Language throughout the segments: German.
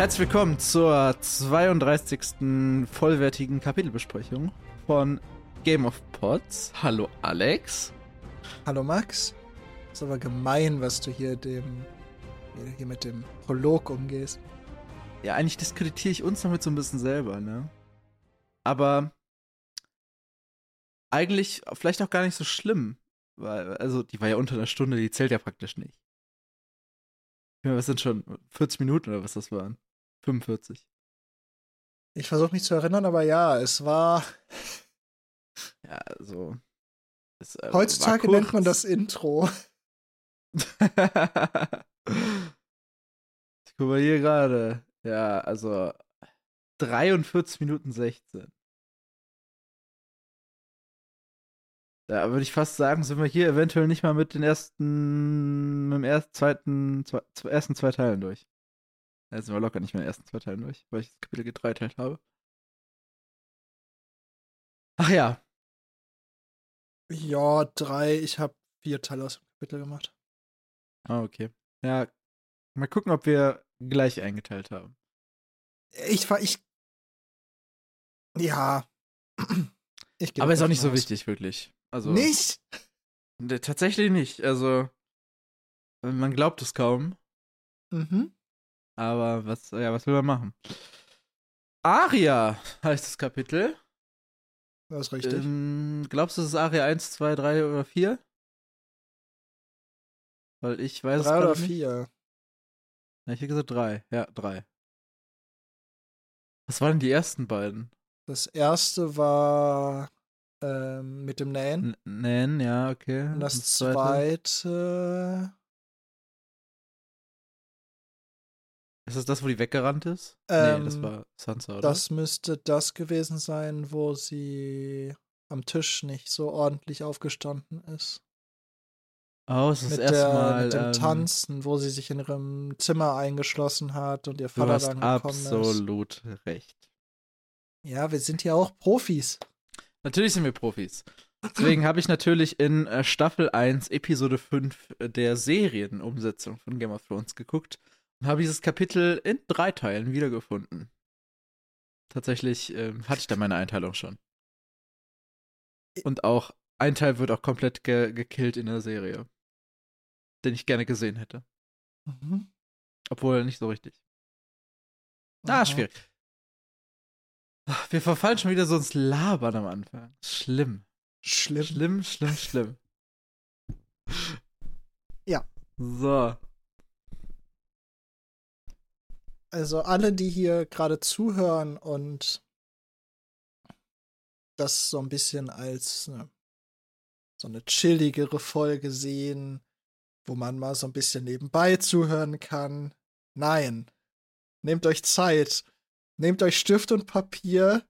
Herzlich willkommen zur 32. vollwertigen Kapitelbesprechung von Game of Pods. Hallo Alex. Hallo Max. Ist aber gemein, was du hier dem hier mit dem Prolog umgehst. Ja, eigentlich diskreditiere ich uns damit so ein bisschen selber, ne? Aber eigentlich vielleicht auch gar nicht so schlimm, weil also die war ja unter einer Stunde, die zählt ja praktisch nicht. Ja, was sind schon 40 Minuten oder was das waren? 45. Ich versuche mich zu erinnern, aber ja, es war. Ja, also. Es, äh, Heutzutage nennt man das Intro. ich guck mal hier gerade. Ja, also 43 Minuten 16. Da würde ich fast sagen, sind wir hier eventuell nicht mal mit den ersten, mit dem ersten, zweiten, zwei, ersten zwei Teilen durch. Da sind wir locker nicht mehr in den ersten zwei Teilen durch, weil ich das Kapitel gedreiteilt habe. Ach ja. Ja, drei. Ich habe vier Teile aus dem Kapitel gemacht. Ah, okay. Ja, mal gucken, ob wir gleich eingeteilt haben. Ich war, ich. Ja. Ich Aber ist auch nicht so wichtig, wirklich. Also, nicht? Tatsächlich nicht. Also, man glaubt es kaum. Mhm. Aber was, ja, was will man machen? Aria heißt das Kapitel. Das ist richtig. Ähm, glaubst du, es ist Aria 1, 2, 3 oder 4? Weil ich weiß 3 oder 4? Ja, ich hätte gesagt 3. Ja, 3. Was waren die ersten beiden? Das erste war ähm, mit dem Nähen. Nähen, ja, okay. Und das, das zweite. zweite. Ist das das, wo die weggerannt ist? Ähm, nee, das war Sansa, oder? Das müsste das gewesen sein, wo sie am Tisch nicht so ordentlich aufgestanden ist. Oh, es ist das erste der, Mal. Mit dem ähm, Tanzen, wo sie sich in ihrem Zimmer eingeschlossen hat und ihr Vater dann gekommen ist. absolut recht. Ja, wir sind ja auch Profis. Natürlich sind wir Profis. Deswegen habe ich natürlich in äh, Staffel 1, Episode 5 äh, der Serienumsetzung von Game of Thrones geguckt habe dieses Kapitel in drei Teilen wiedergefunden. Tatsächlich ähm, hatte ich da meine Einteilung schon. Und auch ein Teil wird auch komplett ge gekillt in der Serie. Den ich gerne gesehen hätte. Mhm. Obwohl nicht so richtig. Ah, schwierig. Wir verfallen schon wieder so ins Labern am Anfang. Schlimm. Schlimm. Schlimm, schlimm, schlimm. Ja. So. Also alle, die hier gerade zuhören und das so ein bisschen als eine, so eine chilligere Folge sehen, wo man mal so ein bisschen nebenbei zuhören kann. Nein. Nehmt euch Zeit Nehmt euch Stift und Papier.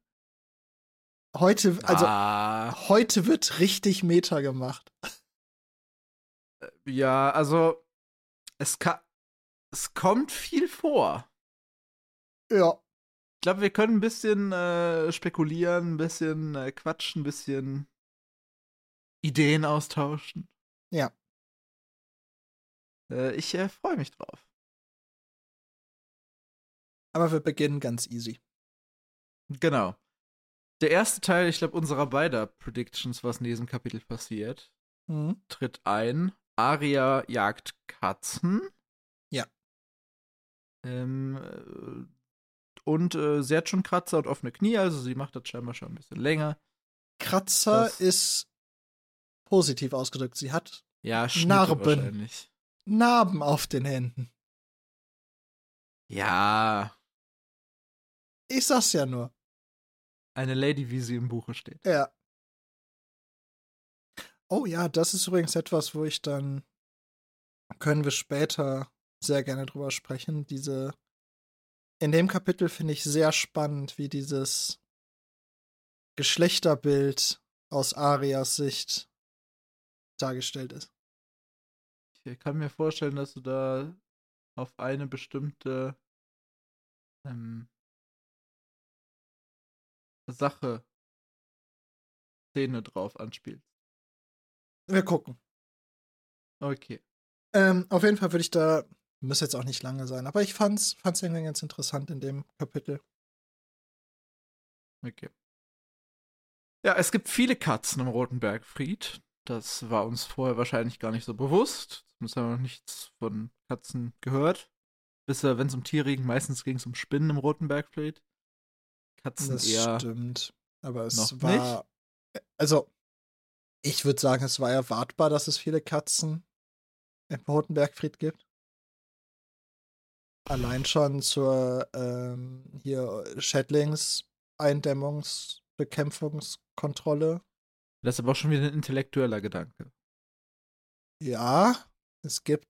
Heute, also ah. heute wird richtig Meta gemacht. Äh, ja, also es kann, es kommt viel vor. Ja. Ich glaube, wir können ein bisschen äh, spekulieren, ein bisschen äh, quatschen, ein bisschen Ideen austauschen. Ja. Äh, ich äh, freue mich drauf. Aber wir beginnen ganz easy. Genau. Der erste Teil, ich glaube, unserer beider Predictions, was in diesem Kapitel passiert, mhm. tritt ein. Aria jagt Katzen. Ja. Ähm, äh, und äh, sie hat schon Kratzer und offene Knie, also sie macht das scheinbar schon ein bisschen länger. Kratzer das ist positiv ausgedrückt. Sie hat ja, Narben. Narben auf den Händen. Ja. Ich sag's ja nur. Eine Lady, wie sie im Buche steht. Ja. Oh ja, das ist übrigens etwas, wo ich dann können wir später sehr gerne drüber sprechen. Diese in dem Kapitel finde ich sehr spannend, wie dieses Geschlechterbild aus Arias Sicht dargestellt ist. Ich kann mir vorstellen, dass du da auf eine bestimmte ähm, Sache, Szene drauf anspielst. Wir gucken. Okay. Ähm, auf jeden Fall würde ich da Muss jetzt auch nicht lange sein. Aber ich fand's, fand's irgendwie ganz interessant in dem Kapitel. Okay. Ja, es gibt viele Katzen im Roten Bergfried. Das war uns vorher wahrscheinlich gar nicht so bewusst. Zumindest haben wir noch nichts von Katzen gehört. Bis wenn es um Tiere ging, meistens ging es um Spinnen im Roten Bergfried. Katzen Das eher. stimmt. Aber es noch war. Also, ich würde sagen, es war erwartbar, dass es viele Katzen im Roten Bergfried gibt. Allein schon zur ähm, hier Schädlings Eindämmungsbekämpfungskontrolle. Das ist aber auch schon wieder ein intellektueller Gedanke. Ja, es gibt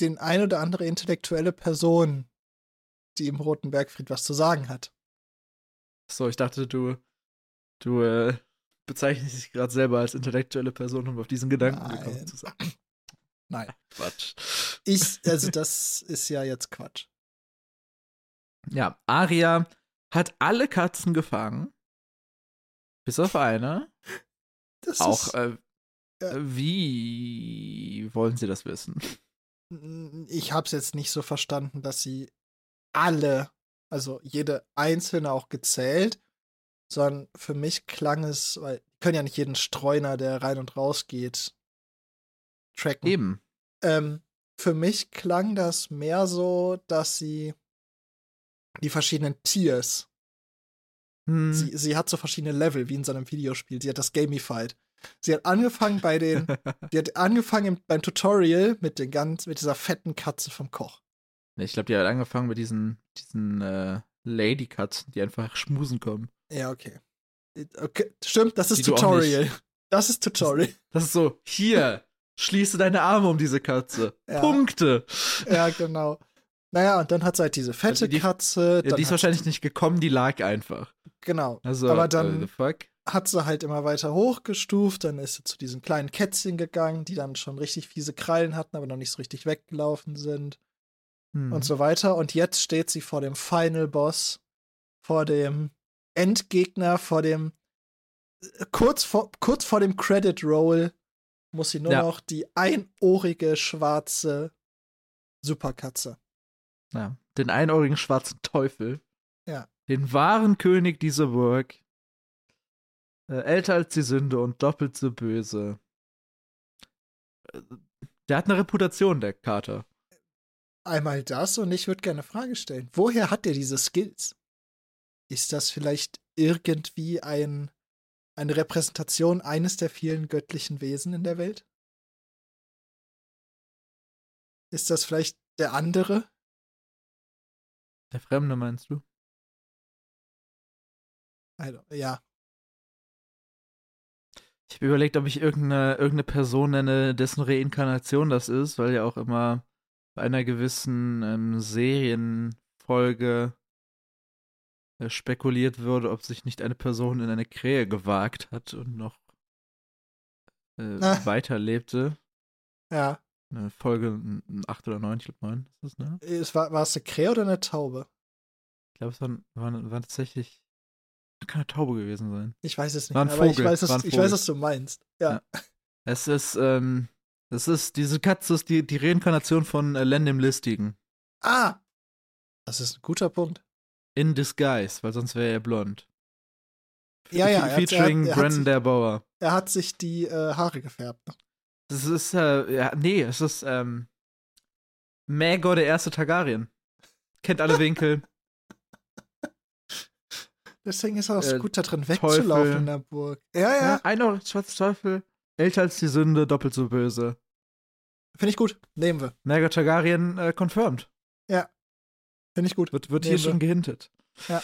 den ein oder andere intellektuelle Person, die im Roten Bergfried was zu sagen hat. So, ich dachte, du, du äh, bezeichnest dich gerade selber als intellektuelle Person, um auf diesen Gedanken gekommen Nein. zu sein. Nein. Quatsch. Ich, also das ist ja jetzt Quatsch. Ja, Aria hat alle Katzen gefangen. Bis auf eine. Das Auch, ist, äh, ja. wie wollen Sie das wissen? ich habe es jetzt nicht so verstanden, dass sie alle, also jede einzelne auch gezählt, sondern für mich klang es, weil die können ja nicht jeden Streuner, der rein und raus geht, tracken. Eben. Ähm, für mich klang das mehr so, dass sie die verschiedenen Tiers, Hm. sie, sie hat so verschiedene Level, wie in so einem Videospiel. Sie hat das gamified. Sie hat angefangen bei den, die hat angefangen im, beim Tutorial mit den ganz, mit dieser fetten Katze vom Koch. Ich glaube, die hat angefangen mit diesen, diesen äh, Ladykatzen, die einfach schmusen kommen. Ja, okay. okay. Stimmt, das ist Die Tutorial. Das ist Tutorial. Das ist so, hier, schließe deine Arme um diese Katze. Ja. Punkte. ja, genau. Naja, und dann hat sie halt diese fette Also die- Katze. Ja, die ist wahrscheinlich nicht gekommen, die lag einfach. Genau. Also, Aber äh, dann hat sie halt immer weiter hochgestuft. Dann ist sie zu diesen kleinen Kätzchen gegangen, die dann schon richtig fiese Krallen hatten, aber noch nicht so richtig weggelaufen sind. Hm. und so weiter. Und jetzt steht sie vor dem Final Boss, vor dem Endgegner, vor dem äh, kurz vor, kurz vor dem Credit Roll muss sie nur Ja. noch die einohrige schwarze Superkatze. Ja, den einohrigen schwarzen Teufel. Ja. Den wahren König dieser Burg. Äh, älter als die Sünde und doppelt so böse. Äh, Der hat eine Reputation, der Kater. Einmal das und ich würde gerne eine Frage stellen. Woher hat er diese Skills? Ist das vielleicht irgendwie ein, eine Repräsentation eines der vielen göttlichen Wesen in der Welt? Ist das vielleicht der andere? Der Fremde, meinst du? Also, ja, Ich habe überlegt, ob ich irgendeine, irgendeine Person nenne, dessen Reinkarnation das ist, weil ja auch immer bei einer gewissen ähm, Serienfolge spekuliert würde, ob sich nicht eine Person in eine Krähe gewagt hat und noch äh, Ah. weiterlebte. ja. Eine Folge 8 oder 9, ich glaube 9 ist das, ne? Es war, war es eine Krähe oder eine Taube? Ich glaube, es war, war, war tatsächlich. Kann eine Taube gewesen sein. Ich weiß es nicht. War ein aber ich Vogel, weiß, was, ich Vogel. weiß, was du meinst. Ja. Es ist, ähm, es ist, diese Katze ist die, die Reinkarnation von äh, Len dem Listigen. Ah! Das ist ein guter Punkt. In disguise, weil sonst wäre er blond. Ja, ja. Fe- Er hat, er, Featuring er, Brandon sich, der Bauer. er hat sich die äh, Haare gefärbt. ne? Das ist, äh, ja, nee, es ist, ähm, Maegor der erste Targaryen. Kennt alle Winkel. Deswegen ist er auch so Äh, gut da drin wegzulaufen in der Burg. Ja, ja. ja, einer schwarzer Teufel. Älter als die Sünde, doppelt so böse. Finde ich gut. Nehmen wir. Maegor Targaryen äh, confirmed. Finde ich gut. Wird, wird Nehmen hier schon gehintet. Ja.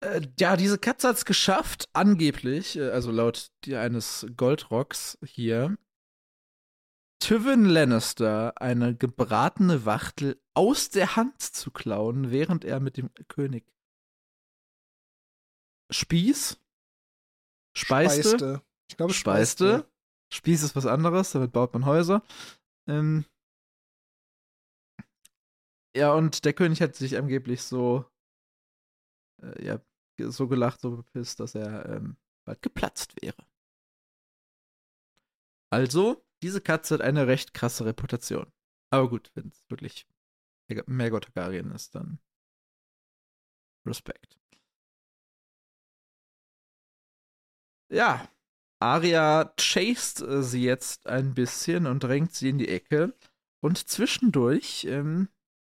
Äh, ja, diese Katze hat es geschafft, angeblich, äh, also laut die, eines Goldrocks hier, Tywin Lannister eine gebratene Wachtel aus der Hand zu klauen, während er mit dem König Spieß, speiste, Speiste. Ich glaube, speiste. Spieß ist was anderes, damit baut man Häuser. Ähm, ja, und der König hat sich angeblich so, äh, ja, so gelacht, so bepisst, dass er ähm, bald geplatzt wäre. Also, diese Katze hat eine recht krasse Reputation. Aber gut, wenn es wirklich Mergot Targaryen ist, dann Respekt. Ja, Arya chased äh, sie jetzt ein bisschen und drängt sie in die Ecke. Und zwischendurch, ähm,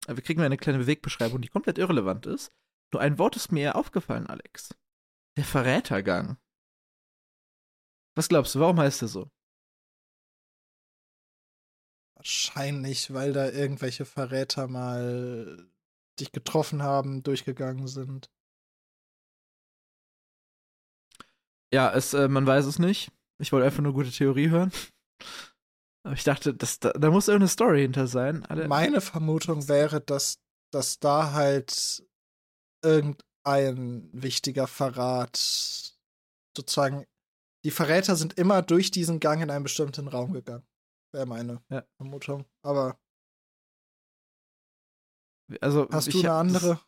wir kriegen eine kleine Bewegbeschreibung, die komplett irrelevant ist. Nur ein Wort ist mir aufgefallen, Alex. Der Verrätergang. Was glaubst du, warum heißt er so? Wahrscheinlich, weil da irgendwelche Verräter mal dich getroffen haben, durchgegangen sind. Ja, es, äh, man weiß es nicht. Ich wollte einfach nur gute Theorie hören. Aber ich dachte, das, da, da muss irgendeine Story hinter sein. Alle Meine Vermutung wäre, dass, dass da halt irgendein wichtiger Verrat sozusagen. Die Verräter sind immer durch diesen Gang in einen bestimmten Raum gegangen. Wäre meine ja. Vermutung. Aber. Also, hast du eine andere?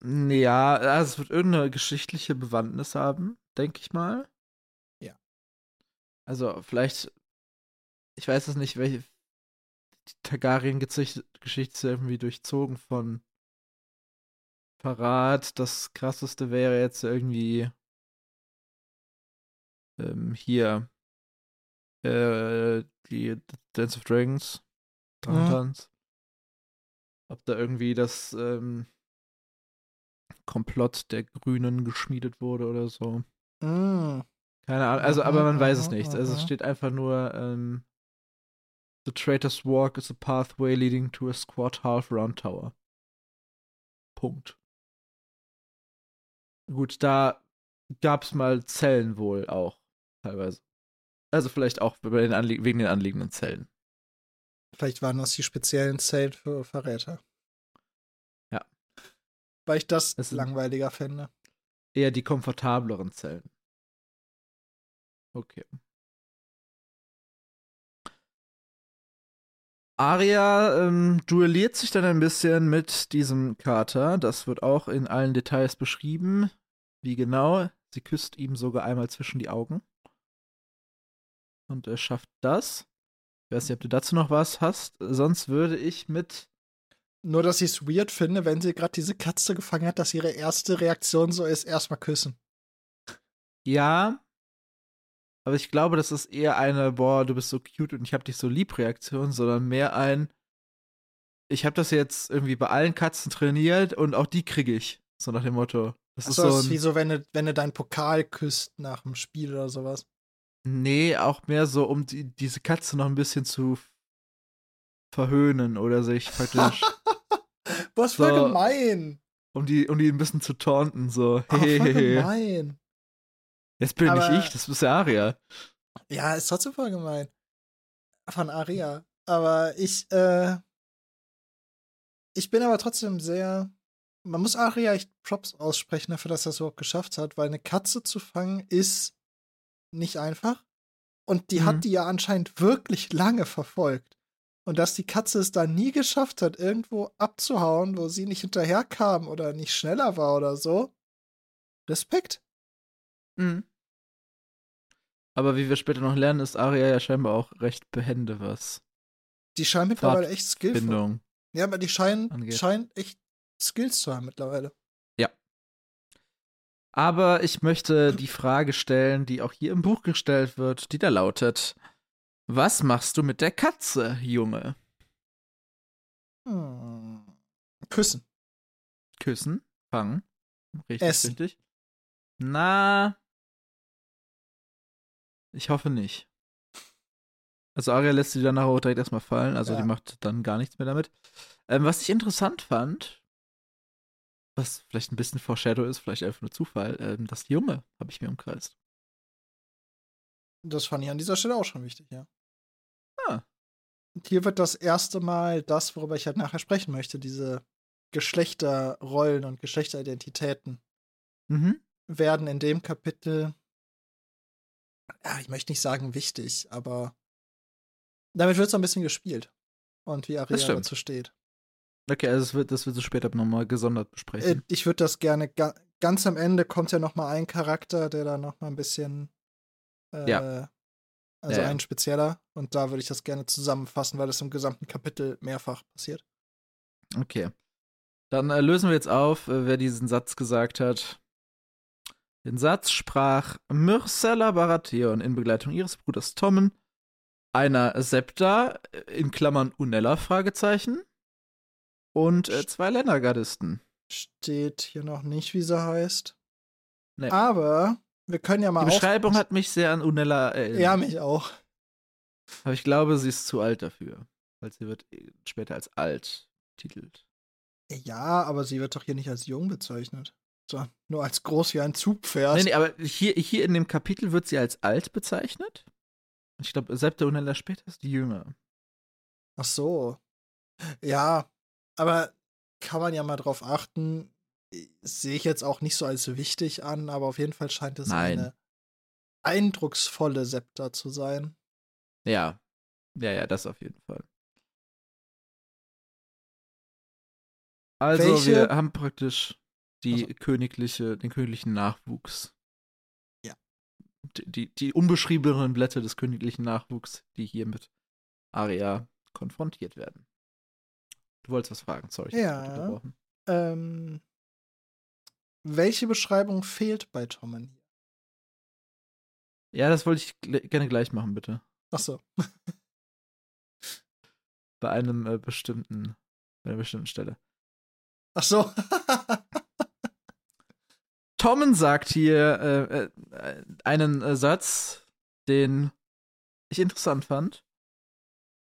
Das, ja, also es wird irgendeine geschichtliche Bewandtnis haben, denke ich mal. Ja. Also, vielleicht ich weiß es nicht, welche die Targaryen-Geschichte ist irgendwie durchzogen von Verrat. Das krasseste wäre jetzt irgendwie ähm, hier äh, die Dance of Dragons. Tanz. Mhm. Ob da irgendwie das ähm, Komplott der Grünen geschmiedet wurde oder so. Mhm. Keine Ahnung, also, aber man weiß es nicht. Also, es steht einfach nur, ähm, The Traitor's Walk is a pathway leading to a squat half round tower. Punkt. Gut, da gab's mal Zellen wohl auch, teilweise. Also vielleicht auch den wegen den anliegenden Zellen. Vielleicht waren das die speziellen Zellen für Verräter. Ja. Weil ich das, das langweiliger finde. Eher die komfortableren Zellen. Okay. Arya ähm, duelliert sich dann ein bisschen mit diesem Kater. Das wird auch in allen Details beschrieben. Wie genau? Sie küsst ihm sogar einmal zwischen die Augen. Und er schafft das. Ich weiß nicht, ob du dazu noch was hast. Sonst würde ich mit. Nur, dass ich es weird finde, wenn sie gerade diese Katze gefangen hat, dass ihre erste Reaktion so ist: erstmal küssen. Ja, aber ich glaube, das ist eher eine, boah, du bist so cute und ich hab dich so lieb Reaktion, sondern mehr ein, ich habe das jetzt irgendwie bei allen Katzen trainiert und auch die kriege ich. So nach dem Motto. Das Achso, ist so das ist wie so, wenn du, wenn du deinen Pokal küsst nach dem Spiel oder sowas. Nee, auch mehr so, um die, diese Katze noch ein bisschen zu verhöhnen oder sich praktisch. Was für so, gemein. Um die, um die ein bisschen zu taunten, so. Oh, voll gemein. Jetzt bin aber, nicht ich, das ist ja Aria. Ja, ist trotzdem voll gemein. Von Aria. Aber ich, äh, ich bin aber trotzdem sehr. Man muss Aria echt Props aussprechen dafür, dass er es überhaupt geschafft hat, weil eine Katze zu fangen ist nicht einfach. Und die mhm. hat die ja anscheinend wirklich lange verfolgt. Und dass die Katze es da nie geschafft hat, irgendwo abzuhauen, wo sie nicht hinterherkam oder nicht schneller war oder so. Respekt. Mhm. Aber wie wir später noch lernen, ist Aria ja scheinbar auch recht behende, was. Die scheint mittlerweile echt skillful. Ja, aber die scheinen, scheint echt Skills zu haben mittlerweile. Ja. Aber ich möchte die Frage stellen, die auch hier im Buch gestellt wird, die da lautet: Was machst du mit der Katze, Junge? Hm. Küssen. Küssen? Fangen? Richtig, Essen. richtig. Na, ich hoffe nicht. Also Aria lässt sie dann nachher direkt erstmal fallen, also ja. die macht dann gar nichts mehr damit. Ähm, was ich interessant fand, was vielleicht ein bisschen Foreshadow ist, vielleicht einfach nur Zufall, ähm, das Junge habe ich mir umkreist. Das fand ich an dieser Stelle auch schon wichtig, ja. Ah. Und hier wird das erste Mal das, worüber ich halt nachher sprechen möchte, diese Geschlechterrollen und Geschlechteridentitäten mhm. werden in dem Kapitel ja, ich möchte nicht sagen wichtig, aber damit wird so ein bisschen gespielt. Und wie Aria dazu steht. Okay, also das wird, das wird so später nochmal gesondert besprechen. Äh, ich würde das gerne, ga, ganz am Ende kommt ja nochmal ein Charakter, der da nochmal ein bisschen äh, ja. Also ja. ein spezieller. Und da würde ich das gerne zusammenfassen, weil das im gesamten Kapitel mehrfach passiert. Okay. Dann äh, lösen wir jetzt auf, äh, wer diesen Satz gesagt hat. Den Satz sprach Myrcella Baratheon in Begleitung ihres Bruders Tommen, einer Septa, äh, in Klammern Unella, Fragezeichen, und äh, zwei Ländergardisten. Steht hier noch nicht, wie sie heißt. Nee. Aber wir können ja mal Die Beschreibung hat mich sehr an Unella erinnert. Ja, mich auch. Aber ich glaube, sie ist zu alt dafür. Weil sie wird äh, später als alt titelt. Ja, aber sie wird doch hier nicht als jung bezeichnet. So, nur als groß wie ein Zugpferd. Nee, nee, aber hier, hier in dem Kapitel wird sie als alt bezeichnet. Ich glaube, Septa Unella später ist die jünger. Ach so. Ja, aber kann man ja mal drauf achten. Sehe ich jetzt auch nicht so als wichtig an, aber auf jeden Fall scheint es Nein. eine eindrucksvolle Septa zu sein. Ja. Ja, ja, das auf jeden Fall. Also, Welche- wir haben praktisch die Also- königliche, den königlichen Nachwuchs. Ja. Die, die, unbeschriebenen Blätter des königlichen Nachwuchs, die hier mit Aria konfrontiert werden. Du wolltest was fragen, sorry. Ja. Ähm, welche Beschreibung fehlt bei Tommen hier? Ja, das wollte ich gl- gerne gleich machen, bitte. Ach so. Bei einem äh, bestimmten, bei einer bestimmten Stelle. Ach so. Tommen sagt hier äh, äh, einen äh, Satz, den ich interessant fand.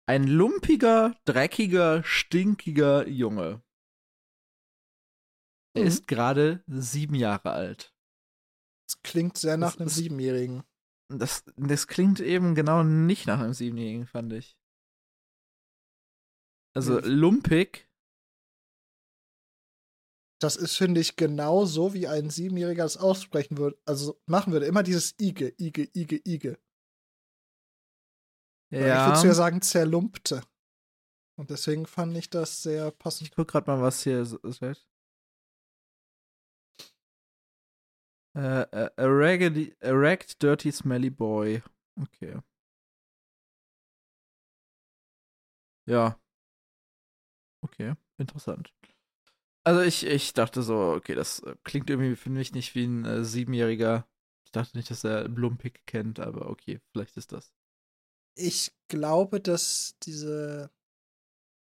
Ein lumpiger, dreckiger, stinkiger Junge. Er Mhm. ist gerade sieben Jahre alt. Das klingt sehr nach Das einem ist- Siebenjährigen. Das, das klingt eben genau nicht nach einem Siebenjährigen, fand ich. Also Hm. lumpig, Das ist, finde ich, genau so, wie ein Siebenjähriger es aussprechen würde. Also machen würde. Immer dieses Ige, Ige, Ige, Ige. Weil Ich ja. würde ja sagen, zerlumpte. Und deswegen fand ich das sehr Ich passend. guck grad mal, was hier. Äh, äh, a, raggedy, a ragged, dirty, smelly boy. Okay. Ja. Okay, interessant. Also ich, ich dachte so, okay, das äh, klingt irgendwie für mich nicht wie ein äh, Siebenjähriger. Ich dachte nicht, dass er Blumpig kennt, aber okay, vielleicht ist das. Ich glaube, dass diese,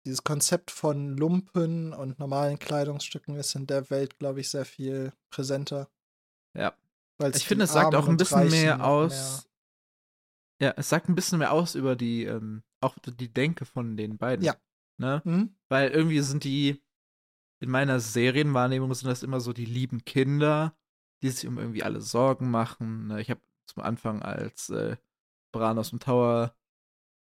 dieses Konzept von Lumpen und normalen Kleidungsstücken ist in der Welt, glaube ich, sehr viel präsenter. Ja. Ich finde, es sagt Armen auch ein bisschen mehr aus. Ja, es sagt ein bisschen mehr aus über die, ähm, auch die Denke von den beiden. Ja. Ne? Mehr. Hm? Weil irgendwie sind die, in meiner Serienwahrnehmung sind das immer so die lieben Kinder, die sich um irgendwie alle Sorgen machen. Ne? Ich habe zum Anfang, als äh, Bran aus dem Tower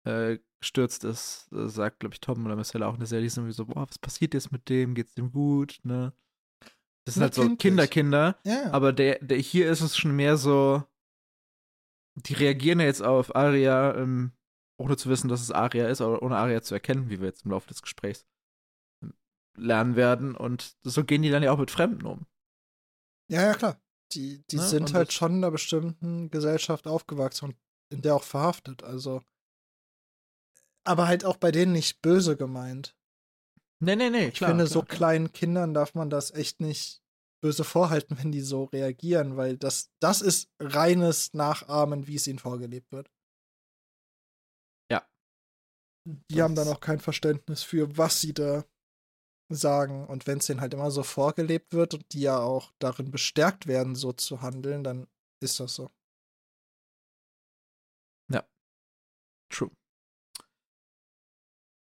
äh, gestürzt ist, äh, sagt, glaube ich, Tom oder Marcella auch in der Serie, die sind irgendwie so, boah, was passiert jetzt mit dem? Geht's dem gut? Ne? Das sind halt so. Kinderkinder. Ja. Aber der, der hier ist es schon mehr so, die reagieren ja jetzt auf Aria, ähm, ohne zu wissen, dass es Aria ist, oder ohne Aria zu erkennen, wie wir jetzt im Laufe des Gesprächs lernen werden. Und so gehen die dann ja auch mit Fremden um. ja, ja, klar. Die, die Ne, sind und halt das- schon in einer bestimmten Gesellschaft aufgewachsen und in der auch verhaftet. Also. Aber halt auch bei denen nicht böse gemeint. Nee, nee, nee, Ich klar. finde, klar, so klar. kleinen Kindern darf man das echt nicht böse vorhalten, wenn die so reagieren, weil das, das ist reines Nachahmen, wie es ihnen vorgelebt wird. Ja. Die haben dann Das- auch kein Verständnis für, was sie da sagen. Und wenn es denen halt immer so vorgelebt wird und die ja auch darin bestärkt werden, so zu handeln, dann ist das so. True.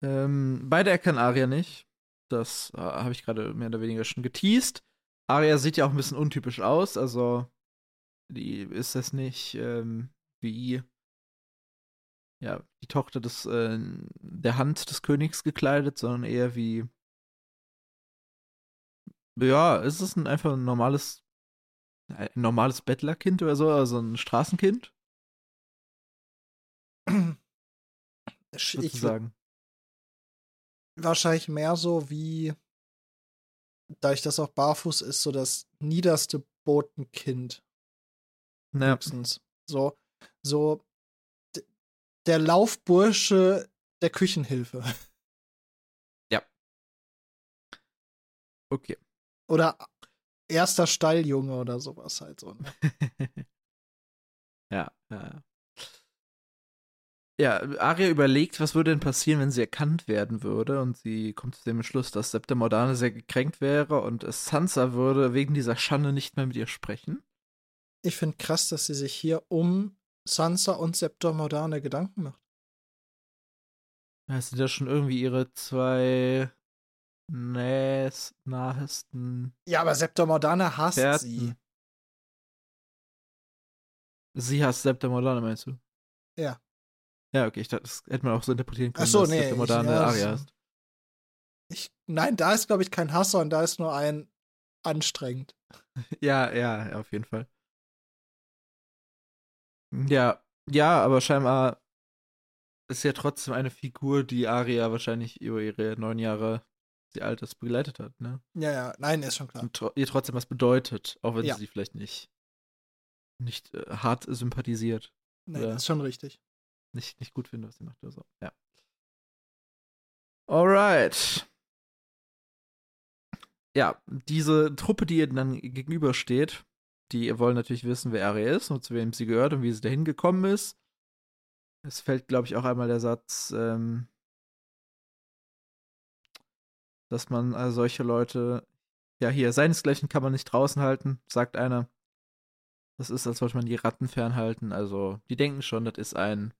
Ähm, beide erkennen Aria nicht. Das äh, habe ich gerade mehr oder weniger schon geteased. Aria sieht ja auch ein bisschen untypisch aus, also die ist das nicht ähm, wie ja, die Tochter des äh, der Hand des Königs gekleidet, sondern eher wie ja, ist es ein, einfach ein normales ein normales Bettlerkind oder so, also ein Straßenkind, Ich würdest du würd sagen. wahrscheinlich mehr so wie, da ich das auch barfuß ist, so das niederste Botenkind Ja. höchstens. So, so, der Laufbursche der Küchenhilfe. Okay. Oder erster Stalljunge oder sowas halt so. Ne? ja, ja. Ja, Arya überlegt, was würde denn passieren, wenn sie erkannt werden würde. Und sie kommt zu dem Schluss, dass Septa Mordane sehr gekränkt wäre und Sansa würde wegen dieser Schande nicht mehr mit ihr sprechen. Ich finde krass, dass sie sich hier um Sansa und Septa Mordane Gedanken macht. Ja, sind ja schon irgendwie ihre zwei nähes, nahesten. Ja, aber Septa Mordane hasst Experten. sie. Sie hasst Septa Mordane, meinst du? Ja. Ja, okay, ich dachte, das hätte man auch so interpretieren können, Ach so, dass nee, Septa ich- ja, das- ist. Ich, nein, da ist, glaube ich, kein Hass, sondern da ist nur ein anstrengend. Ja, ja, auf jeden Fall. Ja, ja, aber scheinbar ist ja trotzdem eine Figur, die Arya wahrscheinlich über ihre neun Jahre, die alt ist, begleitet hat, ne? Ja, ja, nein, ist schon klar. Und tro ihr trotzdem was bedeutet, auch wenn Ja. sie sie vielleicht nicht, nicht äh, hart sympathisiert, Ja. das ist schon richtig. nicht, nicht gut findet, was sie macht oder so. Ja. Alright. Ja, diese Truppe, die ihr dann gegenübersteht, die wollen natürlich wissen, wer Arya ist und zu wem sie gehört und wie sie dahin gekommen ist. Es fällt, glaube ich, auch einmal der Satz, ähm, dass man äh, solche Leute, ja, hier, seinesgleichen kann man nicht draußen halten, sagt einer. Das ist, als wollte man die Ratten fernhalten. Also, die denken schon, das ist ein,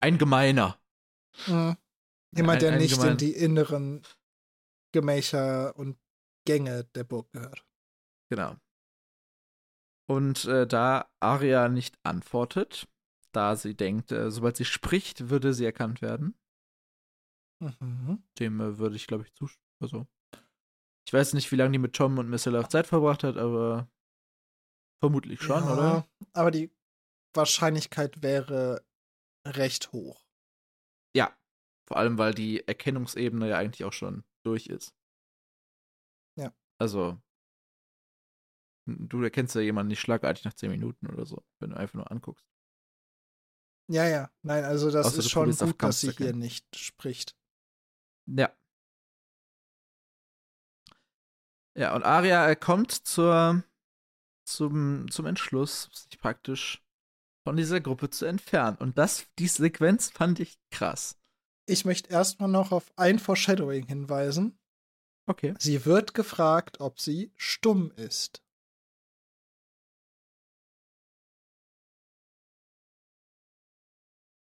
ein Gemeiner. Mhm. Jemand, der Ein- ein nicht in gemein- die inneren Gemächer und Gänge der Burg gehört. Genau. Und äh, da Arya nicht antwortet, da sie denkt, äh, sobald sie spricht, würde sie erkannt werden. Mhm. Dem äh, würde ich, glaube ich, zustimmen. Also, ich weiß nicht, wie lange die mit Tom und Missela Zeit verbracht hat, aber vermutlich schon, ja, oder? Aber die Wahrscheinlichkeit wäre recht hoch. Ja. Vor allem, weil die Erkennungsebene ja eigentlich auch schon durch ist. Ja. Also, du erkennst ja jemanden nicht schlagartig nach 10 Minuten oder so, wenn du einfach nur anguckst. Ja, ja. Nein, also das Außer ist schon gut, dass sie hier nicht spricht. Ja. Ja, und Arya äh, kommt zur, zum, zum Entschluss, sich praktisch von dieser Gruppe zu entfernen. Und das, die Sequenz fand ich krass. Ich möchte erstmal noch auf ein Foreshadowing hinweisen. Okay. Sie wird gefragt, ob sie stumm ist.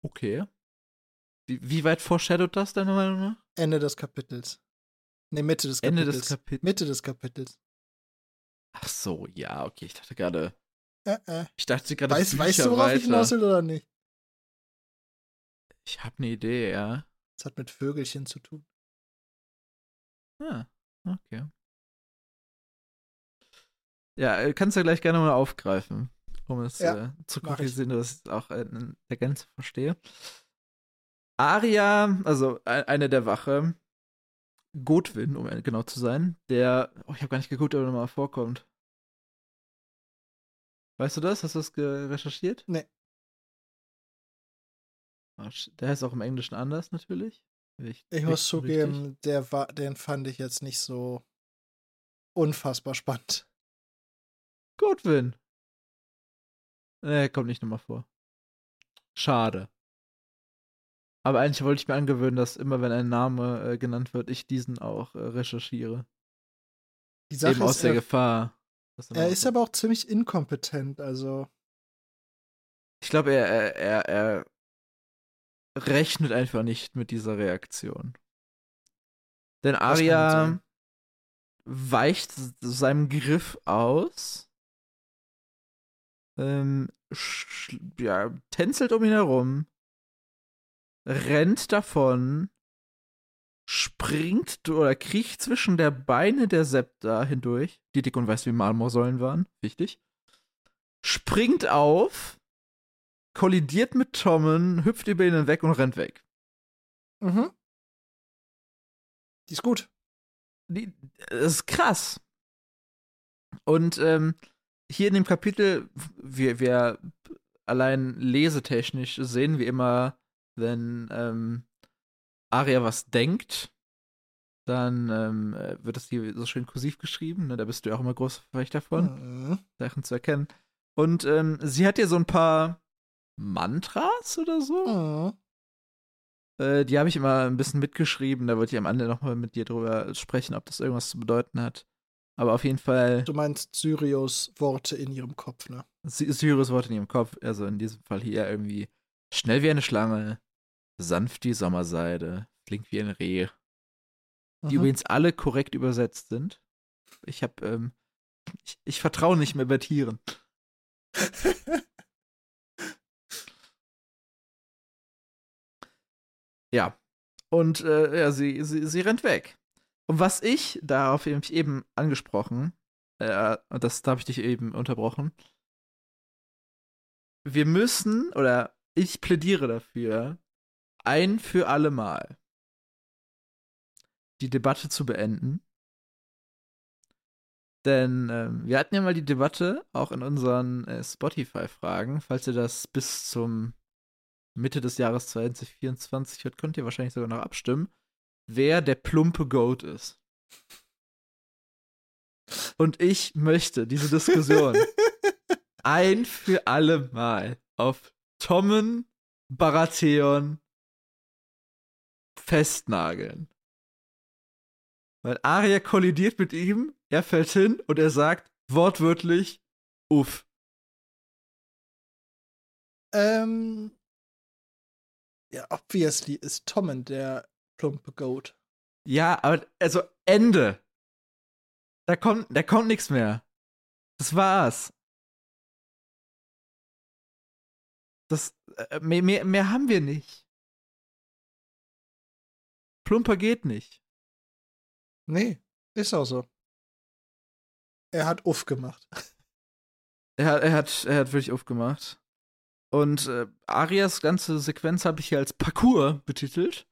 Okay. Wie, wie weit foreshadowt das deiner Meinung nach? Ende des Kapitels. Ne, Mitte des Ende Kapitels. des Kapitels. Mitte des Kapitels. Ach so, ja, okay. Ich dachte gerade, Äh, äh. ich dachte gerade, Weißt, Bücher weißt du, worauf ich weiter. hinaus will oder nicht? Ich habe eine Idee, ja. Das hat mit Vögelchen zu tun. Ah, okay. Ja, äh, kannst du gleich gerne mal aufgreifen, um es Ja, äh, zu ich. konkretisieren, dass ich es auch in der Gänze verstehe. Aria, also e- eine der Wache, Godwin, um genau zu sein, der, oh, ich habe gar nicht geguckt, ob er nochmal vorkommt. Weißt du das? Hast du das recherchiert? Nee. Ah, Der heißt auch im Englischen anders natürlich. Ich Richtig- muss richtig. zugeben, der war, den fand ich jetzt nicht so unfassbar spannend. Godwin. Nee, kommt nicht nochmal vor. Schade. Aber eigentlich wollte ich mir angewöhnen, dass immer, wenn ein Name äh, genannt wird, ich diesen auch äh, recherchiere. Die Sache Eben aus ist, der er, Gefahr. er ist aber auch ziemlich inkompetent, also Ich glaube, er, er, er, er rechnet einfach nicht mit dieser Reaktion. Denn sein. weicht seinem Griff aus, ähm, ja, tänzelt um ihn herum, rennt davon, springt oder kriecht zwischen der Beine der Septa hindurch, die dick und weiß wie Marmorsäulen waren, wichtig, springt auf, kollidiert mit Tommen, hüpft über ihn hinweg und rennt weg. mhm. die ist gut. Die, das ist krass. Und ähm, hier in dem Kapitel, wir, wir allein lesetechnisch sehen wir immer, wenn ähm, Aria was denkt, dann ähm, äh, wird das hier so schön kursiv geschrieben. Ne? Da bist du ja auch immer großer Verfechter von, Mhm. Sachen zu erkennen. Und ähm, sie hat hier so ein paar Mantras oder so. Mhm. Äh, die habe ich immer ein bisschen mitgeschrieben. Da wollte ich am Ende nochmal mit dir drüber sprechen, ob das irgendwas zu bedeuten hat. Aber auf jeden Fall Du meinst Syrios Worte in ihrem Kopf, ne? Sy- Syrus Wort in ihrem Kopf. Also in diesem Fall hier irgendwie schnell wie eine Schlange, sanft wie Sommerseide, flink wie ein Reh. Die Mhm. übrigens alle korrekt übersetzt sind. Ich habe, ähm, ich, ich vertraue nicht mehr bei Tieren. Ja. Und äh, ja, sie, sie, sie rennt weg. Und was ich, darauf habe ich eben angesprochen, äh, und das da habe ich dich eben unterbrochen, wir müssen, oder ich plädiere dafür, ein für alle Mal die Debatte zu beenden. Denn ähm, wir hatten ja mal die Debatte, auch in unseren äh, Spotify-Fragen, falls ihr das bis zum Mitte des Jahres 2024 hört, könnt ihr wahrscheinlich sogar noch abstimmen, wer der plumpe Goat ist. Und ich möchte diese Diskussion ein für alle Mal auf Tommen Baratheon festnageln. Weil Arya kollidiert mit ihm, er fällt hin und er sagt wortwörtlich Uff. ähm, ja, obviously ist Tommen der plumpe Goat. Ja, aber also Ende. Da kommt, da kommt nichts mehr. Das war's. Das äh, mehr, mehr, mehr haben wir nicht. Plumper geht nicht. Nee, ist auch so. Er hat Uff gemacht. Er hat, er hat, er hat wirklich aufgemacht. Und äh, Arias ganze Sequenz habe ich hier als Parcours betitelt.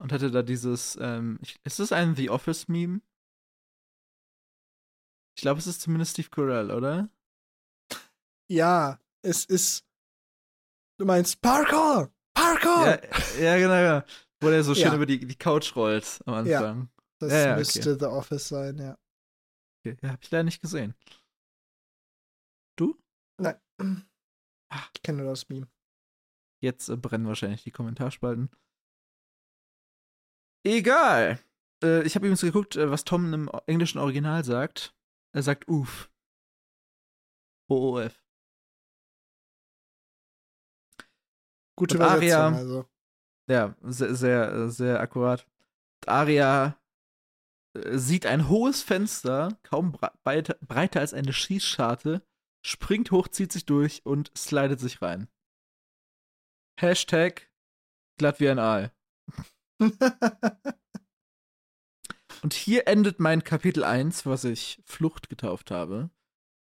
Und hatte da dieses, ähm, ist das ein The Office-Meme? Ich glaube, es ist zumindest Steve Carell, oder? Ja, es ist. Du meinst Parkour! Parkour! Ja, ja, genau, genau. Wo der so schön Ja. über die, die Couch rollt am Ja. Anfang. das ja, ja, okay. müsste The Office sein, ja. Okay, ja, hab ich leider nicht gesehen. Nein. Ah. Ich kenne nur das Meme. Jetzt äh, brennen wahrscheinlich die Kommentarspalten. Egal. Äh, ich habe übrigens geguckt, äh, was Tom im englischen Original sagt. Er sagt Uff. OOF. Gute Und Aria- Übersetzung, also. Ja, sehr, sehr, sehr akkurat. Aria äh, sieht ein hohes Fenster, kaum bre- breiter, breiter als eine Schießscharte, springt hoch, zieht sich durch und slidet sich rein. Hashtag glatt wie ein Aal. Und hier endet mein Kapitel 1, was ich Flucht getauft habe.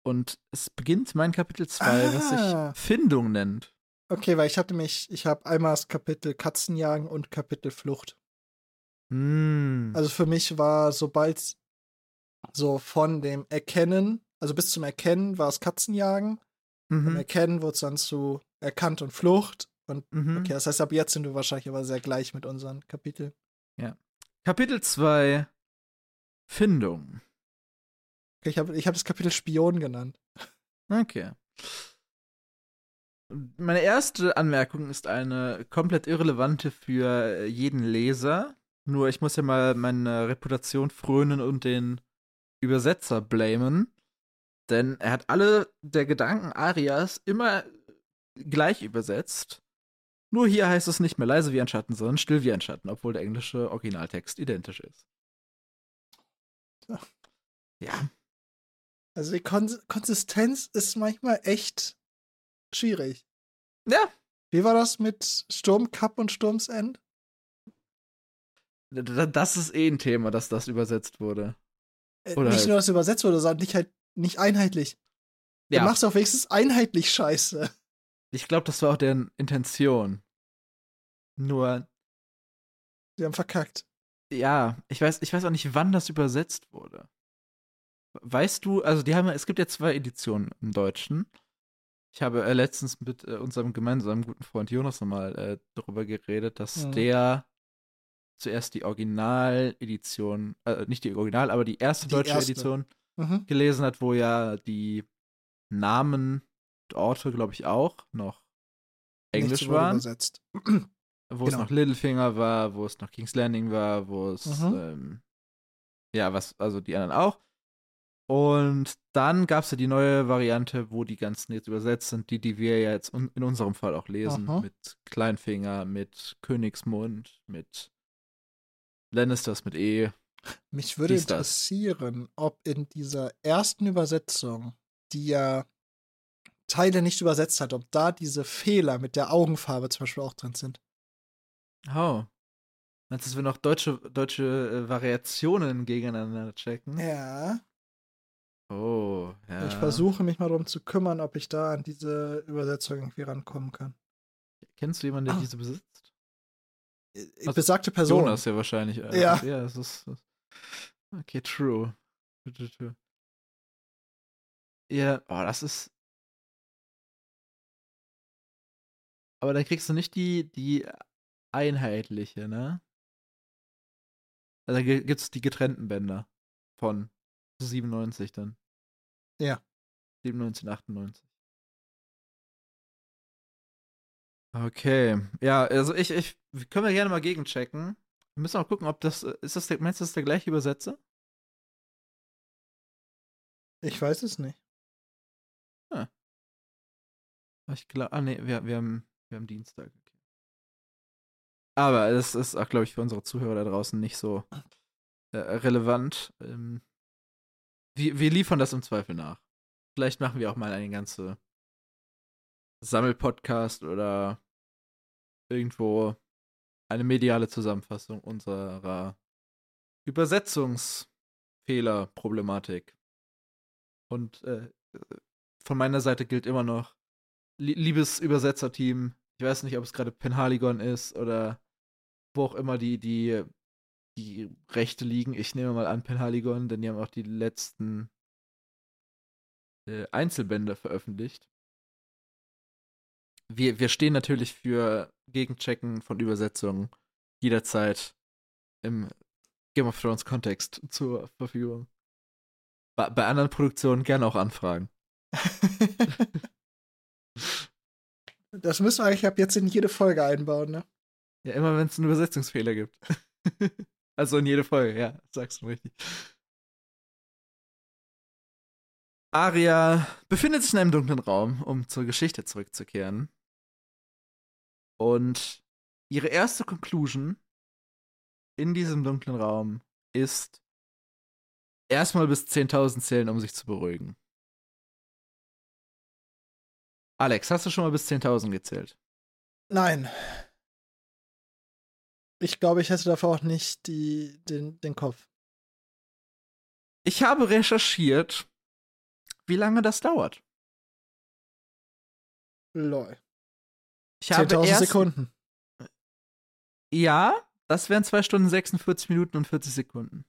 Und es beginnt mein Kapitel 2, Ah. was sich Findung nennt. Okay, weil ich hatte mich, ich habe einmal das Kapitel Katzenjagen und Kapitel Flucht. Hm. Also für mich war, sobald so von dem Erkennen, also bis zum Erkennen war es Katzenjagen. Vom mhm. Erkennen wurde es dann zu Erkannt und Flucht. Und Mhm. okay, das heißt, ab jetzt sind wir wahrscheinlich aber sehr gleich mit unseren Kapiteln. Kapitel 2 Findung. Okay, ich habe ich hab das Kapitel Spion genannt. Okay. Meine erste Anmerkung ist eine komplett irrelevante für jeden Leser. Nur ich muss ja mal meine Reputation frönen und den Übersetzer blamen. Denn er hat alle der Gedanken Arias immer gleich übersetzt. Nur hier heißt es nicht mehr leise wie ein Schatten, sondern still wie ein Schatten, obwohl der englische Originaltext identisch ist. Ja. Ja. Also die Kon Konsistenz ist manchmal echt schwierig. Ja, Wie war das mit Sturmcup und Sturmsend? Das ist eh ein Thema, dass das übersetzt wurde. Äh, Oder nicht halt- nur, dass es übersetzt wurde, sondern nicht halt nicht einheitlich. Du machst auch wenigstens einheitlich Scheiße. ich glaube, das war auch deren Intention. Nur, Sie haben verkackt. ja, ich weiß, ich weiß auch nicht, wann das übersetzt wurde. Weißt du, also die haben, es gibt ja zwei Editionen im Deutschen. Ich habe äh, letztens mit äh, unserem gemeinsamen guten Freund Jonas nochmal äh, darüber geredet, dass Mhm. der zuerst die Original-Edition, äh, nicht die Original, aber die erste Die deutsche erste. Edition Mhm. gelesen hat, wo ja die Namen, Orte, glaube ich, auch noch Nichts Englisch wurde waren. Übersetzt. Wo es Genau. noch Littlefinger war, wo es noch King's Landing war, wo es, Mhm. ähm, ja, was, also die anderen auch. Und dann gab es ja die neue Variante, wo die ganzen jetzt übersetzt sind, die, die wir ja jetzt un in unserem Fall auch lesen. Mhm. Mit Kleinfinger, mit Königsmund, mit Lannisters mit E. Mich würde interessieren, ob in dieser ersten Übersetzung, die ja Teile nicht übersetzt hat, ob da diese Fehler mit der Augenfarbe zum Beispiel auch drin sind. Oh. Meinst du, dass wir noch deutsche, deutsche äh, Variationen gegeneinander checken? Ja. Oh, ja. Ich versuche mich mal darum zu kümmern, ob ich da an diese Übersetzung irgendwie rankommen kann. Kennst du jemanden, der Ah. diese besitzt? Äh, Also, Besagte Person. Jonas ja wahrscheinlich. äh, Ja. Ja, das ist. Okay, true. True. Ja, oh, das ist. Aber da kriegst du nicht die, die einheitliche, ne? Also da gibt's die getrennten Bänder von 97 dann. Ja. 97, 98. Okay. Ja, also ich, ich, können wir gerne mal gegenchecken. Wir müssen auch gucken, ob das, äh, ist das der, meinst du, das ist der gleiche Übersetzer? Ich weiß es nicht. Ich glaube, ah nee, wir, wir, haben, wir haben Dienstag. Okay. Aber das ist auch, glaube ich, für unsere Zuhörer da draußen nicht so äh, relevant. Ähm, wir, wir liefern das im Zweifel nach. Vielleicht machen wir auch mal eine ganze Sammelpodcast oder irgendwo eine mediale Zusammenfassung unserer Übersetzungsfehlerproblematik. Und äh, von meiner Seite gilt immer noch, li liebes Übersetzerteam, ich weiß nicht, ob es gerade Penhaligon ist oder wo auch immer die, die, die Rechte liegen. Ich nehme mal an Penhaligon, denn die haben auch die letzten äh, Einzelbände veröffentlicht. Wir, wir stehen natürlich für Gegenchecken von Übersetzungen jederzeit im Game of Thrones Kontext zur Verfügung. Bei, bei anderen Produktionen gerne auch anfragen. das müssen wir eigentlich ab jetzt in jede Folge einbauen, ne? Ja, immer wenn es einen Übersetzungsfehler gibt. also in jede Folge, ja, sagst du richtig. Aria befindet sich in einem dunklen Raum, um zur Geschichte zurückzukehren. Und ihre erste Conclusion in diesem dunklen Raum ist, erstmal bis 10.000 zählen, um sich zu beruhigen. Alex, hast du schon mal bis 10.000 gezählt? Nein. Ich glaube, ich hätte dafür auch nicht die, den, den Kopf. Ich habe recherchiert, wie lange das dauert. Lol. Ich habe 10.000 erst, Sekunden. Ja, das wären 2 Stunden 46 Minuten und 40 Sekunden.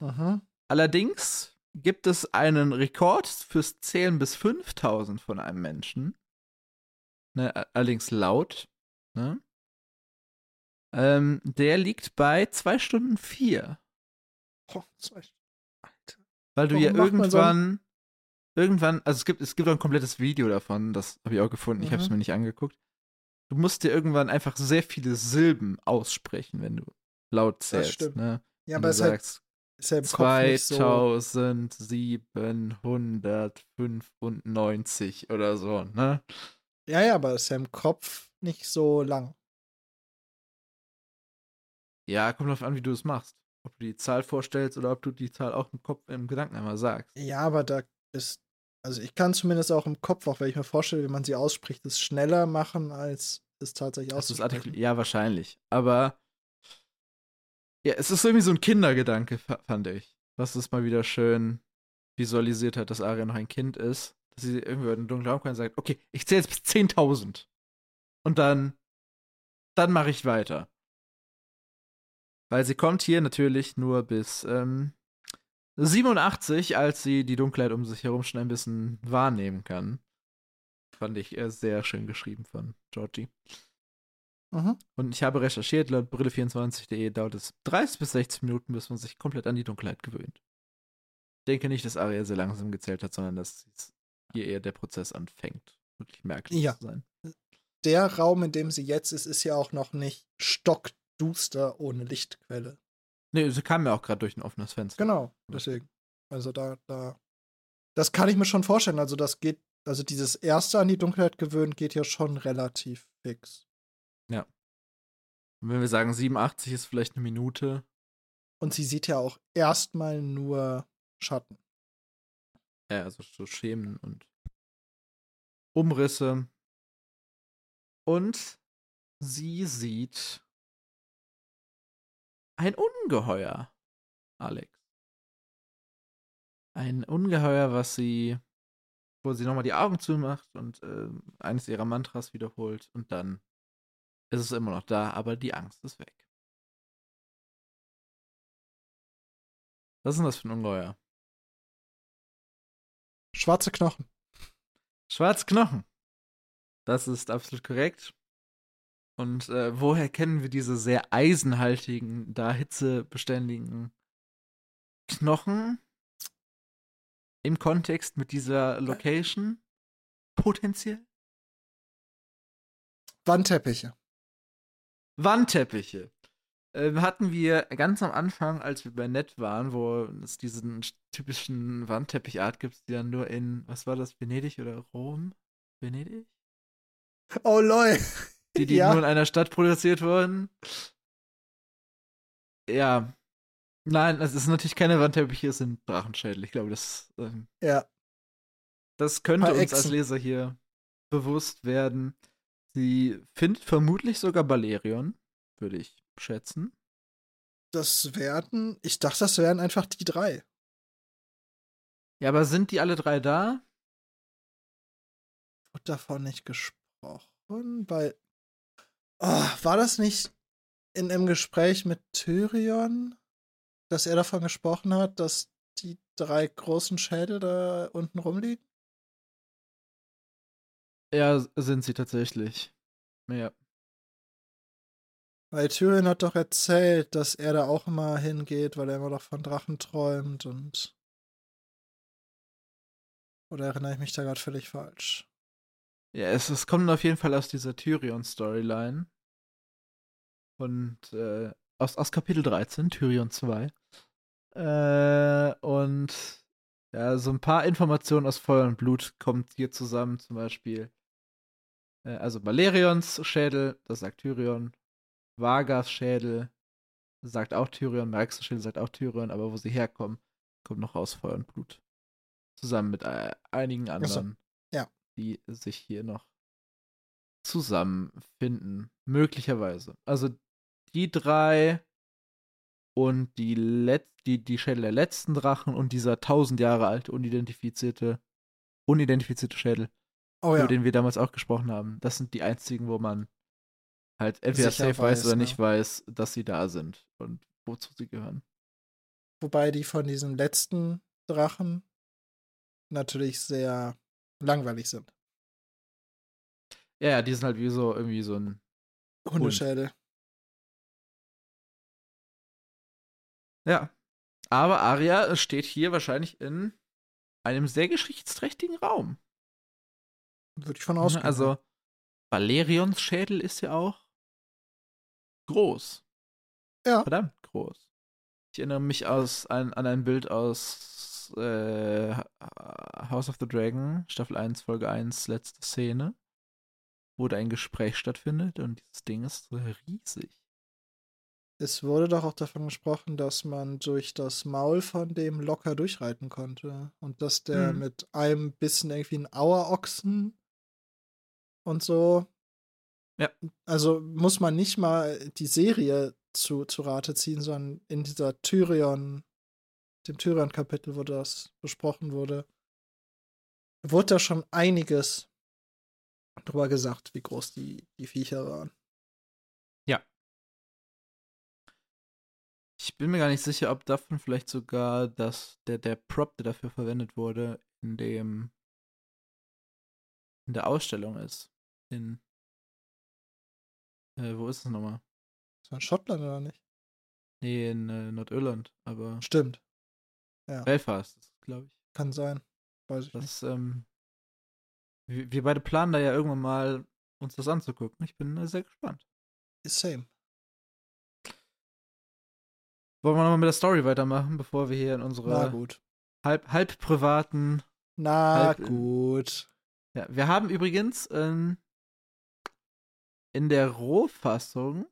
Mhm. Allerdings gibt es einen Rekord fürs Zählen bis 5000 von einem Menschen. Ne, allerdings laut. Ne? Ähm, der liegt bei 2 Stunden 4. Oh, zwei St- Alter. Weil du Warum ja man so irgendwann, irgendwann, also es gibt, es gibt auch ein komplettes Video davon, das habe ich auch gefunden, ich habe es Mhm. mir nicht angeguckt. Du musst dir irgendwann einfach sehr viele Silben aussprechen, wenn du laut zählst. stimmt. Ne? Ja, Wenn aber es ist halt, sagst, ist Kopf nicht so. 2795 oder so, ne? Ja, ja, aber es ist ja im Kopf nicht so lang. Ja, kommt drauf an, wie du es machst. Ob du die Zahl vorstellst oder ob du die Zahl auch im Kopf, im Gedanken einmal sagst. Ja, aber da ist. Also ich kann zumindest auch im Kopf, auch wenn ich mir vorstelle, wie man sie ausspricht, es schneller machen, als es tatsächlich auszusprechen. Ja, wahrscheinlich. Aber ja, es ist irgendwie so ein Kindergedanke, fa- fand ich. Was es mal wieder schön visualisiert hat, dass Aria noch ein Kind ist. Dass sie irgendwie in den dunklen Raum kann und sagt, okay, ich zähle jetzt bis 10.000. Und dann, dann mache ich weiter. Weil sie kommt hier natürlich nur bis ähm, 87, als sie die Dunkelheit um sich herum schon ein bisschen wahrnehmen kann. Fand ich äh, sehr schön geschrieben von Georgie. Mhm. Und ich habe recherchiert, laut brille24.de dauert es 30 bis 60 Minuten, bis man sich komplett an die Dunkelheit gewöhnt. Ich denke nicht, dass Aria sehr langsam gezählt hat, sondern dass hier eher der Prozess anfängt, wirklich merklich Ja. zu sein. Der Raum, in dem sie jetzt ist, ist ja auch noch nicht stockduster ohne Lichtquelle. Nee, sie kam ja auch gerade durch ein offenes Fenster. Genau, deswegen. Also da, da. Das kann ich mir schon vorstellen. Also das geht, also dieses erste an die Dunkelheit gewöhnen geht ja schon relativ fix. Und wenn wir sagen 87 ist vielleicht eine Minute, Und sie sieht ja auch erstmal nur Schatten. ja, also so Schemen und Umrisse. Und sie sieht ein Ungeheuer, Alex. Ein Ungeheuer, was sie, wo sie nochmal die Augen zumacht und äh, eines ihrer Mantras wiederholt und dann ist es immer noch da, aber die Angst ist weg. Was ist denn das für ein Ungeheuer? Schwarze Knochen. Schwarzknochen. Das ist absolut korrekt. Und äh, woher kennen wir diese sehr eisenhaltigen, da hitzebeständigen Knochen im Kontext mit dieser Location? Potenziell? Wandteppiche. Wandteppiche. Ähm, hatten wir ganz am Anfang, als wir bei Net waren, wo es diesen typischen Wandteppichart gibt, die dann nur in, was war das, Venedig oder Rom? Venedig? Oh lol. Die, die Ja. nur in einer Stadt produziert wurden. Ja. Nein, es ist natürlich keine Wandteppiche, es sind Drachenschädel. Ich glaube, das, ähm, Ja. das könnte Paar uns als Echsen. Leser hier bewusst werden. Sie findet vermutlich sogar Balerion, würde ich schätzen. Das werden, ich dachte, das wären einfach die drei. Ja, aber sind die alle drei da? Wurde davon nicht gesprochen, weil. Oh, war das nicht in einem Gespräch mit Tyrion, dass er davon gesprochen hat, dass die drei großen Schädel da unten rumliegen? Ja, sind sie tatsächlich. Ja. Weil Tyrion hat doch erzählt, dass er da auch immer hingeht, weil er immer noch von Drachen träumt und. Oder erinnere ich mich da gerade völlig falsch? Ja, es, es kommt auf jeden Fall aus dieser Tyrion-Storyline. Und äh, aus, aus Kapitel 13, Tyrion 2. Äh, und ja, so ein paar Informationen aus Feuer und Blut kommt hier zusammen, zum Beispiel. Äh, also Valerions Schädel, das sagt Tyrion. Vargas Schädel sagt auch Tyrion. Marx Schädel sagt auch Tyrion, aber wo sie herkommen, kommt noch aus Feuer und Blut. Zusammen mit äh, einigen anderen. Die sich hier noch zusammenfinden. Möglicherweise. Also die drei und die, Let die, die Schädel der letzten Drachen und dieser tausend Jahre alte unidentifizierte, unidentifizierte Schädel, Oh ja. über den wir damals auch gesprochen haben. Das sind die einzigen, wo man halt entweder Sicher safe weiß, oder ne? nicht weiß, dass sie da sind und wozu sie gehören. Wobei die von diesen letzten Drachen natürlich sehr langweilig sind. Ja, ja, die sind halt wie so irgendwie so ein Hundeschädel. Ja. Aber Arya steht hier wahrscheinlich in einem sehr geschichtsträchtigen Raum. Würde ich von ausgehen. Also, Valerions Schädel ist ja auch groß. Ja. Verdammt groß. Ich erinnere mich aus ein, an ein Bild aus äh, House of the Dragon, Staffel 1, Folge 1, letzte Szene, wo da ein Gespräch stattfindet und dieses Ding ist so riesig. Es wurde doch auch davon gesprochen, dass man durch das Maul von dem locker durchreiten konnte. Und dass der Mhm. mit einem Bissen irgendwie einen Auerochsen und so. Ja. Also muss man nicht mal die Serie zu, zu Rate ziehen, sondern in dieser Tyrion, dem Tyrion-Kapitel, wo das besprochen wurde, wurde da schon einiges drüber gesagt, wie groß die, die Viecher waren. Ich bin mir gar nicht sicher, ob davon vielleicht sogar das, der, der Prop, der dafür verwendet wurde, in dem in der Ausstellung ist. In. Äh, wo ist es nochmal? Ist man in Schottland oder nicht? Nee, in äh, Nordirland, aber. Stimmt. Ja. Belfast, glaube ich. Kann sein. Weiß ich nicht. Das, ähm. Wir, wir beide planen da ja irgendwann mal, uns das anzugucken. Ich bin äh, sehr gespannt. Same. Wollen wir nochmal mit der Story weitermachen, bevor wir hier in unsere halb, halb privaten. Na Halb- gut. Ja, wir haben übrigens ähm, in der Rohfassung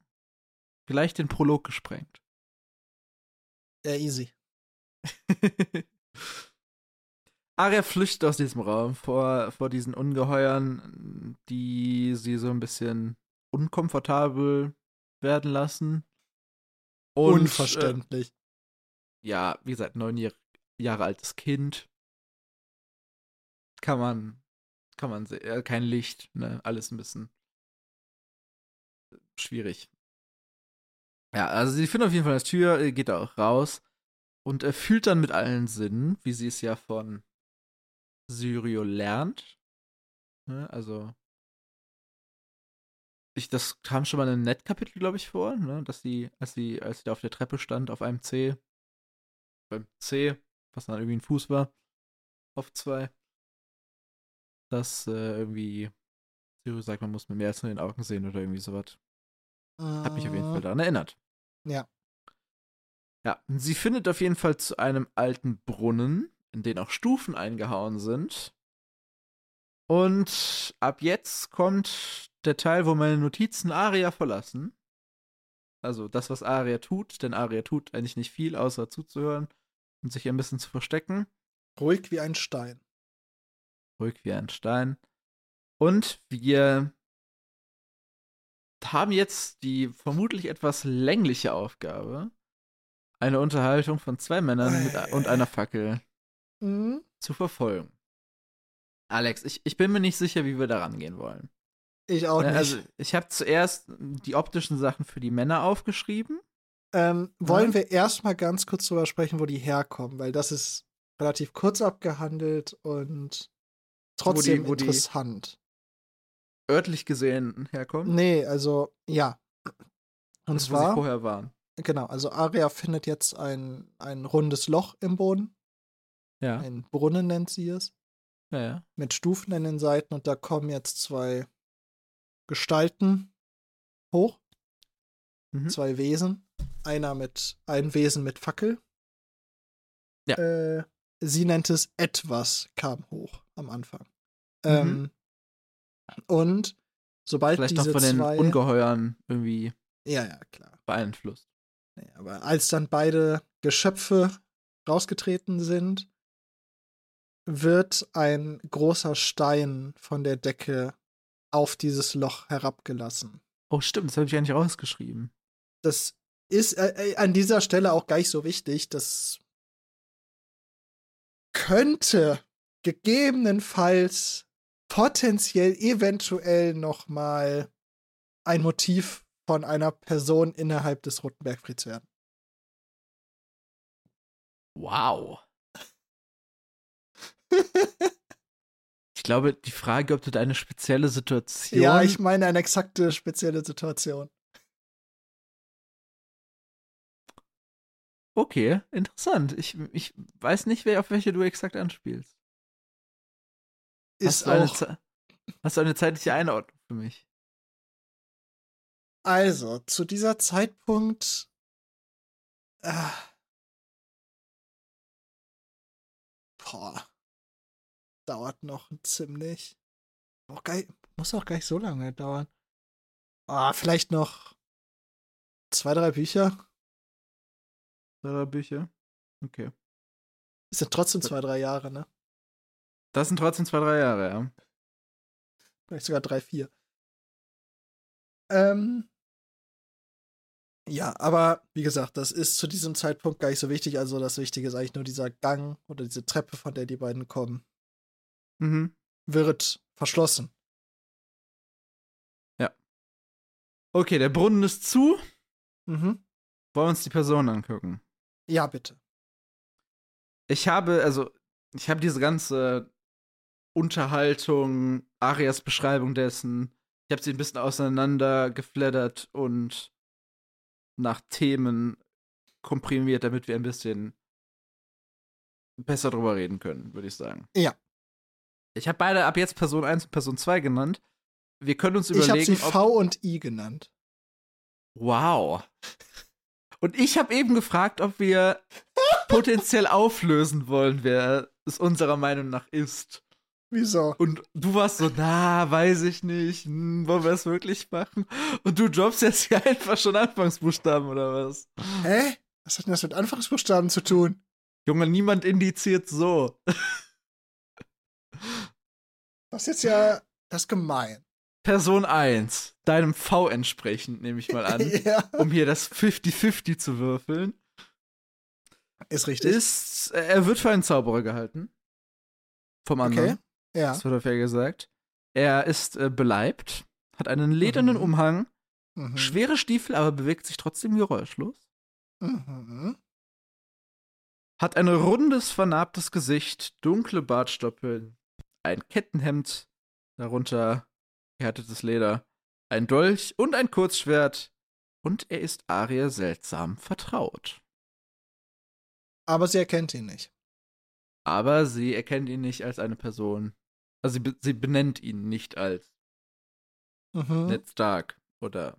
gleich den Prolog gesprengt. Ja, easy. Arya flüchtet aus diesem Raum vor, vor diesen Ungeheuern, die sie so ein bisschen unkomfortabel werden lassen. Und, Unverständlich. Äh, ja, wie gesagt, neun Jahr, Jahre altes Kind. Kann man, kann man sehen. Äh, kein Licht, ne? Alles ein bisschen schwierig. Ja, also sie findet auf jeden Fall das Tür, äh, geht da auch raus und äh, fühlt dann mit allen Sinnen, wie sie es ja von Syrio lernt. Ne? Also ich, das kam schon mal in einem Netkapitel, glaube ich, vor, ne? dass sie, als sie, als sie da auf der Treppe stand, auf einem C, beim C, was dann irgendwie ein Fuß war, auf zwei, dass äh, irgendwie Syrio sagt, man muss mit mehr als nur den Augen sehen oder irgendwie sowas. Hat mich auf jeden Fall daran erinnert. Ja. Ja, sie findet auf jeden Fall zu einem alten Brunnen, in den auch Stufen eingehauen sind. Und ab jetzt kommt der Teil, wo meine Notizen Aria verlassen. Also das, was Aria tut, denn Aria tut eigentlich nicht viel, außer zuzuhören und sich ein bisschen zu verstecken. Ruhig wie ein Stein. Ruhig wie ein Stein. Und wir haben jetzt die vermutlich etwas längliche Aufgabe, eine Unterhaltung von zwei Männern mit, und einer Fackel Mhm. zu verfolgen. Alex, ich, ich bin mir nicht sicher, wie wir da rangehen wollen. Ich auch Ne, nicht. Also, ich habe zuerst die optischen Sachen für die Männer aufgeschrieben. ähm, wollen Ja. wir erstmal ganz kurz drüber sprechen, wo die herkommen, weil das ist relativ kurz abgehandelt und trotzdem wo die- interessant. Örtlich gesehen herkommen. Nee, also ja. Und das, wo sie zwar, vorher waren. Genau, also Aria findet jetzt ein, ein rundes Loch im Boden. Ja. Ein Brunnen nennt sie es. Ja, ja. Mit Stufen an den Seiten und da kommen jetzt zwei Gestalten hoch. Mhm. Zwei Wesen. Einer mit, ein Wesen mit Fackel. Ja. Äh, sie nennt es etwas kam hoch am Anfang. Mhm. Ähm, und sobald Vielleicht diese noch von den zwei, Ungeheuern irgendwie ja, ja, klar. beeinflusst. Nee, aber als dann beide Geschöpfe rausgetreten sind, wird ein großer Stein von der Decke auf dieses Loch herabgelassen. Oh, stimmt, das habe ich ja nicht rausgeschrieben. Das ist äh, äh, an dieser Stelle auch gar nicht so wichtig. Das könnte gegebenenfalls potenziell eventuell noch mal ein Motiv von einer Person innerhalb des Roten Bergfrieds werden. Wow. Ich glaube, die Frage, ob du da eine spezielle Situation. Ja, ich meine eine exakte spezielle Situation. Okay, interessant. Ich, ich weiß nicht, wer auf welche du exakt anspielst. Ist hast, auch. Hast du eine zeitliche Einordnung für mich? Also, zu dieser Zeitpunkt. Äh, boah. Dauert noch ziemlich. Auch gar, muss auch gar nicht so lange dauern. Ah, vielleicht noch zwei, drei Bücher. Drei Bücher? Okay. Es sind trotzdem zwei, drei Jahre, ne? Das sind trotzdem zwei, drei Jahre, ja. Vielleicht sogar drei, vier. Ähm. Ja, aber wie gesagt, das ist zu diesem Zeitpunkt gar nicht so wichtig. Also das Wichtige ist eigentlich nur dieser Gang oder diese Treppe, von der die beiden kommen, Mhm. wird verschlossen. Okay, der Brunnen ist zu. Mhm. Wollen wir uns die Person angucken? Ja, bitte. Ich habe, also, ich habe diese ganze Unterhaltung, Arias Beschreibung dessen. Ich habe sie ein bisschen auseinander geflattert und nach Themen komprimiert, damit wir ein bisschen besser drüber reden können, würde ich sagen. Ja. Ich habe beide ab jetzt Person 1 und Person 2 genannt. Wir können uns Ich überlegen, habe sie V und I genannt. Wow. Und ich habe eben gefragt, ob wir potenziell auflösen wollen, wer es unserer Meinung nach ist. Wieso? Und du warst so, na, weiß ich nicht, hm, wollen wir es wirklich machen? Und du droppst jetzt hier einfach schon Anfangsbuchstaben oder was? Hä? Was hat denn das mit Anfangsbuchstaben zu tun? Junge, niemand indiziert so. Das ist jetzt ja das ist gemein. Person 1, deinem V entsprechend, nehme ich mal an, ja. um hier das 50-50 zu würfeln, Ist richtig. ist, er wird für einen Zauberer gehalten. Vom anderen. okay. Ja. Das wird auf ja gesagt. Er ist äh, beleibt, hat einen ledernen Mhm. Umhang, Mhm. schwere Stiefel, aber bewegt sich trotzdem geräuschlos. Mhm. Hat ein rundes, vernarbtes Gesicht, dunkle Bartstoppeln, ein Kettenhemd, darunter gehärtetes Leder, ein Dolch und ein Kurzschwert. Und er ist Aria seltsam vertraut. Aber sie erkennt ihn nicht. Aber sie erkennt ihn nicht als eine Person. Also sie, be sie benennt ihn nicht als Mhm. Ned Stark oder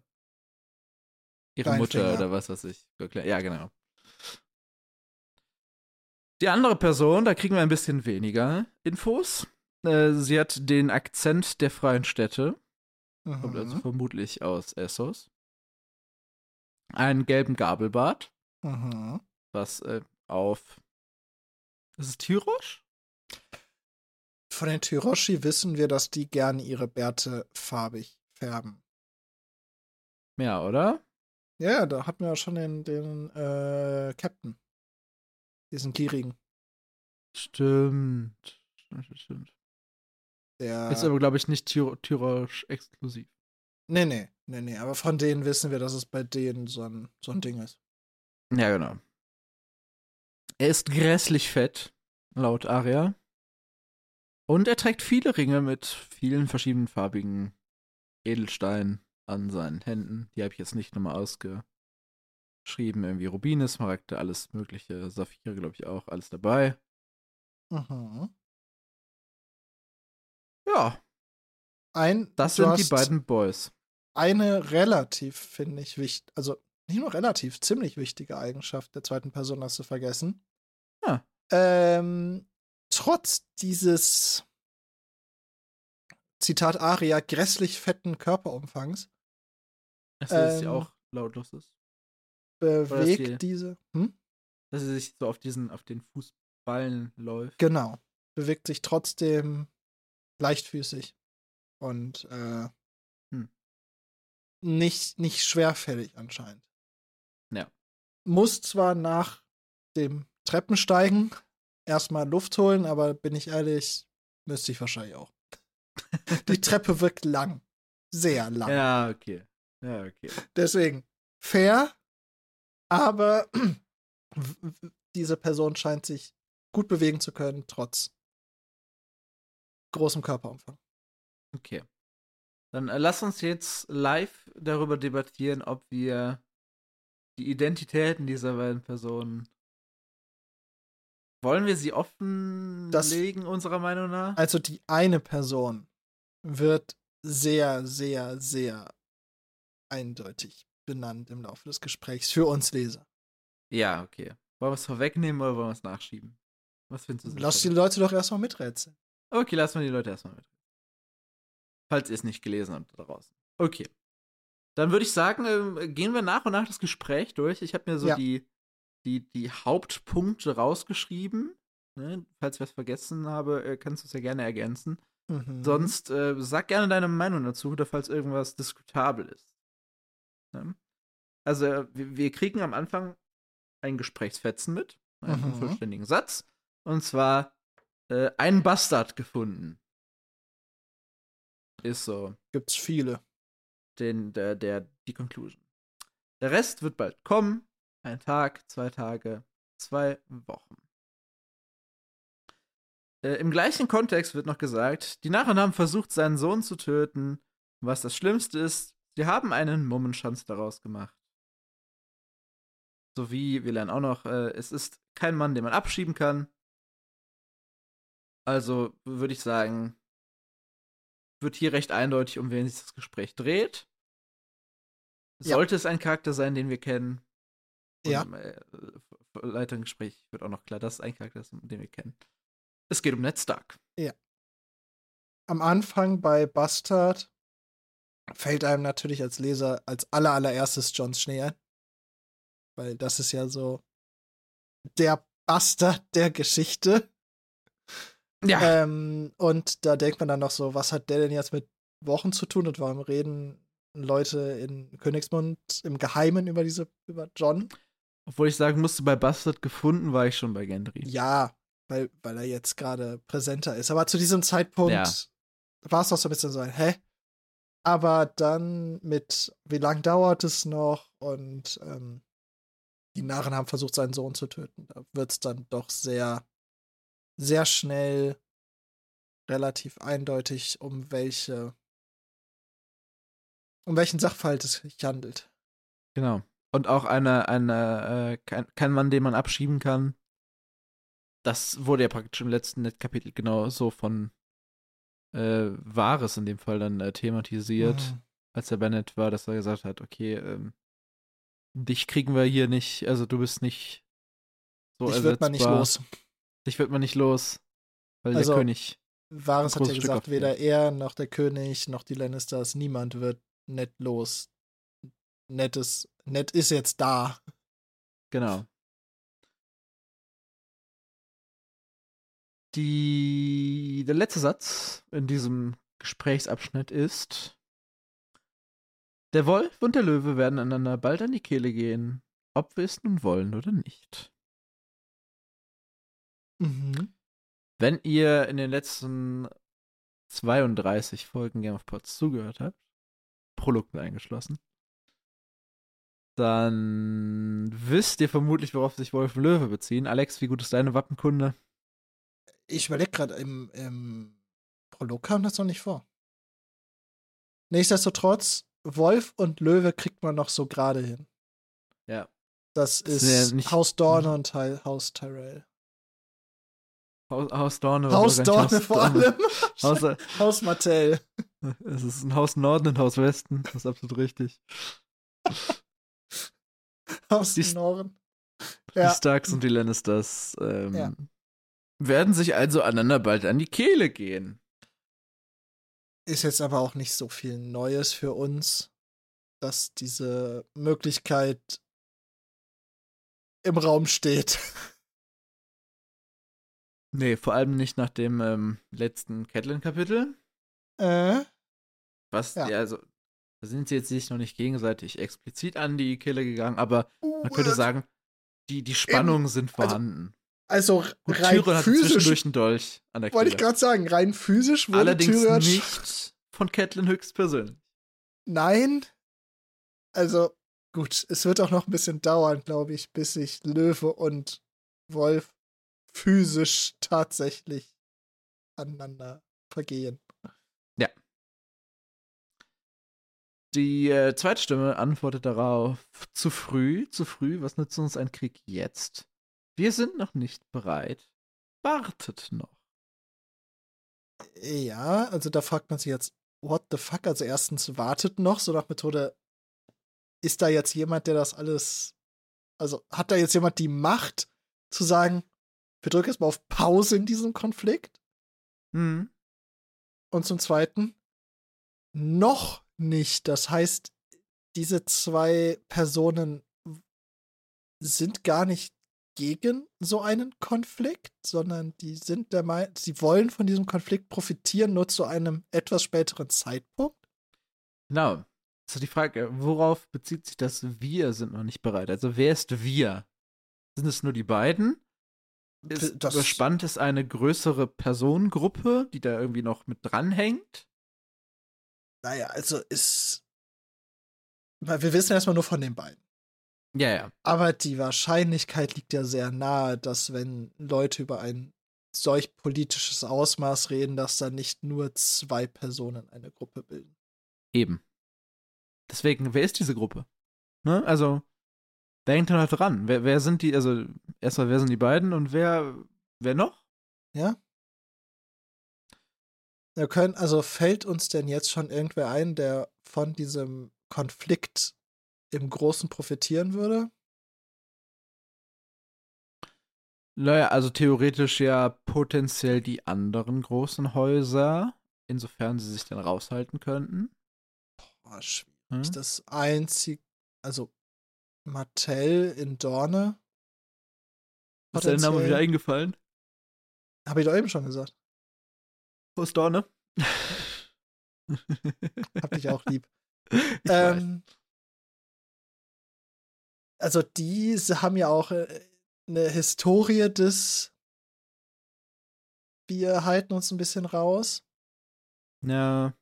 ihre Dein Mutter Finger. oder was weiß ich. Ja, genau. Die andere Person, da kriegen wir ein bisschen weniger Infos. Äh, sie hat den Akzent der freien Städte, kommt also Mhm. vermutlich aus Essos. Einen gelben Gabelbart, Mhm. was äh, auf. Ist es Tyrosch? Von den Tyroshi wissen wir, dass die gerne ihre Bärte farbig färben. Ja, oder? Ja, da hatten wir ja schon den, den äh, Captain. Diesen gierigen. Stimmt. Stimmt, stimmt. Der. Ist aber, glaube ich, nicht Tyro Tyrosch exklusiv. nee, nee, nee, nee. Aber von denen wissen wir, dass es bei denen so ein, so ein Ding ist. Ja, genau. Er ist grässlich fett, laut Aria. Und er trägt viele Ringe mit vielen verschiedenen farbigen Edelsteinen an seinen Händen. Die habe ich jetzt nicht nochmal ausgeschrieben. Irgendwie Rubine, Smaragde, alles mögliche. Saphire, glaube ich, auch. Alles dabei. Mhm. Ja, Ein, das sind die beiden Boys. Eine relativ, finde ich, wichtig, also nicht nur relativ, ziemlich wichtige Eigenschaft der zweiten Person hast du vergessen. Ja. Ähm, trotz dieses Zitat Aria grässlich fetten Körperumfangs Dass sie ähm, auch lautlos ist. dass bewegt die- diese, hm? Dass sie sich so auf diesen, auf den Fußballen läuft. genau, bewegt sich trotzdem leichtfüßig und äh, Hm. nicht, nicht schwerfällig anscheinend. Ja. Muss zwar nach dem Treppensteigen erstmal Luft holen, aber bin ich ehrlich, müsste ich wahrscheinlich auch. Die Treppe wirkt lang. Sehr lang. Ja, okay. Ja, okay. Deswegen fair, aber diese Person scheint sich gut bewegen zu können, trotz großem Körperumfang. Okay. Dann äh, lass uns jetzt live darüber debattieren, ob wir die Identitäten dieser beiden Personen. Wollen wir sie Das- offenlegen, unserer Meinung nach? Also die eine Person wird sehr, sehr, sehr eindeutig benannt im Laufe des Gesprächs für uns Leser. Ja, okay. Wollen wir es vorwegnehmen oder wollen wir es nachschieben? Was findest du? Lass die? Leute doch erstmal miträtseln. Okay, lassen wir die Leute erstmal mit. Falls ihr es nicht gelesen habt da draußen. Okay. Dann würde ich sagen, ähm, gehen wir nach und nach das Gespräch durch. Ich habe mir so Ja. die, die, die Hauptpunkte rausgeschrieben. Ne? Falls ich was vergessen habe, äh, kannst du es ja gerne ergänzen. Mhm. Sonst äh, sag gerne deine Meinung dazu, oder falls irgendwas diskutabel ist. Ne? Also, wir, wir kriegen am Anfang ein Gesprächsfetzen mit, einen Mhm. vollständigen Satz. Und zwar äh, einen Bastard gefunden. Ist so Gibt's viele. den, der, der, die Conclusion. Der Rest wird bald kommen. Ein Tag, zwei Tage, zwei Wochen. Äh, Im gleichen Kontext wird noch gesagt, die Narren haben versucht, seinen Sohn zu töten. Was das Schlimmste ist, sie haben einen Mummenschanz daraus gemacht. Sowie, wir lernen auch noch, äh, es ist kein Mann, den man abschieben kann. Also würde ich sagen, wird hier recht eindeutig, um wen sich das Gespräch dreht. Ja. Sollte es ein Charakter sein, den wir kennen? Ja. Im äh, weiteren Gespräch wird auch noch klar, dass es ein Charakter ist, den wir kennen. Es geht um Ned Stark. Am Anfang bei Bastard fällt einem natürlich als Leser als aller allererstes John Schnee ein. Weil das ist ja so der Bastard der Geschichte. Ja. Ähm, und da denkt man dann noch so, was hat der denn jetzt mit Wochen zu tun und warum reden Leute in Königsmund im Geheimen über diese, über John? Obwohl ich sagen musste, bei Bastard gefunden war ich schon bei Gendry. Ja, weil, weil er jetzt gerade präsenter ist. Aber zu diesem Zeitpunkt Ja. war es noch so ein bisschen so ein, hä? Aber dann mit, wie lang dauert es noch? Und ähm, die Narren haben versucht, seinen Sohn zu töten. Da wird es dann doch sehr, sehr schnell relativ eindeutig, um welche, um welchen Sachverhalt es sich handelt. Genau. Und auch eine, eine, äh, kein, kein Mann, den man abschieben kann. Das wurde ja praktisch im letzten Kapitel genau so von äh, Wahres in dem Fall dann äh, thematisiert, Mhm. als der Bennett war, dass er gesagt hat, okay, ähm, dich kriegen wir hier nicht, also du bist nicht so Dich wird man nicht ersetzbar. los. Dich wird man nicht los, weil Also, der König. Varys hat ja Stück gesagt, weder er noch der König noch die Lannisters, niemand wird Ned los. Ned ist, Ned ist jetzt da. Genau. Die, der letzte Satz in diesem Gesprächsabschnitt ist: Der Wolf und der Löwe werden einander bald an die Kehle gehen, ob wir es nun wollen oder nicht. Mhm. Wenn ihr in den letzten 32 Folgen Game of Pots zugehört habt, Prolog eingeschlossen, dann wisst ihr vermutlich, worauf sich Wolf und Löwe beziehen. Alex, wie gut ist deine Wappenkunde? Ich überlege gerade, im, im Prolog kam das noch nicht vor. Nichtsdestotrotz, Wolf und Löwe kriegt man noch so gerade hin. Ja. Das ist ja Haus Dorne und Teil Haus Tyrell. Haus, Haus Dorne. Haus Dorne vor Dorne. allem. Haus, Haus Martell. es ist ein Haus Norden und Haus Westen. Das ist absolut richtig. Haus Die- Norden. Die Ja. Starks und die Lannisters ähm, Ja. werden sich also aneinander bald an die Kehle gehen. Ist jetzt aber auch nicht so viel Neues für uns, dass diese Möglichkeit im Raum steht. Nee, vor allem nicht nach dem ähm, letzten Catelyn-Kapitel. Äh? Was, Ja. ja. also, da sind sie jetzt sich noch nicht gegenseitig explizit an die Kehle gegangen, aber man könnte sagen, die, die Spannungen sind also, vorhanden. Also Gut, rein Tyrion hat physisch, zwischendurch einen Dolch an der Kehle. wollte ich gerade sagen, rein physisch wurde Allerdings Tyrion nicht von Catelyn höchstpersönlich. Nein. Also, gut, es wird auch noch ein bisschen dauern, glaube ich, bis sich Löwe und Wolf physisch tatsächlich aneinander vergehen. Die äh, zweite Stimme antwortet darauf: Zu früh, zu früh, was nützt uns ein Krieg jetzt? Wir sind noch nicht bereit. Wartet noch. Ja, also da fragt man sich jetzt, what the fuck? Also erstens wartet noch, so nach Methode, ist da jetzt jemand, der das alles, also hat da jetzt jemand die Macht zu sagen, wir drücken jetzt mal auf Pause in diesem Konflikt? Hm. Und zum Zweiten, noch nicht. Das heißt, diese zwei Personen sind gar nicht gegen so einen Konflikt, sondern die sind der Meinung, sie wollen von diesem Konflikt profitieren, nur zu einem etwas späteren Zeitpunkt. Genau. Also die Frage, worauf bezieht sich das Wir sind noch nicht bereit? Also wer ist wir? Sind es nur die beiden? Ist, Das- überspannt es eine größere Personengruppe, die da irgendwie noch mit dranhängt? Naja, also ist. Weil wir wissen erstmal nur von den beiden. Ja, ja. Aber die Wahrscheinlichkeit liegt ja sehr nahe, dass wenn Leute über ein solch politisches Ausmaß reden, dass da nicht nur zwei Personen eine Gruppe bilden. Eben. Deswegen, wer ist diese Gruppe? Ne? Also, denkt da dran. Wer, wer sind die, also, erstmal, wer sind die beiden und wer, wer noch? Ja. Wir können, also fällt uns denn jetzt schon irgendwer ein, der von diesem Konflikt im Großen profitieren würde? Naja, also theoretisch ja potenziell die anderen großen Häuser, insofern sie sich dann raushalten könnten. Boah, schwierig. Hm? Das einzige, also Mattel in Dorne. Ist dein Name wieder eingefallen? Habe ich doch eben schon gesagt. Aus Dorne. Hab dich auch lieb. ähm, also diese haben ja auch äh, eine Historie des wir halten uns ein bisschen raus. Ja.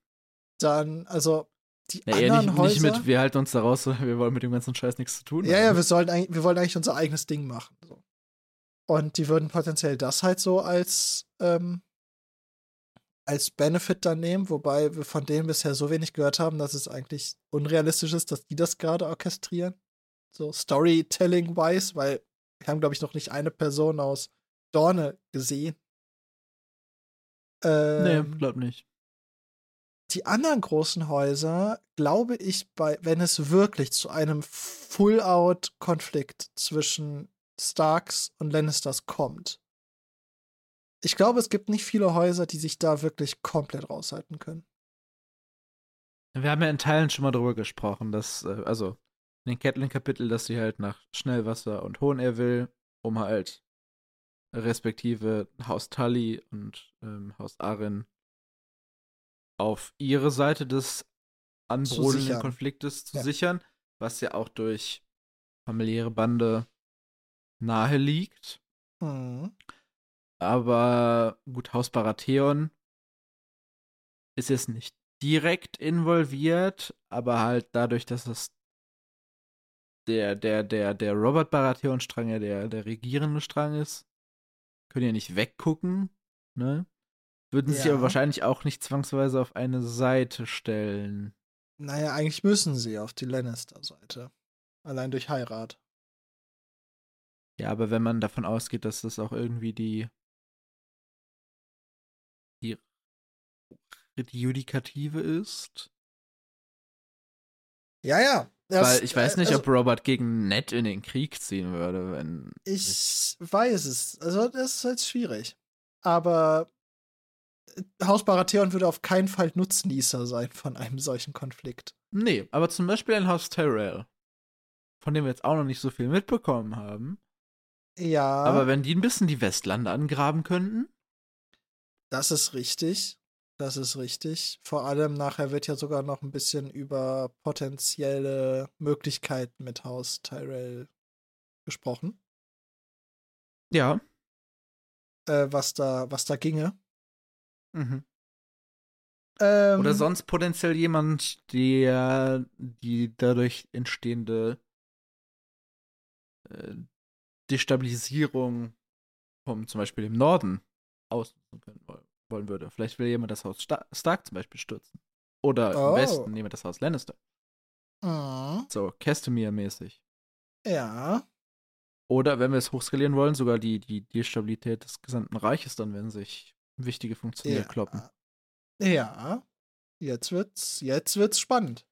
Dann, also die ja, anderen nicht, Häuser. Nicht mit, wir halten uns da raus, wir wollen mit dem ganzen Scheiß nichts zu tun haben. Ja, ja, wir, sollten eigentlich, wir wollen eigentlich unser eigenes Ding machen. So. Und die würden potenziell das halt so als, ähm, als Benefit dann nehmen, wobei wir von denen bisher so wenig gehört haben, dass es eigentlich unrealistisch ist, dass die das gerade orchestrieren. So Storytelling-wise, weil wir haben, glaube ich, noch nicht eine Person aus Dorne gesehen. Ähm, nee, glaub nicht. Die anderen großen Häuser, glaube ich, bei, wenn es wirklich zu einem Full-Out-Konflikt zwischen Starks und Lannisters kommt, ich glaube, es gibt nicht viele Häuser, die sich da wirklich komplett raushalten können. Wir haben ja in Teilen schon mal drüber gesprochen, dass, äh, also in den Catelyn-Kapitel, dass sie halt nach Schnellwasser und Hohenair will, um halt respektive Haus Tully und ähm, Haus Arin auf ihre Seite des anbrodelnden Konfliktes zu ja. sichern, was ja auch durch familiäre Bande nahe liegt. Mhm. Aber gut, Haus Baratheon ist jetzt nicht direkt involviert, aber halt dadurch, dass es der, der, der, der Robert Baratheon-Strang ja der, der regierende Strang ist, können ja nicht weggucken, ne? Würden ja. sich aber wahrscheinlich auch nicht zwangsweise auf eine Seite stellen. Naja, eigentlich müssen sie auf die Lannister-Seite. Allein durch Heirat. Ja, aber wenn man davon ausgeht, dass das auch irgendwie die die, die Judikative ist. Ja, ja. Das, Weil ich weiß nicht, also, ob Robert gegen Ned in den Krieg ziehen würde, wenn. Ich, ich weiß es. Also, das ist jetzt schwierig. Aber äh, Haus Baratheon würde auf keinen Fall Nutznießer sein von einem solchen Konflikt. Nee, aber zum Beispiel ein Haus Tyrell, von dem wir jetzt auch noch nicht so viel mitbekommen haben. Ja. Aber wenn die ein bisschen die Westlande angraben könnten. Das ist richtig. Das ist richtig. Vor allem nachher wird ja sogar noch ein bisschen über potenzielle Möglichkeiten mit Haus Tyrell gesprochen. Ja. Äh, was da, was da ginge. Mhm. Ähm, Oder sonst potenziell jemand, der die dadurch entstehende äh, Destabilisierung vom zum Beispiel im Norden ausnutzen können wollen würde. Vielleicht will jemand das Haus Stark zum Beispiel stürzen. Oder oh. im Westen jemand das Haus Lannister. Oh. So, Castamere-mäßig. Ja. Oder wenn wir es hochskalieren wollen, sogar die, die, die Stabilität des gesamten Reiches dann, wenn sich wichtige Funktionen ja. kloppen. Ja. Jetzt wird's, jetzt wird's spannend.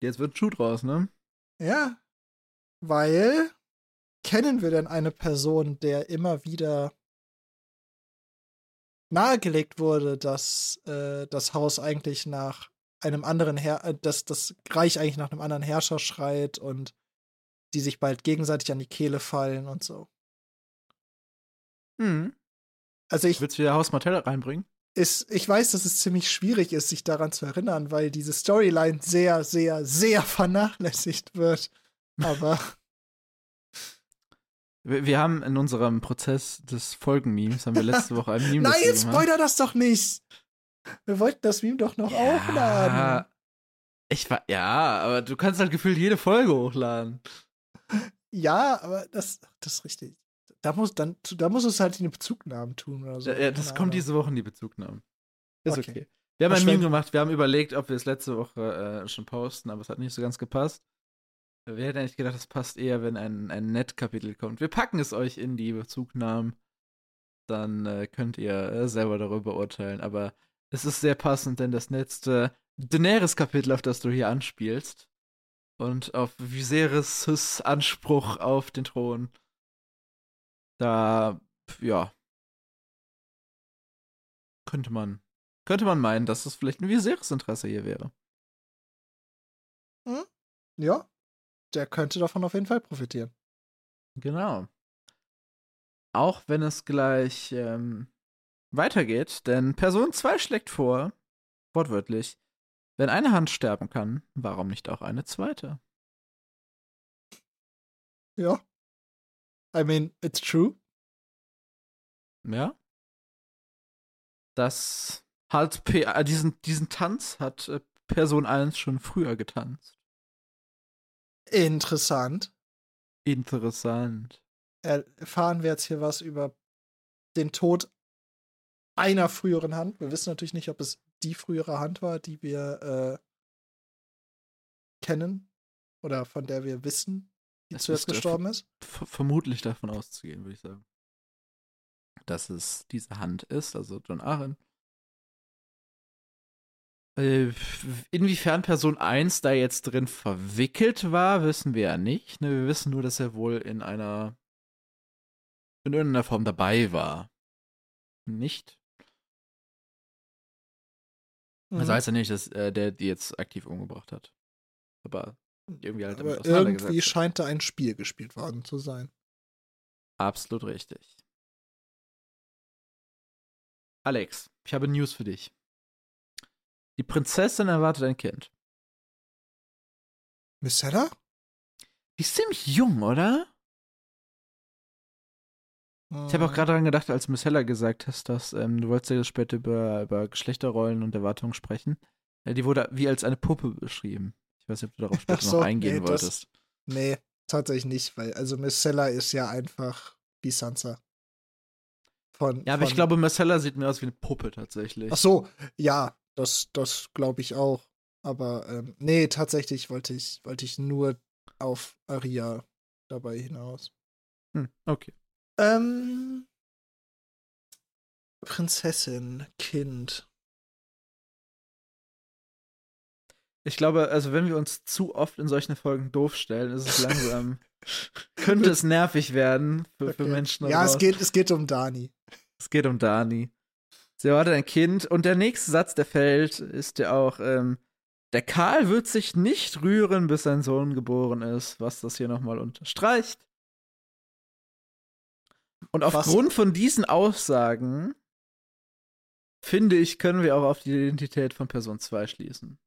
Jetzt wird Schuh draus, ne? Ja. Weil kennen wir denn eine Person, der immer wieder nahegelegt wurde, dass äh, das Haus eigentlich nach einem anderen Herr, äh, dass das Reich eigentlich nach einem anderen Herrscher schreit und die sich bald gegenseitig an die Kehle fallen und so. Hm. Also ich. Willst du wieder Haus Martell reinbringen? Ist, ich weiß, dass es ziemlich schwierig ist, sich daran zu erinnern, weil diese Storyline sehr, sehr, sehr vernachlässigt wird. Aber wir, haben in unserem Prozess des Folgenmemes, haben wir letzte Woche ein Meme Nein, jetzt spoiler das doch nicht! Wir wollten das Meme doch noch ja, aufladen. Ich war, ja, aber du kannst halt gefühlt jede Folge hochladen. Ja, aber das, das ist richtig. da muss, dann, da muss es halt in den Bezugnahmen tun oder so. Ja, ja, das kommt diese Woche in die Bezugnahmen. Ist okay. Okay. Wir haben ein Meme gemacht, wir haben überlegt, ob wir es letzte Woche äh, schon posten, aber es hat nicht so ganz gepasst. Wir hätten eigentlich gedacht, es passt eher, wenn ein, ein Net-Kapitel kommt. Wir packen es euch in die Bezugnahmen. Dann äh, könnt ihr äh, selber darüber urteilen. Aber es ist sehr passend, denn das letzte Daenerys-Kapitel, auf das du hier anspielst, und auf Viserys' Anspruch auf den Thron, da, ja, könnte man, könnte man meinen, dass es vielleicht ein Viserys-Interesse hier wäre. Ja, der könnte davon auf jeden Fall profitieren. Genau. Auch wenn es gleich ähm, weitergeht, denn Person 2 schlägt vor, wortwörtlich, wenn eine Hand sterben kann, warum nicht auch eine zweite? Ja. I mean, it's true. Ja. Das hat P äh, diesen, diesen Tanz hat äh, Person 1 schon früher getanzt. Interessant. Interessant. Erfahren wir jetzt hier was über den Tod einer früheren Hand. Wir wissen natürlich nicht, ob es die frühere Hand war, die wir äh, kennen oder von der wir wissen, die Es zuerst gestorben ist. Ver vermutlich davon auszugehen, würde ich sagen. Dass es diese Hand ist, also John Aaron. Äh, inwiefern Person 1 da jetzt drin verwickelt war, wissen wir ja nicht. Ne? Wir wissen nur, dass er wohl in einer in irgendeiner Form dabei war. Nicht? Mhm. Das heißt ja nicht, dass äh, der die jetzt aktiv umgebracht hat. Aber irgendwie halt Aber irgendwie scheint da ein Spiel gespielt worden zu sein. Absolut richtig. Alex, ich habe News für dich. Die Prinzessin erwartet ein Kind. Miss Heather? Die ist ziemlich jung, oder? Ich habe auch Mhm. gerade daran gedacht, als Miss Heller gesagt hast, dass ähm, du wolltest ja später über, über Geschlechterrollen und Erwartungen sprechen. Äh, die wurde wie als eine Puppe beschrieben. Ich weiß nicht, ob du darauf später so, noch eingehen nee, das- wolltest. Nee, tatsächlich nicht, weil also Miss Seller ist ja einfach wie Sansa. Von, Ja, aber ich von- glaube, Miss Heller sieht mir aus wie eine Puppe tatsächlich. Ach so, ja, das, das glaube ich auch. Aber ähm, nee, tatsächlich wollte ich, wollte ich nur auf Aria dabei hinaus. Hm, okay. Ähm, Prinzessin, Kind. Ich glaube, also wenn wir uns zu oft in solchen Folgen doof stellen, ist es langsam, könnte es nervig werden für, für Okay. Menschen. da Ja, es geht, es geht um Dani. Es geht um Dani. Sie erwartet ein Kind und der nächste Satz, der fällt, ist ja auch, ähm, der Karl wird sich nicht rühren, bis sein Sohn geboren ist, was das hier nochmal unterstreicht. Und aufgrund von diesen Aussagen, finde ich, können wir auch auf die Identität von Person 2 schließen.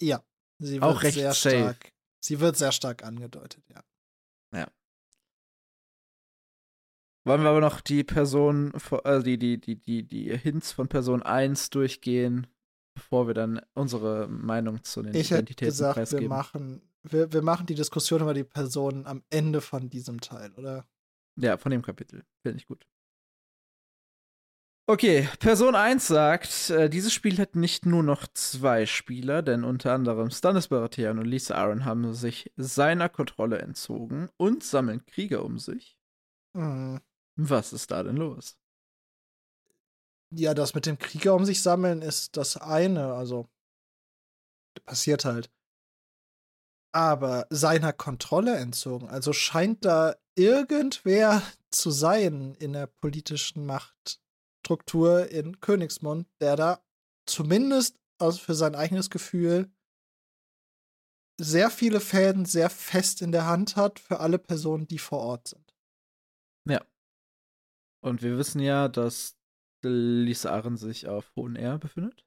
Ja, sie wird Auch recht sehr safe. stark. Sie wird sehr stark angedeutet, ja. Wollen wir aber noch die Person, äh, die, die, die, die, die Hints von Person 1 durchgehen, bevor wir dann unsere Meinung zu den Ich hätte Identitäten gesagt, wir preisgeben? machen, wir, wir machen die Diskussion über die Personen am Ende von diesem Teil, oder? Ja, von dem Kapitel. Finde ich gut. Okay, Person 1 sagt, äh, dieses Spiel hat nicht nur noch zwei Spieler, denn unter anderem Stannis Baratheon und Lisa Aaron haben sich seiner Kontrolle entzogen und sammeln Krieger um sich. Hm. Was ist da denn los? Ja, das mit dem Krieger um sich sammeln ist das eine, also passiert halt. Aber seiner Kontrolle entzogen, also scheint da irgendwer zu sein in der politischen Machtstruktur in Königsmund, der da zumindest aus für sein eigenes Gefühl sehr viele Fäden sehr fest in der Hand hat für alle Personen, die vor Ort sind. Und wir wissen ja, dass Lisa Aaron sich auf Hohen Air befindet.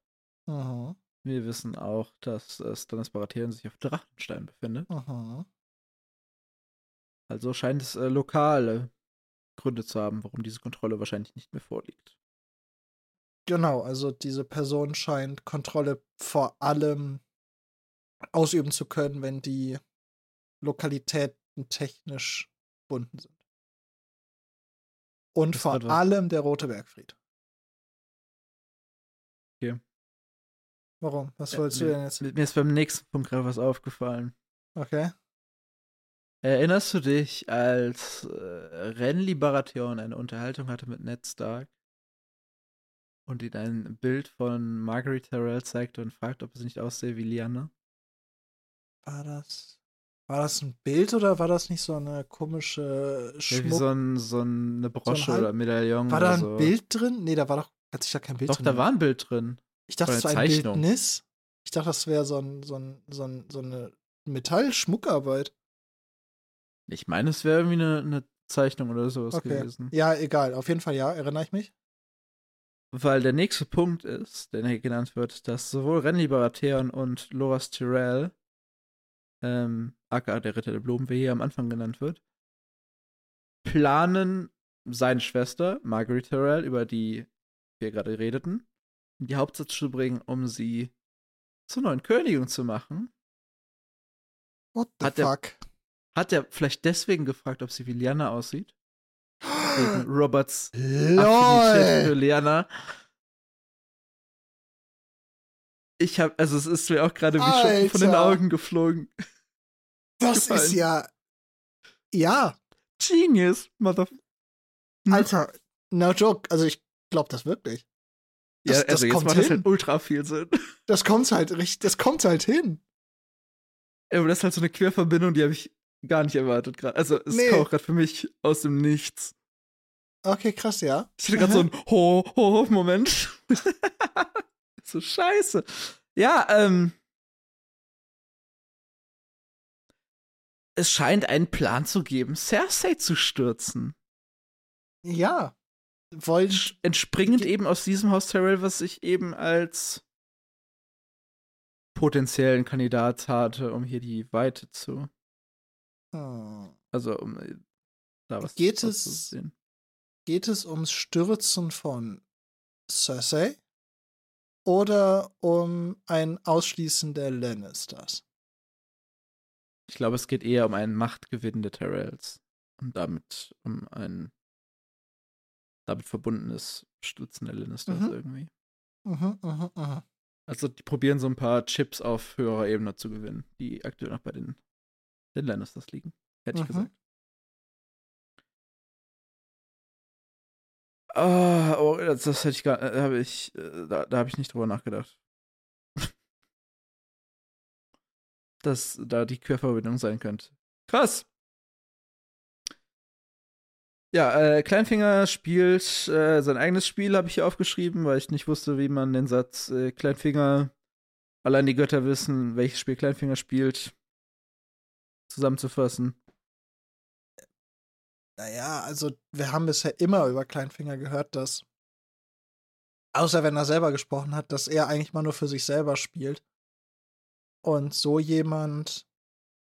Mhm. Wir wissen auch, dass äh, Stannis Baratheon sich auf Drachenstein befindet. Mhm. Also scheint es äh, lokale Gründe zu haben, warum diese Kontrolle wahrscheinlich nicht mehr vorliegt. Genau, also diese Person scheint Kontrolle vor allem ausüben zu können, wenn die Lokalitäten technisch bunden sind. Und Das vor allem der Rote Bergfried. Okay. Warum? Was Ja, wolltest du mir- denn jetzt? Mir ist beim nächsten Punkt gerade was aufgefallen. Okay. Erinnerst du dich, als äh, Renly Baratheon eine Unterhaltung hatte mit Ned Stark und ihn ein Bild von Marguerite Terrell zeigte und fragte, ob sie nicht aussehe wie Lyanna? War das. War das ein Bild oder war das nicht so eine komische Ja, wie Schmuck? so, ein, so eine Brosche Halb- oder Medaillon war da ein so. Bild drin? Nee, da war doch. Hat sich da kein Bild Doch, drin. da war ein Bild drin. Ich dachte, das war ein. Bildnis. Ich dachte, das wäre so, ein, so, ein, so, ein, so eine Metallschmuckarbeit. Ich meine, es wäre irgendwie eine, eine Zeichnung oder sowas Okay. gewesen. Ja, egal. Auf jeden Fall ja, erinnere ich mich. Weil der nächste Punkt ist, der hier genannt wird, dass sowohl Renly Baratheon und Loras Tyrell, ähm, aka der Ritter der Blumen, wie hier am Anfang genannt wird, planen, seine Schwester, Marguerite Tyrell, über die wir gerade redeten, in die Hauptstadt zu bringen, um sie zur neuen Königin zu machen. What the Hat der- fuck? Hat er vielleicht deswegen gefragt, ob sie wie Lyanna aussieht? Roberts Affinität für LOL! Liana. Ich hab, also es ist mir auch gerade wie Schuppen von den. Augen geflogen. Das gefallen. ist ja. Ja, Genius, Mother. Hm? Alter, no joke. Also ich glaube das wirklich. Das, ja, das also jetzt kommt macht das hin. halt ultra viel Sinn. Das kommt halt richtig, das kommt halt hin. Aber das ist halt so eine Querverbindung, die habe ich gar nicht erwartet gerade. Also es Nee. kam auch gerade für mich aus dem Nichts. Okay, krass, ja. Ich hatte gerade so einen ho ho Moment. So scheiße. Ja, ähm. Es scheint einen Plan zu geben, Cersei zu stürzen. Ja. Wollen. entspringend eben aus diesem Haus Tyrell, was ich eben als potenziellen Kandidat hatte, um hier die Weite zu, Hm. also um äh, da was Geht es- zu sehen. Geht es ums Stürzen von Cersei oder um ein Ausschließen der Lannisters? Ich glaube, es geht eher um einen Machtgewinn der Tyrells und damit um ein damit verbundenes Stützen der Lannisters Mhm. irgendwie. Mhm, mhm, mhm. Also die probieren so ein paar Chips auf höherer Ebene zu gewinnen, die aktuell noch bei den, den Lannisters liegen, hätte ich Mhm. gesagt. Ah, oh, das, das hätte ich gar, äh, habe ich, äh, da, da habe ich nicht drüber nachgedacht. Dass da die Querverbindung sein könnte. Krass. Ja, äh, Kleinfinger spielt äh, sein eigenes Spiel, habe ich hier aufgeschrieben, weil ich nicht wusste, wie man den Satz äh, Kleinfinger, allein die Götter wissen, welches Spiel Kleinfinger spielt, zusammenzufassen. Naja, also wir haben bisher immer über Kleinfinger gehört, dass, außer wenn er selber gesprochen hat, dass er eigentlich mal nur für sich selber spielt. Und so jemand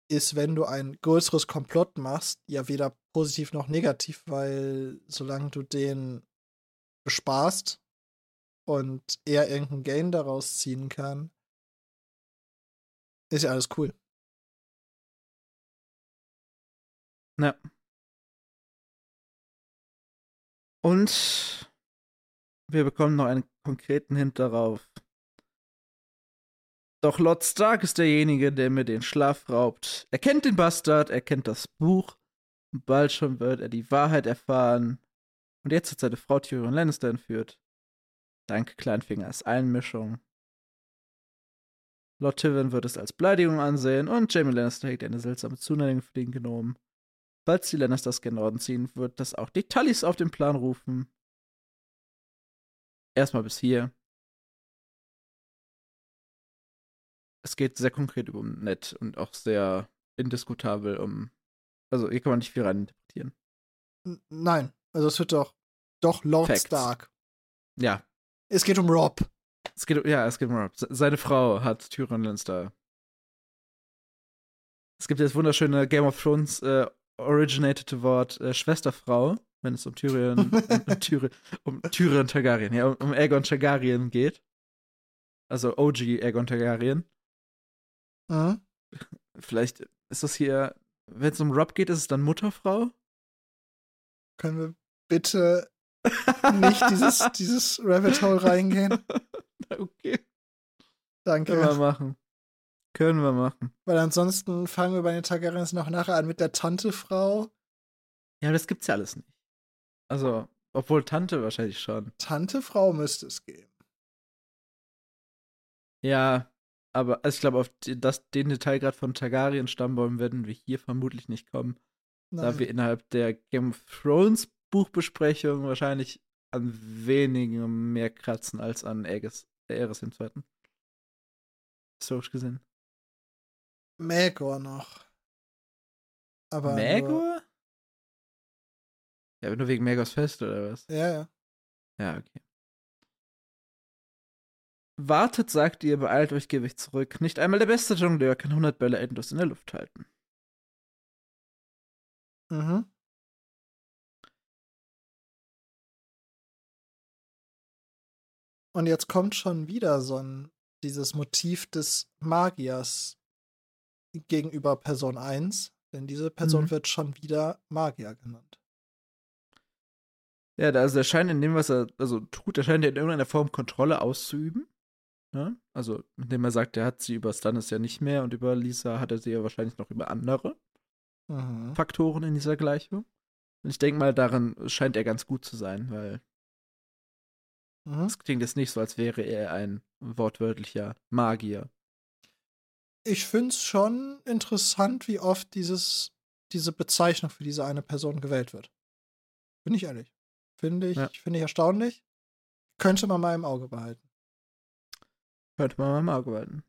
ist, wenn du ein größeres Komplott machst, ja weder positiv noch negativ, weil solange du den besparst und er irgendeinen Gain daraus ziehen kann, ist ja alles cool. Ja. Und wir bekommen noch einen konkreten Hint darauf. Doch Lord Stark ist derjenige, der mir den Schlaf raubt. Er kennt den Bastard, er kennt das Buch. Bald schon wird er die Wahrheit erfahren. Und jetzt hat seine Frau Tyrion Lannister entführt. Dank Kleinfingers Einmischung. Lord Tywin wird es als Beleidigung ansehen und Jamie Lannister hegt eine seltsame Zuneigung für den Gnom. Falls die Lannisters gen Norden ziehen, wird das auch die Tullys auf den Plan rufen. Erstmal bis hier. Es geht sehr konkret um Ned und auch sehr indiskutabel um. Also hier kann man nicht viel reininterpretieren. N nein, also es wird doch doch Lord Facts. Stark. Ja, Es geht um Rob. es geht, ja, es geht um Rob. Se- Seine Frau hat Tyrion Lannister. Es gibt das wunderschöne Game of Thrones äh, originated Wort äh, Schwesterfrau, wenn es um Tyrion, um, Tyrion um Tyrion Targaryen, ja, um, um Aegon Targaryen geht. Also OG Aegon Targaryen. Mhm. Vielleicht ist das hier, wenn es um Rob geht, ist es dann Mutterfrau? Können wir bitte nicht dieses, dieses Rabbit Hole reingehen? okay. Danke. Können wir machen. Können wir machen. Weil ansonsten fangen wir bei den Targaryens noch nachher an mit der Tante-Frau. Ja, das gibt's ja alles nicht. Also, obwohl Tante wahrscheinlich schon. Tante-Frau müsste es geben. Ja, aber also ich glaube, auf die, das, den Detail gerade von Targaryen-Stammbäumen werden wir hier vermutlich nicht kommen. Nein. Da wir innerhalb der Game of Thrones Buchbesprechung wahrscheinlich an wenigen mehr kratzen als an Aegis, im Zweiten. Historisch gesehen. Magor noch. Aber Magor? Ja, nur wegen Magors Fest oder was? ja, ja. Ja, okay. Wartet, sagt ihr, beeilt euch, Gewicht zurück. Nicht einmal der beste Jongleur kann 100 Bälle endlos in der Luft halten. Mhm. Und jetzt kommt schon wieder so ein, dieses Motiv des Magiers gegenüber Person 1, denn diese Person Mhm. wird schon wieder Magier genannt. Ja, also er scheint in dem, was er also tut, er scheint ja in irgendeiner Form Kontrolle auszuüben. Ne? Also, indem er sagt, er hat sie über Stannis ja nicht mehr und über Lisa hat er sie ja wahrscheinlich noch über andere Mhm. Faktoren in dieser Gleichung. Und ich denke mal, darin scheint er ganz gut zu sein, weil Mhm. es klingt jetzt nicht so, als wäre er ein wortwörtlicher Magier. Ich finde es schon interessant, wie oft dieses, diese Bezeichnung für diese eine Person gewählt wird. Bin ich ehrlich. Finde ich, Ja. finde ich erstaunlich. Könnte man mal im Auge behalten. Könnte man mal im Auge behalten.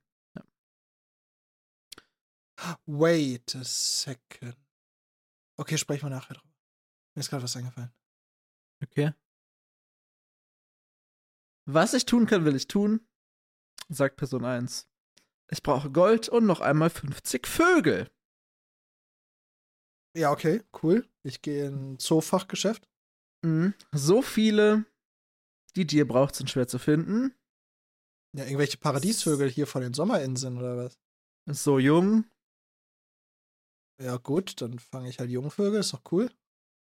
Wait a second. Okay, sprechen wir nachher drüber. Mir ist gerade was eingefallen. Okay. Was ich tun kann, will ich tun, sagt Person 1. Ich brauche Gold und noch einmal 50 Vögel. Ja, okay, cool. Ich gehe in Zoofachgeschäft. Mhm. So viele, die dir braucht, sind schwer zu finden. Ja, irgendwelche Paradiesvögel hier von den Sommerinseln oder was? So jung, Ja, gut, dann fange ich halt Jungvögel, ist doch cool.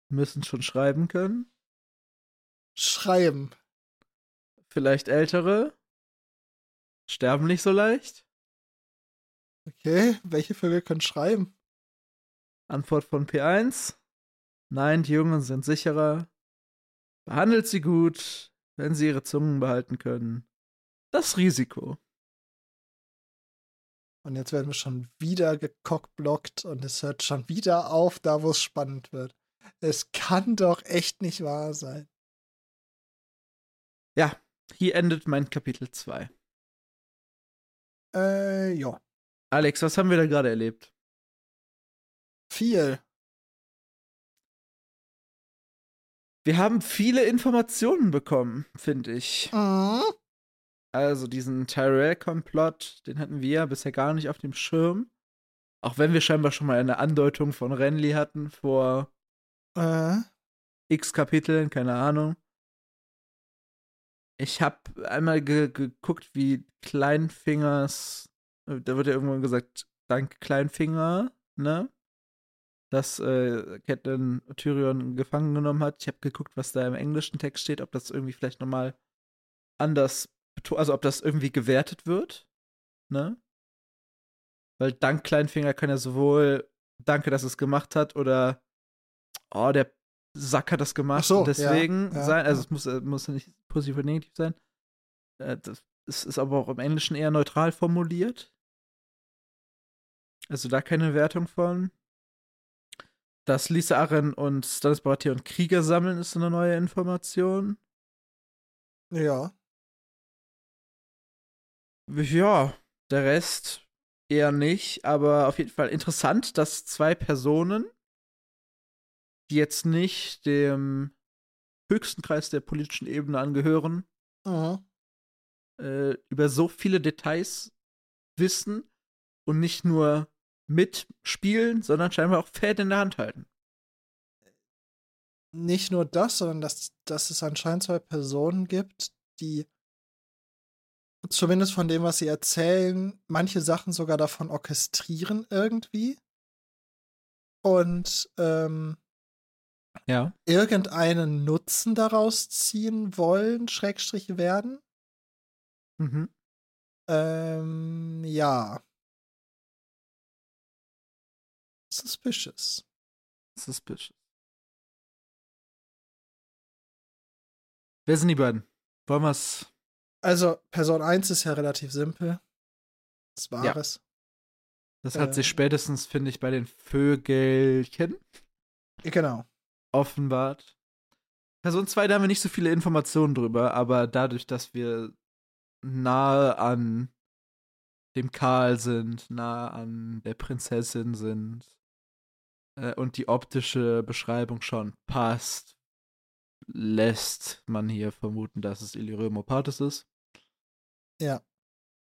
müssen schon schreiben können. Schreiben. Vielleicht ältere, sterben nicht so leicht. Okay, welche Vögel können schreiben? Antwort von P1. Nein, die Jungen sind sicherer. Behandelt sie gut, wenn sie ihre Zungen behalten können. Das Risiko. Und jetzt werden wir schon wieder gekockblockt und es hört schon wieder auf, da wo es spannend wird. Es kann doch echt nicht wahr sein. Ja, hier endet mein Kapitel 2. Äh, ja. Alex, was haben wir da gerade erlebt? Viel. Wir haben viele Informationen bekommen, finde ich. Mhm. Also diesen Tyrell-Komplott, den hatten wir ja bisher gar nicht auf dem Schirm. Auch wenn wir scheinbar schon mal eine Andeutung von Renly hatten vor Äh, x Kapiteln, keine Ahnung. Ich habe einmal ge geguckt, wie Kleinfingers, da wird ja irgendwann gesagt, dank Kleinfinger, ne? Dass äh, Catelyn Tyrion gefangen genommen hat. Ich habe geguckt, was da im englischen Text steht, ob das irgendwie vielleicht nochmal anders, also ob das irgendwie gewertet wird, ne? Weil dank Kleinfinger kann ja sowohl Danke, dass es gemacht hat oder oh, der Sack hat das gemacht Ach so, und deswegen ja, ja, sein, also ja. es muss, äh, muss nicht positiv oder negativ sein. Äh, das es ist aber auch im Englischen eher neutral formuliert. Also da keine Wertung von. Dass Lisa Arren und Stannis Baratheon Krieger sammeln, ist eine neue Information. ja. Ja, der Rest eher nicht, aber auf jeden Fall interessant, dass zwei Personen, die jetzt nicht dem höchsten Kreis der politischen Ebene angehören, Mhm. äh, über so viele Details wissen und nicht nur mitspielen, sondern scheinbar auch Fäden in der Hand halten. Nicht nur das, sondern dass, dass es anscheinend zwei Personen gibt, die zumindest von dem, was sie erzählen, manche Sachen sogar davon orchestrieren irgendwie. Und ähm, Ja. irgendeinen Nutzen daraus ziehen wollen, Schrägstrich werden. Mhm. Ähm, ja. Suspicious. Suspicious. Wer sind die beiden? Wollen wir es. Also, Person 1 ist ja relativ simpel. Das war Ja. es. Das hat sich Äh. spätestens, finde ich, bei den Vögelchen Genau. offenbart. Person 2, da haben wir nicht so viele Informationen drüber, aber dadurch, dass wir nahe an dem Karl sind, nahe an der Prinzessin sind äh, und die optische Beschreibung schon passt, lässt man hier vermuten, dass es Illyrium Opatis ist. Ja.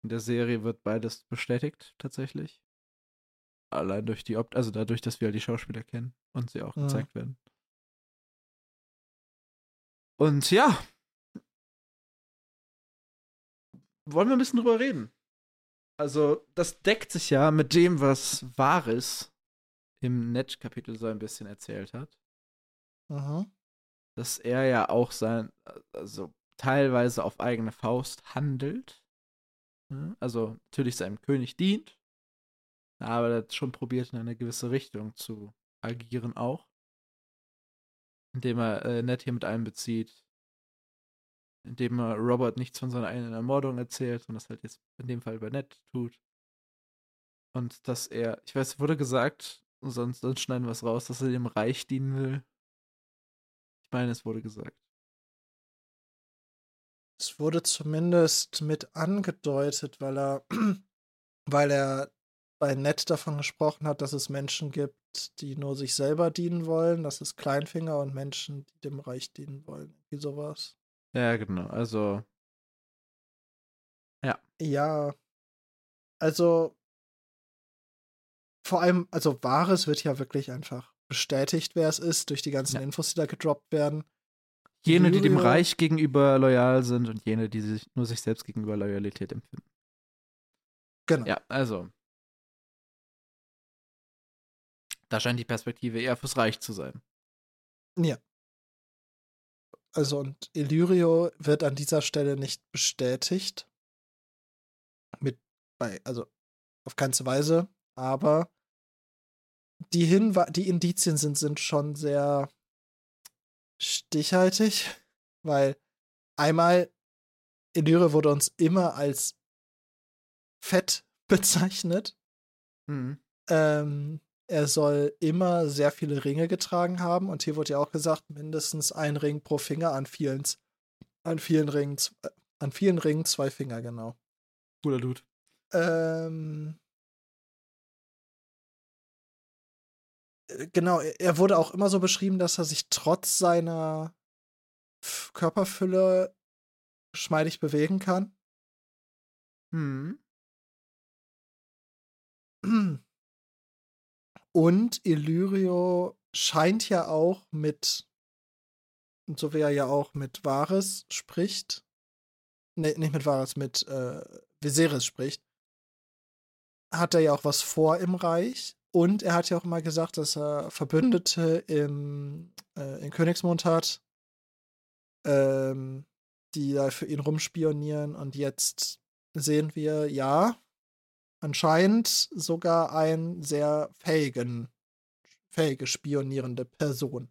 In der Serie wird beides bestätigt, tatsächlich. Allein durch die Opt also dadurch, dass wir halt die Schauspieler kennen und sie auch Mhm. gezeigt werden. Und ja. Wollen wir ein bisschen drüber reden? Also, das deckt sich ja mit dem, was Varys im Netch-Kapitel so ein bisschen erzählt hat. Mhm. Dass er ja auch sein, also teilweise auf eigene Faust handelt. Ne? Also natürlich seinem König dient, aber er hat schon probiert, in eine gewisse Richtung zu agieren auch. Indem er äh, Ned hier mit einbezieht. Indem er Robert nichts von seiner eigenen Ermordung erzählt und das halt jetzt in dem Fall bei Ned tut. Und dass er, ich weiß, wurde gesagt, sonst, sonst schneiden wir es raus, dass er dem Reich dienen will. Ich meine, es wurde gesagt. Es wurde zumindest mit angedeutet, weil er, weil er bei Ned davon gesprochen hat, dass es Menschen gibt, die nur sich selber dienen wollen. Das ist Kleinfinger und Menschen, die dem Reich dienen wollen. Wie sowas. Ja, genau. Also, Ja. Also, vor allem, also Wahres wird ja wirklich einfach bestätigt, wer es ist, durch die ganzen Ja. Infos, die da gedroppt werden. jene, die dem Reich gegenüber loyal sind und jene, die sich nur sich selbst gegenüber Loyalität empfinden. Genau. Ja, also. Da scheint die Perspektive eher fürs Reich zu sein. Ja. Also, und Illyrio wird an dieser Stelle nicht bestätigt. Mit, bei, also, auf keine Weise, aber die, Hinwa die Indizien sind, sind schon sehr stichhaltig, weil einmal Illyrio wurde uns immer als fett bezeichnet. Mhm. Ähm, er soll immer sehr viele Ringe getragen haben und hier wurde ja auch gesagt, mindestens ein Ring pro Finger an vielen, an vielen Ringen, äh, an vielen Ringen zwei Finger, genau. Cooler Dude. Ähm, genau, er wurde auch immer so beschrieben, dass er sich trotz seiner Körperfülle geschmeidig bewegen kann. Mhm. Und Illyrio scheint ja auch mit, so wie er ja auch mit Varys spricht, ne, nicht mit Varys, mit äh, Viserys spricht, hat er ja auch was vor im Reich. Und er hat ja auch immer gesagt, dass er Verbündete im, äh, in Königsmund hat, ähm, die da für ihn rumspionieren. Und jetzt sehen wir, ja, anscheinend sogar ein sehr fähigen, fähige spionierende Person.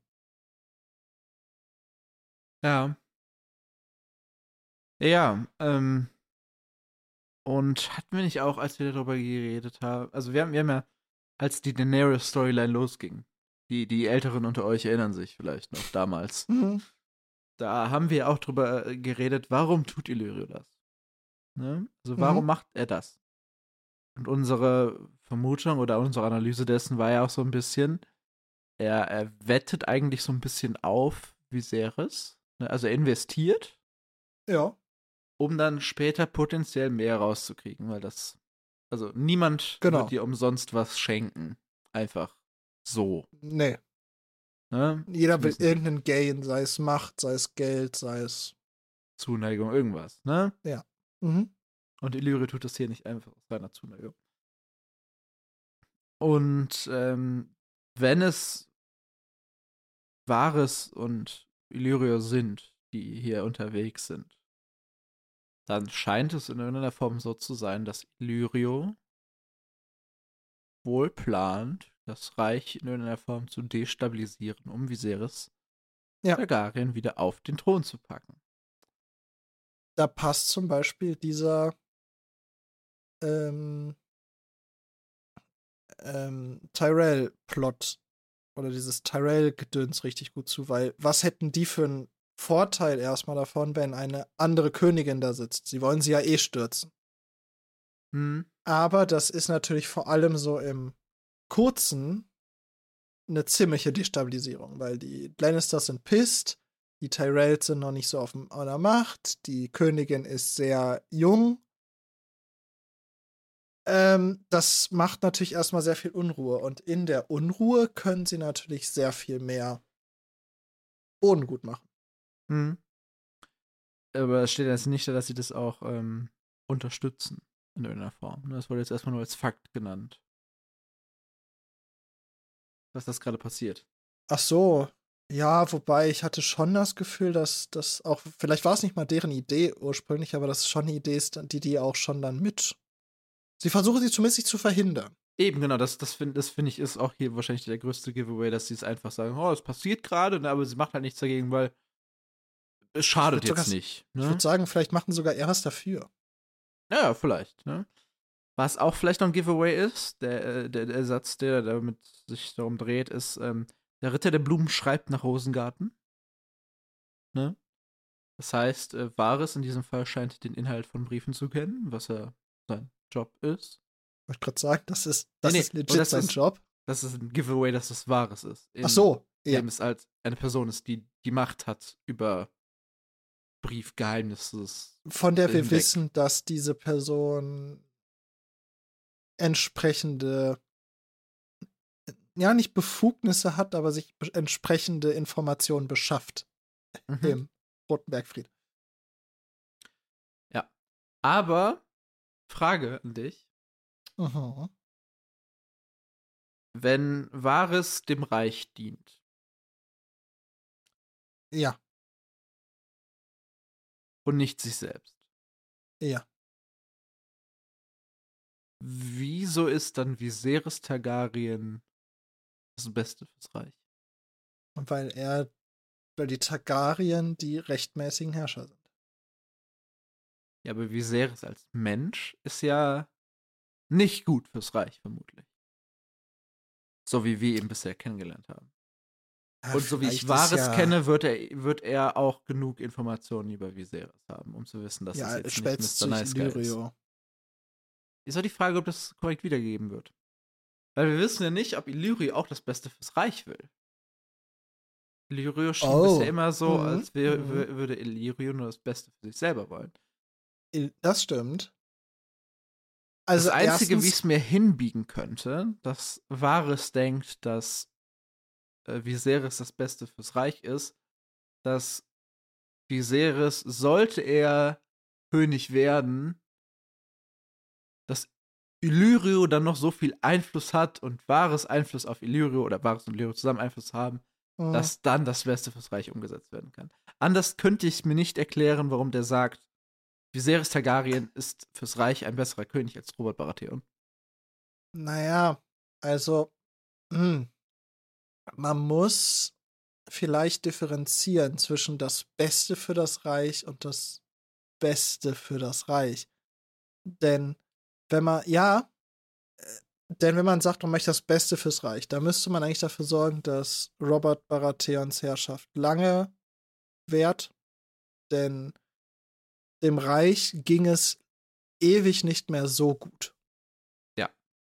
Ja. Ja, ähm. Und hatten wir nicht auch, als wir darüber geredet haben, also wir haben, wir haben ja, als die Daenerys-Storyline losging, die, die Älteren unter euch erinnern sich vielleicht noch damals, da haben wir auch drüber äh, geredet, warum tut Illyrio das? Ne? Also warum Mhm. macht er das? Und unsere Vermutung oder unsere Analyse dessen war ja auch so ein bisschen, er, er wettet eigentlich so ein bisschen auf Viserys, ne? also er investiert, Ja, um dann später potenziell mehr rauszukriegen, weil das, also niemand Genau. wird dir umsonst was schenken. Einfach so. nee. Ne? Jeder will irgendeinen Gain, sei es Macht, sei es Geld, sei es. Zuneigung, irgendwas, ne? Mhm. Und Illyrio tut das hier nicht einfach aus seiner Zuneigung. Und ähm, wenn es Varys und Illyrio sind, die hier unterwegs sind, dann scheint es in irgendeiner Form so zu sein, dass Illyrio wohl plant, das Reich in irgendeiner Form zu destabilisieren, um Viserys Ja. Targaryen wieder auf den Thron zu packen. Da passt zum Beispiel dieser ähm, ähm, Tyrell-Plot oder dieses Tyrell-Gedöns richtig gut zu, weil was hätten die für einen Vorteil erstmal davon, wenn eine andere Königin da sitzt? Sie wollen sie ja eh stürzen. Hm. Aber das ist natürlich vor allem so im Kurzen eine ziemliche Destabilisierung, weil die Lannisters sind pisst, die Tyrells sind noch nicht so auf der Macht, die Königin ist sehr jung. Ähm, das macht natürlich erstmal sehr viel Unruhe und in der Unruhe können sie natürlich sehr viel mehr Boden gut machen. Hm. Aber es steht jetzt nicht da, dass sie das auch ähm, unterstützen in irgendeiner Form. ne? Das wurde jetzt erstmal nur als Fakt genannt. Dass das gerade passiert. Ach so, ja, wobei ich hatte schon das Gefühl, dass das auch, vielleicht war es nicht mal deren Idee ursprünglich, aber das ist schon eine Idee ist, die die auch schon dann mit. Sie versuchen sie zumindest nicht zu verhindern. Eben, genau, das, das finde das find ich ist auch hier wahrscheinlich der größte Giveaway, dass sie es einfach sagen, oh, es passiert gerade, ne, aber sie macht halt nichts dagegen, weil es schadet jetzt sogar- nicht. Ich Ne? würde sagen, vielleicht machen sogar eher was dafür. Ja, vielleicht, ne? Was auch vielleicht noch ein Giveaway ist, der, äh, der, der Satz, der damit sich darum dreht, ist, ähm, der Ritter der Blumen schreibt nach Rosengarten. Ne? Das heißt, äh, Varys in diesem Fall scheint den Inhalt von Briefen zu kennen, was ja sein Job ist. Ich wollte gerade sagen, das ist, das Nee, nee, ist legit das sein ist- Job. Das ist ein Giveaway, dass es Wahres ist. Ach so, ja. Dem es halt eine Person ist, die die Macht hat über Briefgeheimnisse. Von der wir hinweg. wissen, dass diese Person entsprechende, ja, nicht Befugnisse hat, aber sich entsprechende Informationen beschafft Mhm. im Rotenbergfried. Aber, Frage an dich. Mhm. Wenn Wahres dem Reich dient, Ja, und nicht sich selbst, ja. wieso ist dann Viserys Targaryen das Beste fürs Reich? Und weil er, weil die Targaryen die rechtmäßigen Herrscher sind. Ja, aber Viserys als Mensch ist ja nicht gut fürs Reich, vermutlich. So wie wir ihn bisher kennengelernt haben. Und so wie ich Wahres ja, kenne, wird er, wird er auch genug Informationen über Viserys haben, um zu wissen, dass ja, es jetzt nicht Mr. Nice Guy ist. Ist auch die Frage, ob das korrekt wiedergegeben wird. Weil wir wissen ja nicht, ob Illyrio auch das Beste fürs Reich will. Illyrio schien Oh. bisher immer so, Mhm. als wär, Mhm. wür- würde Illyrio nur das Beste für sich selber wollen. Das stimmt. Also das Einzige, wie es mir hinbiegen könnte, dass Varys denkt, dass äh, Viserys das Beste fürs Reich ist, dass Viserys, sollte er König werden, dass Illyrio dann noch so viel Einfluss hat und Varys Einfluss auf Illyrio oder Varys und Illyrio zusammen Einfluss haben, Mhm. dass dann das Beste fürs Reich umgesetzt werden kann. Anders könnte ich mir nicht erklären, warum der sagt, Viserys Targaryen ist fürs Reich ein besserer König als Robert Baratheon. Naja, also, hm, man muss vielleicht differenzieren zwischen das Beste für das Reich und das Beste für das Reich. Denn wenn man, ja, äh, denn wenn man sagt, man möchte das Beste fürs Reich, dann müsste man eigentlich dafür sorgen, dass Robert Baratheons Herrschaft lange währt. Denn dem Reich ging es ewig nicht mehr so gut. Ja.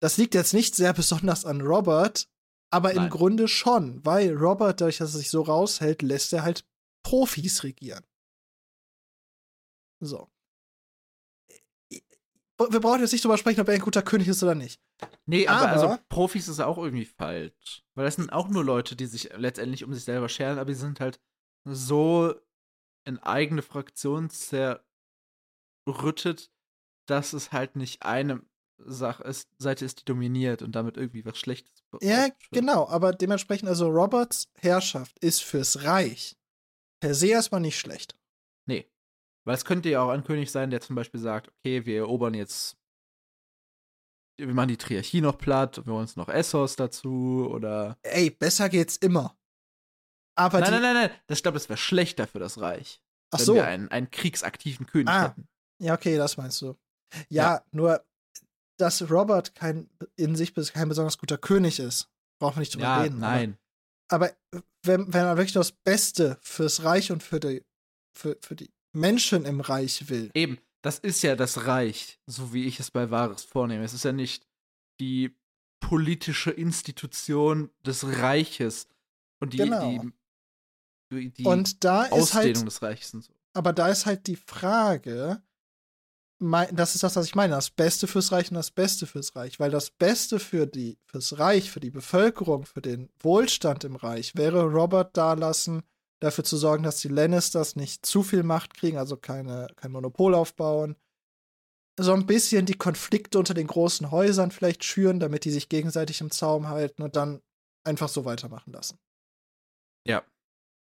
Das liegt jetzt nicht sehr besonders an Robert, aber im Nein. Grunde schon, weil Robert, dadurch, dass er sich so raushält, lässt er halt Profis regieren. So. Wir brauchen jetzt nicht drüber sprechen, ob er ein guter König ist oder nicht. Nee, aber, also Aber- Profis ist auch irgendwie falsch. Weil das sind auch nur Leute, die sich letztendlich um sich selber scheren, aber die sind halt so in eigene Fraktionen zerrüttet, dass es halt nicht eine Sach ist, Seite ist, die dominiert und damit irgendwie was Schlechtes. Ja, ausführt. genau, aber dementsprechend, also Roberts Herrschaft ist fürs Reich per se erstmal nicht schlecht. Nee. Weil es könnte ja auch ein König sein, der zum Beispiel sagt, okay, wir erobern jetzt, wir machen die Triarchie noch platt, wir holen uns noch Essos dazu oder. Ey, besser geht's immer. Aber nein, nein, nein, nein, das, ich glaube, das wäre schlechter für das Reich. ach wenn so, wir einen, einen kriegsaktiven König Ah. hätten. ja, okay, das meinst du. Ja, nur, dass Robert kein in sich kein besonders guter König ist, brauchen wir nicht drüber Ja, reden. aber- nein. Aber wenn, wenn er wirklich das Beste fürs Reich und für die, für, für die Menschen im Reich will, Eben, das ist ja das Reich, so wie ich es bei Wahres vornehme. Es ist ja nicht die politische Institution des Reiches und die, Genau. die, die und da ist Ausdehnung halt, des Reiches und so. aber da ist halt die Frage, das ist das, was ich meine, das Beste fürs Reich und das Beste fürs Reich, weil das Beste für die, fürs Reich, für die Bevölkerung, für den Wohlstand im Reich wäre Robert da lassen, dafür zu sorgen, dass die Lannisters nicht zu viel Macht kriegen, also keine, kein Monopol aufbauen. So ein bisschen die Konflikte unter den großen Häusern vielleicht schüren, damit die sich gegenseitig im Zaum halten und dann einfach so weitermachen lassen. Ja.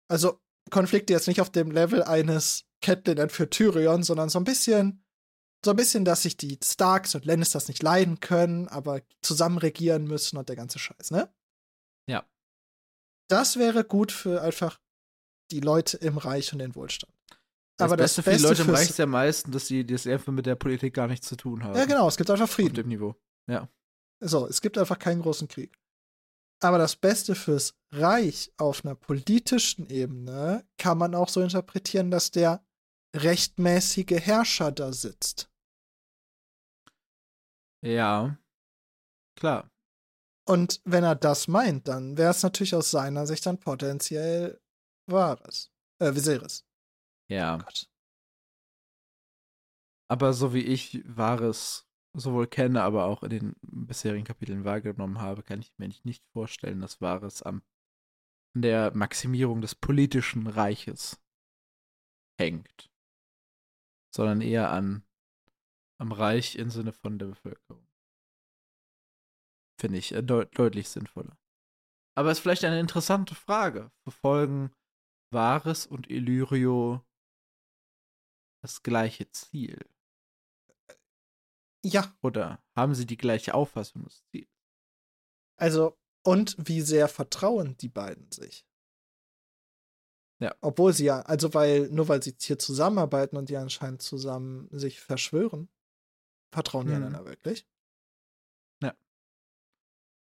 Also Konflikte jetzt nicht auf dem Level eines Catelyn entführt Tyrion, sondern so ein bisschen, so ein bisschen, dass sich die Starks und Lannisters nicht leiden können, aber zusammen regieren müssen und der ganze Scheiß, ne? Ja. Das wäre gut für einfach die Leute im Reich und den Wohlstand. Das aber Beste das für die Beste Leute im Reich ist ja meistens, dass sie das einfach mit der Politik gar nichts zu tun haben. Ja, genau, es gibt einfach Auf Frieden. dem Niveau. So, es gibt einfach keinen großen Krieg. Aber das Beste fürs Reich auf einer politischen Ebene kann man auch so interpretieren, dass der rechtmäßige Herrscher da sitzt. Ja. Klar. Und wenn er das meint, dann wäre es natürlich aus seiner Sicht dann potenziell Wahres. Äh, Viserys. Ja. Gott. Aber so wie ich Wahres sowohl kenne, aber auch in den bisherigen Kapiteln wahrgenommen habe, kann ich mir nicht- vorstellen, dass Wahres am an der Maximierung des politischen Reiches hängt. Sondern eher an am Reich im Sinne von der Bevölkerung. Finde ich äh, deut deutlich sinnvoller. Aber es ist vielleicht eine interessante Frage. Verfolgen Wahres und Illyrio das gleiche Ziel? Ja, Oder haben sie die gleiche Auffassung des Ziels? also, und wie sehr vertrauen die beiden sich? Ja. Obwohl sie ja, also weil, nur weil sie hier zusammenarbeiten und die anscheinend zusammen sich verschwören, vertrauen die Mhm. einander wirklich. Ja.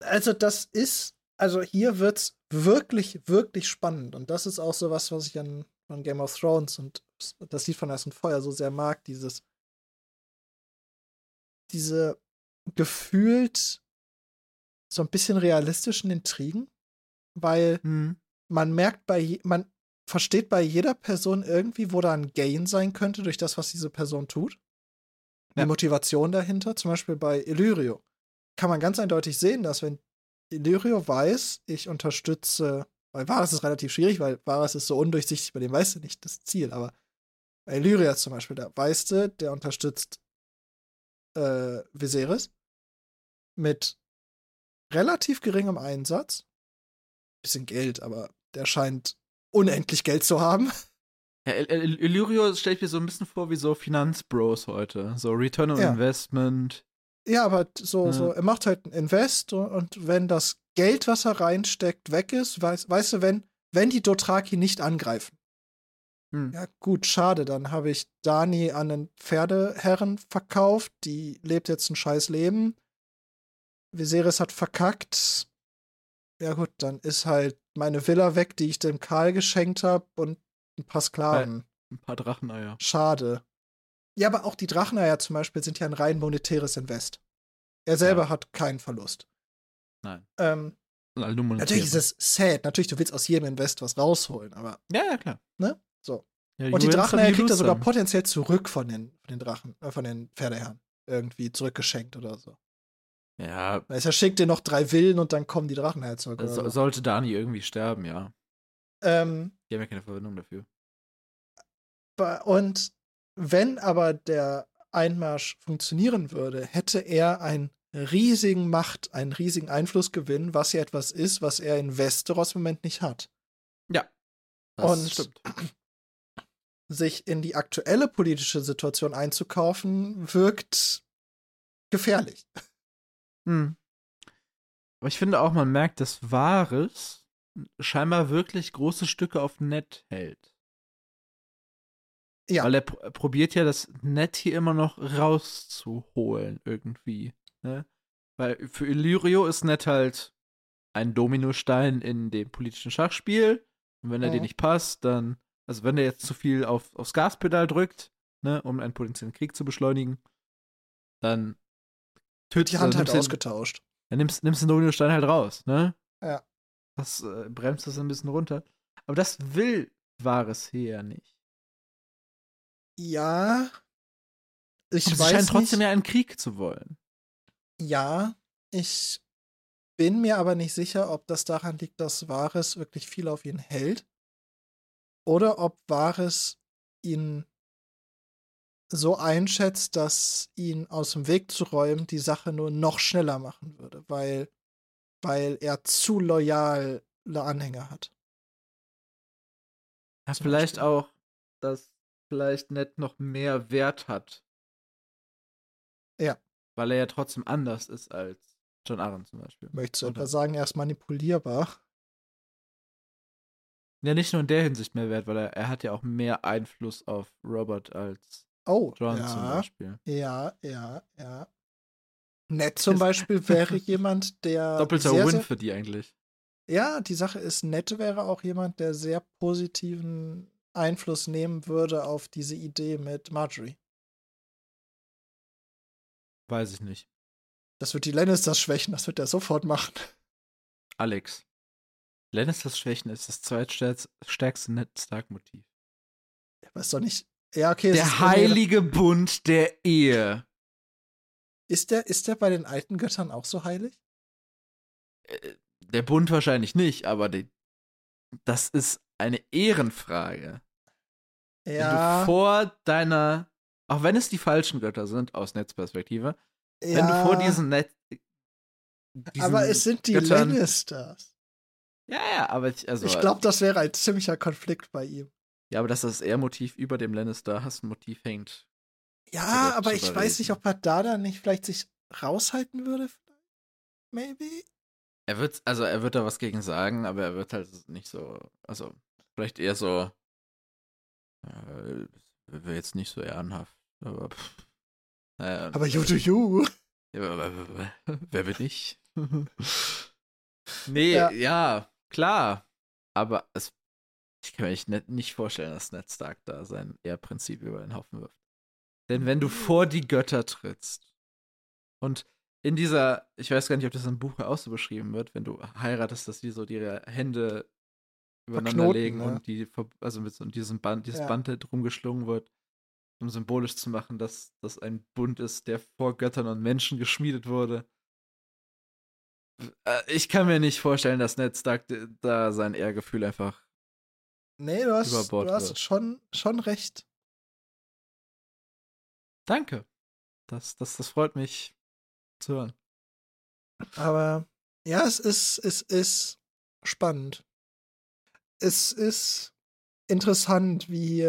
Also, das ist, also hier wird's wirklich, wirklich spannend. Und das ist auch so was, was ich an, an Game of Thrones und das Lied von Eis und Feuer so sehr mag, dieses, diese gefühlt so ein bisschen realistischen Intrigen, weil Hm. man merkt bei, je- man versteht bei jeder Person irgendwie, wo da ein Gain sein könnte durch das, was diese Person tut. Die Ja. Motivation dahinter, zum Beispiel bei Illyrio, kann man ganz eindeutig sehen, dass wenn Illyrio weiß, ich unterstütze, bei Varys ist relativ schwierig, weil Varys ist so undurchsichtig, bei dem weißt du nicht das Ziel, aber bei Illyrio zum Beispiel, da weißt du, der unterstützt äh, Viserys mit relativ geringem Einsatz. Bisschen Geld, aber der scheint unendlich Geld zu haben. Ja, Il- Il- Illyrio stelle ich mir so ein bisschen vor wie so Finanzbros heute. So Return on Ja. Investment. Ja, aber so, Ja. so, er macht halt ein Invest und, und wenn das Geld, was er reinsteckt, weg ist, weiß, weißt du, wenn, wenn die Dothraki nicht angreifen. Hm. Ja, gut, schade, dann habe ich Dani an einen Pferdeherren verkauft, die lebt jetzt ein scheiß Leben. Viserys hat verkackt. Ja, gut, dann ist halt meine Villa weg, die ich dem Karl geschenkt habe und ein paar Sklaven. Ein paar Dracheneier. Schade. Ja, aber auch die Dracheneier zum Beispiel sind ja ein rein monetäres Invest. Er selber Ja. hat keinen Verlust. Nein. Ähm, natürlich ist es sad. Natürlich, du willst aus jedem Invest was rausholen, aber Ja, ja, klar. Ne? So. Ja, Und die Dracheneier kriegt er sogar some. potenziell zurück von den, von den Drachen, äh, von den Pferdeherren. Irgendwie zurückgeschenkt oder so. Ja, er schickt dir noch drei Villen und dann kommen die Dracheneier zurück. So. sollte Dani irgendwie sterben, ja. Ähm, Die haben ja keine Verwendung dafür. und wenn aber der Einmarsch funktionieren würde, hätte er einen riesigen Macht, einen riesigen Einflussgewinn, was ja etwas ist, was er in Westeros im Moment nicht hat. Ja. Und stimmt. sich in die aktuelle politische Situation einzukaufen, wirkt gefährlich. Hm. Aber ich finde auch, man merkt, dass Wahres scheinbar wirklich große Stücke auf Nett hält. Ja. Weil er pr probiert ja das Nett hier immer noch rauszuholen, irgendwie. Ne? Weil für Illyrio ist Nett halt ein Dominostein in dem politischen Schachspiel. Und wenn er ja. dir nicht passt, dann, also wenn er jetzt zu viel auf, aufs Gaspedal drückt, ne, um einen potenziellen Krieg zu beschleunigen, dann tötet die Hand halt ausgetauscht. Dann nimmst, nimmst den Dominostein halt raus, ne? Ja. Das äh, bremst das ein bisschen runter. Aber das will wahres Heer nicht. Ja. Ich Und weiß sie scheinen trotzdem nicht. ja einen Krieg zu wollen. Ja, ich bin mir aber nicht sicher, ob das daran liegt, dass Vares wirklich viel auf ihn hält. Oder ob Vares ihn so einschätzt, dass ihn aus dem Weg zu räumen die Sache nur noch schneller machen würde, weil, weil er zu loyale Anhänger hat. Ja, vielleicht auch, dass vielleicht Ned noch mehr Wert hat. Ja. Weil er ja trotzdem anders ist als John Aaron zum Beispiel. Möchtest du etwa sagen, er ist manipulierbar? Ja, nicht nur in der Hinsicht mehr wert, weil er, er hat ja auch mehr Einfluss auf Robert als oh, John ja, zum Beispiel. Ja, ja, ja. Ned zum Beispiel wäre jemand, der. Doppelter sehr, Win sehr, für die eigentlich. Ja, die Sache ist, Ned wäre auch jemand, der sehr positiven Einfluss nehmen würde auf diese Idee mit Marjorie. Weiß ich nicht. Das wird die Lannisters schwächen, das wird er sofort machen. Alex. Lannisters Schwächen ist das zweitstärkste Ned Stark-Motiv. Aber ist doch nicht. Ja, okay. Der heilige Bund der Ehe. Ist der, ist der bei den alten Göttern auch so heilig? Äh, der Bund wahrscheinlich nicht, aber die, das ist eine Ehrenfrage. Ja. Wenn du vor deiner, auch wenn es die falschen Götter sind, aus Netzperspektive, ja. wenn du vor diesen Netz. Aber es sind die Göttern, Lannisters. Ja, ja, aber ich, also. Ich glaube, das wäre ein ziemlicher Konflikt bei ihm. Ja, aber dass das Ehrmotiv über dem Lannister-Hassmotiv hängt. Ja, aber ich weiß nicht, ob er da dann nicht vielleicht sich raushalten würde. Maybe? Er wird, also er wird da was gegen sagen, aber er wird halt nicht so, also vielleicht eher so, äh, wäre jetzt nicht so ehrenhaft, aber pff, naja, Aber you do you. Wer bin ich? nee, ja. ja. klar. Aber es, ich kann mir nicht, nicht vorstellen, dass Ned Stark da sein Ehrprinzip über den Haufen wirft. Denn wenn du vor die Götter trittst und in dieser, ich weiß gar nicht, ob das im Buch auch so beschrieben wird, wenn du heiratest, dass die so ihre Hände übereinander Verknoten, legen ne? und die, also mit so diesem Band, dieses Ja. Band drum geschlungen wird, um symbolisch zu machen, dass das ein Bund ist, der vor Göttern und Menschen geschmiedet wurde. Äh, Ich kann mir nicht vorstellen, dass Ned Stark da sein Ehrgefühl einfach. Nee, du hast, du hast schon, schon recht. Danke. Das, das, das freut mich zu hören. Aber ja, es ist, es ist spannend. Es ist interessant, wie,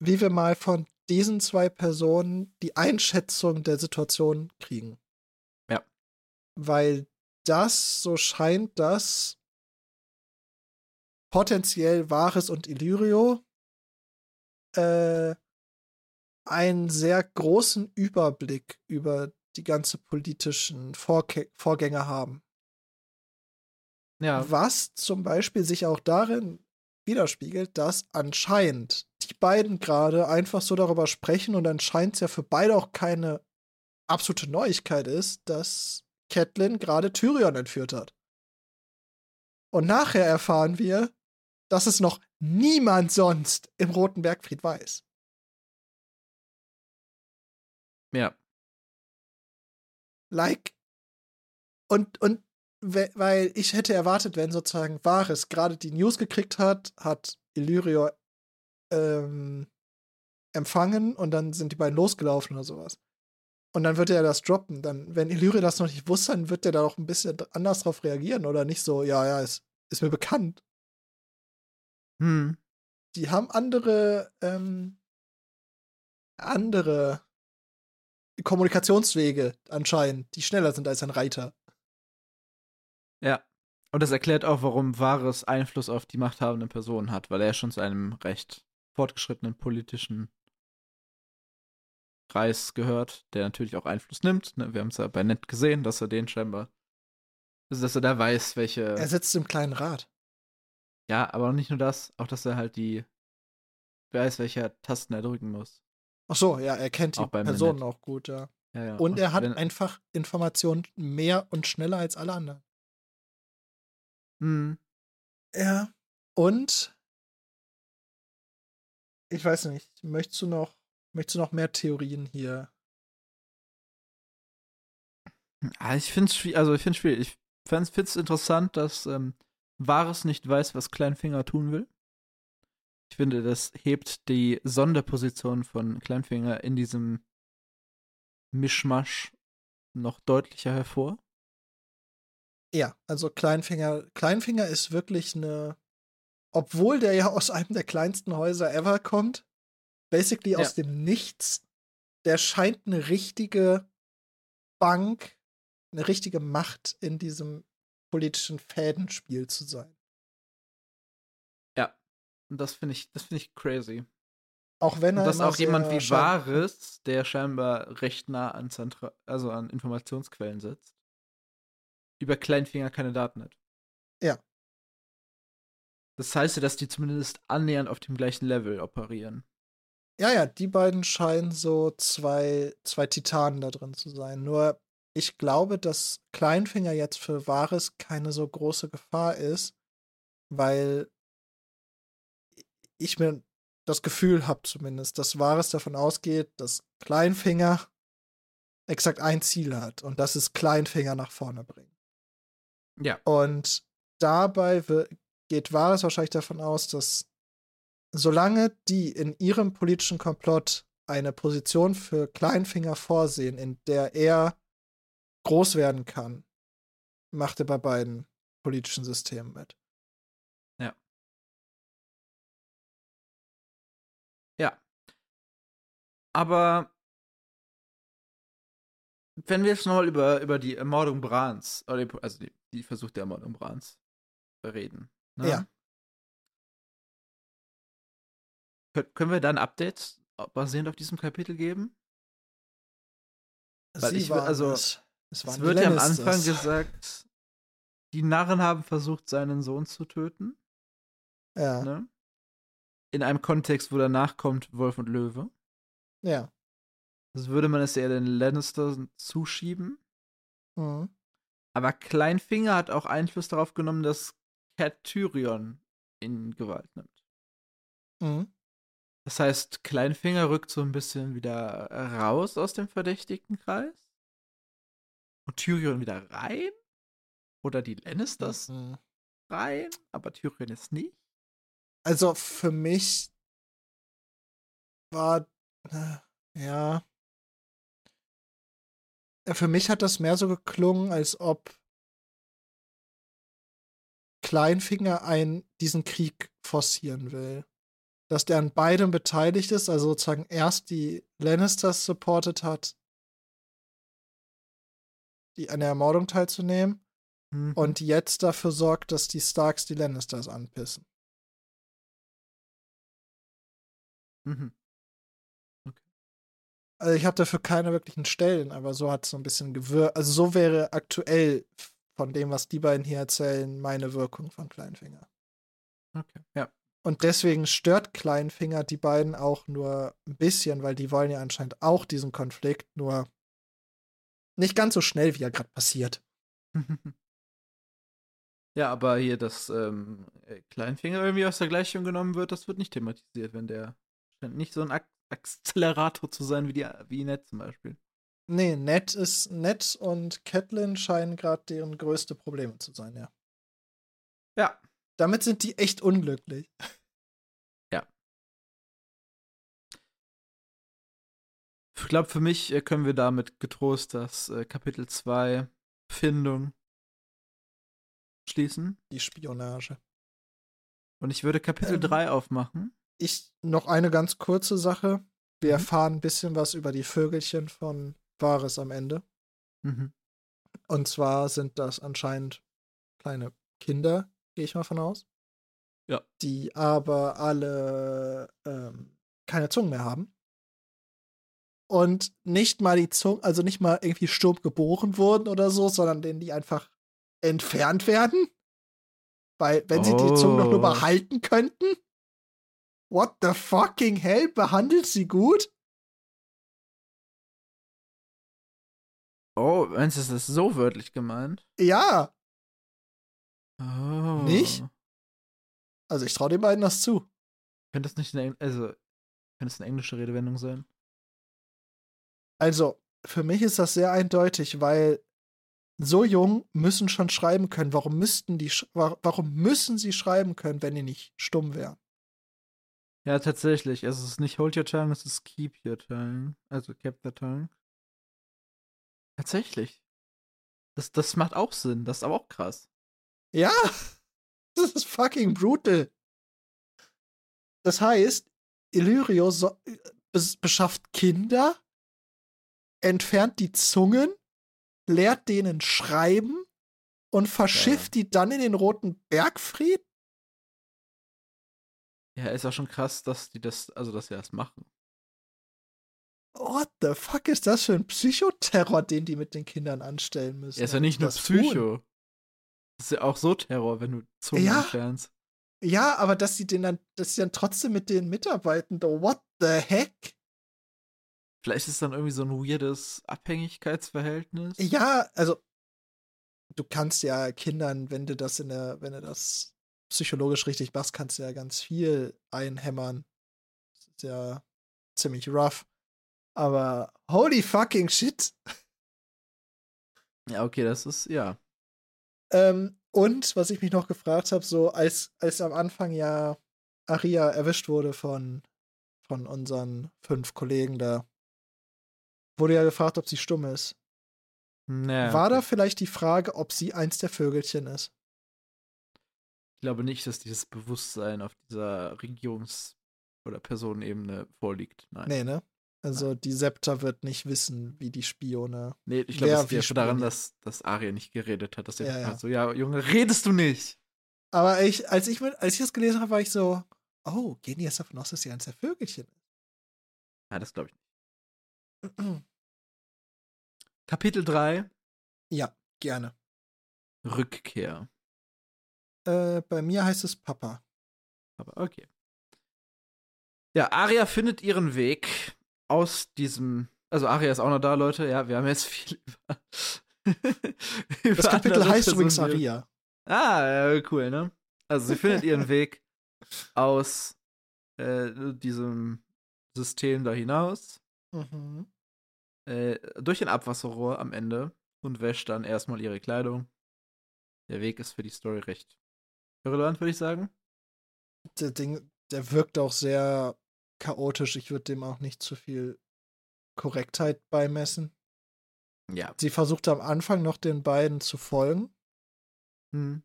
wie wir mal von diesen zwei Personen die Einschätzung der Situation kriegen. Ja. Weil das, so scheint das, potenziell Wahres und Illyrio äh, einen sehr großen Überblick über die ganze politischen Vorke Vorgänge haben. Ja. Was zum Beispiel sich auch darin widerspiegelt, dass anscheinend die beiden gerade einfach so darüber sprechen und anscheinend es ja für beide auch keine absolute Neuigkeit ist, dass Catelyn gerade Tyrion entführt hat. Und nachher erfahren wir, dass es noch niemand sonst im Roten Bergfried weiß. Ja. Like. Und, und we- weil ich hätte erwartet, wenn sozusagen Varys gerade die News gekriegt hat, hat Illyrio ähm, empfangen und dann sind die beiden losgelaufen oder sowas. Und dann wird er das droppen. Dann, wenn Illyria das noch nicht wusste, dann wird er da auch ein bisschen anders drauf reagieren oder nicht so, ja, ja, ist, ist mir bekannt. Hm. Die haben andere, ähm, andere Kommunikationswege anscheinend, die schneller sind als ein Reiter. Ja. Und das erklärt auch, warum Wahres Einfluss auf die machthabenden Personen hat, weil er schon zu einem recht fortgeschrittenen politischen Kreis gehört, der natürlich auch Einfluss nimmt. Ne? Wir haben es ja bei Nett gesehen, dass er den scheinbar, also dass er da weiß, welche. Er sitzt im kleinen Rad. Ja, aber nicht nur das, auch dass er halt die weiß, welche Tasten er drücken muss. Ach so, ja, er kennt die Personen auch gut, ja. Ja, ja. Und er hat einfach Informationen mehr und schneller als alle anderen. Hm. Ja. Und ich weiß nicht, möchtest du noch, möchtest du noch mehr Theorien hier? Ah, ich finde es also ich finde schwierig. Ich finde es interessant, dass ähm, Wahres nicht weiß, was Kleinfinger tun will. Ich finde, das hebt die Sonderposition von Kleinfinger in diesem Mischmasch noch deutlicher hervor. Ja, also Kleinfinger, Kleinfinger ist wirklich eine, obwohl der ja aus einem der kleinsten Häuser ever kommt, basically Ja. aus dem Nichts, der scheint eine richtige Bank, eine richtige Macht in diesem politischen Fädenspiel zu sein. Und das finde ich, das finde ich crazy. Auch wenn Und er dass auch jemand wie Wahres, der scheinbar recht nah an Zentra also an Informationsquellen sitzt, über Kleinfinger keine Daten hat. Ja. Das heißt ja, dass die zumindest annähernd auf dem gleichen Level operieren. Ja, ja, die beiden scheinen so zwei, zwei Titanen da drin zu sein. Nur ich glaube, dass Kleinfinger jetzt für Wahres keine so große Gefahr ist, weil ich mir das Gefühl habe zumindest, dass Wahres davon ausgeht, dass Kleinfinger exakt ein Ziel hat und das ist Kleinfinger nach vorne bringen. Ja. Und dabei geht Wahres wahrscheinlich davon aus, dass solange die in ihrem politischen Komplott eine Position für Kleinfinger vorsehen, in der er groß werden kann, macht er bei beiden politischen Systemen mit. Aber wenn wir jetzt nochmal über, über die Ermordung Brans, die, also die, die versuchte Ermordung Brans reden. Ne? Ja. Kön können wir da ein Update basierend auf diesem Kapitel geben? Weil Sie ich also, es. Es, Es wird ja am. Anfang gesagt, die Narren haben versucht, seinen Sohn zu töten. Ja, Ne? In einem Kontext, wo danach kommt Wolf und Löwe. Ja. Das würde man es eher den Lannisters zuschieben. Mhm. Aber Kleinfinger hat auch Einfluss darauf genommen, dass Cat Tyrion in Gewalt nimmt. Mhm. Das heißt, Kleinfinger rückt so ein bisschen wieder raus aus dem verdächtigten Kreis. Und Tyrion wieder rein? Oder die Lannisters Mhm. rein? Aber Tyrion ist nicht. Also für mich war ja Äh, für mich hat das mehr so geklungen, als ob Kleinfinger ein diesen Krieg forcieren will. Dass der an beidem beteiligt ist, also sozusagen erst die Lannisters supportet hat, die an der Ermordung teilzunehmen, Mhm. und jetzt dafür sorgt, dass die Starks die Lannisters anpissen. Mhm. Also ich habe dafür keine wirklichen Stellen, aber so hat es so ein bisschen gewirkt. Also so wäre aktuell von dem, was die beiden hier erzählen, meine Wirkung von Kleinfinger. Okay. Ja. Und deswegen stört Kleinfinger die beiden auch nur ein bisschen, weil die wollen ja anscheinend auch diesen Konflikt, nur nicht ganz so schnell, wie er gerade passiert. ja, aber hier, dass ähm, äh, Kleinfinger irgendwie aus der Gleichung genommen wird, das wird nicht thematisiert, wenn der nicht so ein Ak Accelerator zu sein wie die wie Ned zum Beispiel. Nee, Ned ist Ned und Catelyn scheinen gerade deren größte Probleme zu sein, ja. Ja. Damit sind die echt unglücklich. Ich glaube, für mich äh, können wir damit getrost das äh, Kapitel 2 Findung schließen. Die Spionage. Und ich würde Kapitel Ähm. 3 aufmachen. Ich noch eine ganz kurze Sache. Wir Mhm. erfahren ein bisschen was über die Vögelchen von Vares am Ende. Mhm. Und zwar sind das anscheinend kleine Kinder, gehe ich mal von aus. Ja. Die aber alle ähm, keine Zungen mehr haben. Und nicht mal die Zungen, also nicht mal irgendwie stumm geboren wurden oder so, sondern denen die einfach entfernt werden. Weil, wenn sie die Zungen doch nur Oh. behalten könnten. What the fucking hell? Behandelt sie gut? Oh, meinst du, das ist so wörtlich gemeint? Ja. Oh. Nicht? Also ich traue den beiden das zu. Könnte das nicht eine, also, könnte das eine englische Redewendung sein? Also, für mich ist das sehr eindeutig, weil so jung müssen schon schreiben können. Warum müssten die warum müssen sie schreiben können, wenn die nicht stumm wären? Ja, tatsächlich. Also, es ist nicht hold your tongue, es ist keep your tongue. Also, keep the tongue. Tatsächlich. Das, das macht auch Sinn. Das ist aber auch krass. Ja, das ist fucking brutal. Das heißt, Illyrio so, bes- beschafft Kinder, entfernt die Zungen, lehrt denen schreiben und verschifft die dann in den Roten Bergfried? Ja, ist auch schon krass, dass die das, also, dass sie das machen. What the fuck ist das für ein Psychoterror, den die mit den Kindern anstellen müssen? Ja, ist ja nicht nur Das tun. Psycho. Das ist ja auch so Terror, wenn du Zungen Ja. entfernst. Ja, aber dass sie den dann, dass sie dann trotzdem mit denen mitarbeiten, though, what the heck? Vielleicht ist dann irgendwie so ein weirdes Abhängigkeitsverhältnis. Ja, also du kannst ja Kindern, wenn du das in der, wenn du das psychologisch richtig machst, kannst du ja ganz viel einhämmern. Das ist ja ziemlich rough. Aber holy fucking shit. Ja, okay, das ist, ja. Ähm, und was ich mich noch gefragt habe, so als, als am Anfang ja Aria erwischt wurde von, von unseren fünf Kollegen da, wurde ja gefragt, ob sie stumm ist. Naja, War da vielleicht die Frage, ob sie eins der Vögelchen ist? Ich glaube nicht, dass dieses Bewusstsein auf dieser Regierungs- oder Personenebene vorliegt. Nein. Nee, ne? Also die Septa wird nicht wissen, wie die Spione. Nee, ich glaube, es liegt daran, spioniert. dass, dass Arya nicht geredet hat. Dass er Ja, ja, so, ja, Junge, redest du nicht? Aber ich, als ich als ich das gelesen habe, war ich so, oh, gehen die jetzt davon aus, dass sie eins der Vögelchen Ja, das glaube ich nicht. ist? Kapitel 3, ja, gerne. Rückkehr. Äh, bei mir heißt es Papa. Aber okay. Ja, Arya findet ihren Weg aus diesem. Also, Arya ist auch noch da, Leute. Ja, wir haben jetzt viel über. über Das Kapitel heißt übrigens Aria. Ah, ja, cool, ne? Also, sie findet ihren Weg aus äh, diesem System da hinaus, Mhm. äh, durch ein Abwasserrohr am Ende und wäscht dann erstmal ihre Kleidung. Der Weg ist für die Story recht irrelevant, würde ich sagen. Der Ding, der wirkt auch sehr chaotisch. Ich würde dem auch nicht zu viel Korrektheit beimessen. Ja. Sie versucht am Anfang noch den beiden zu folgen Hm.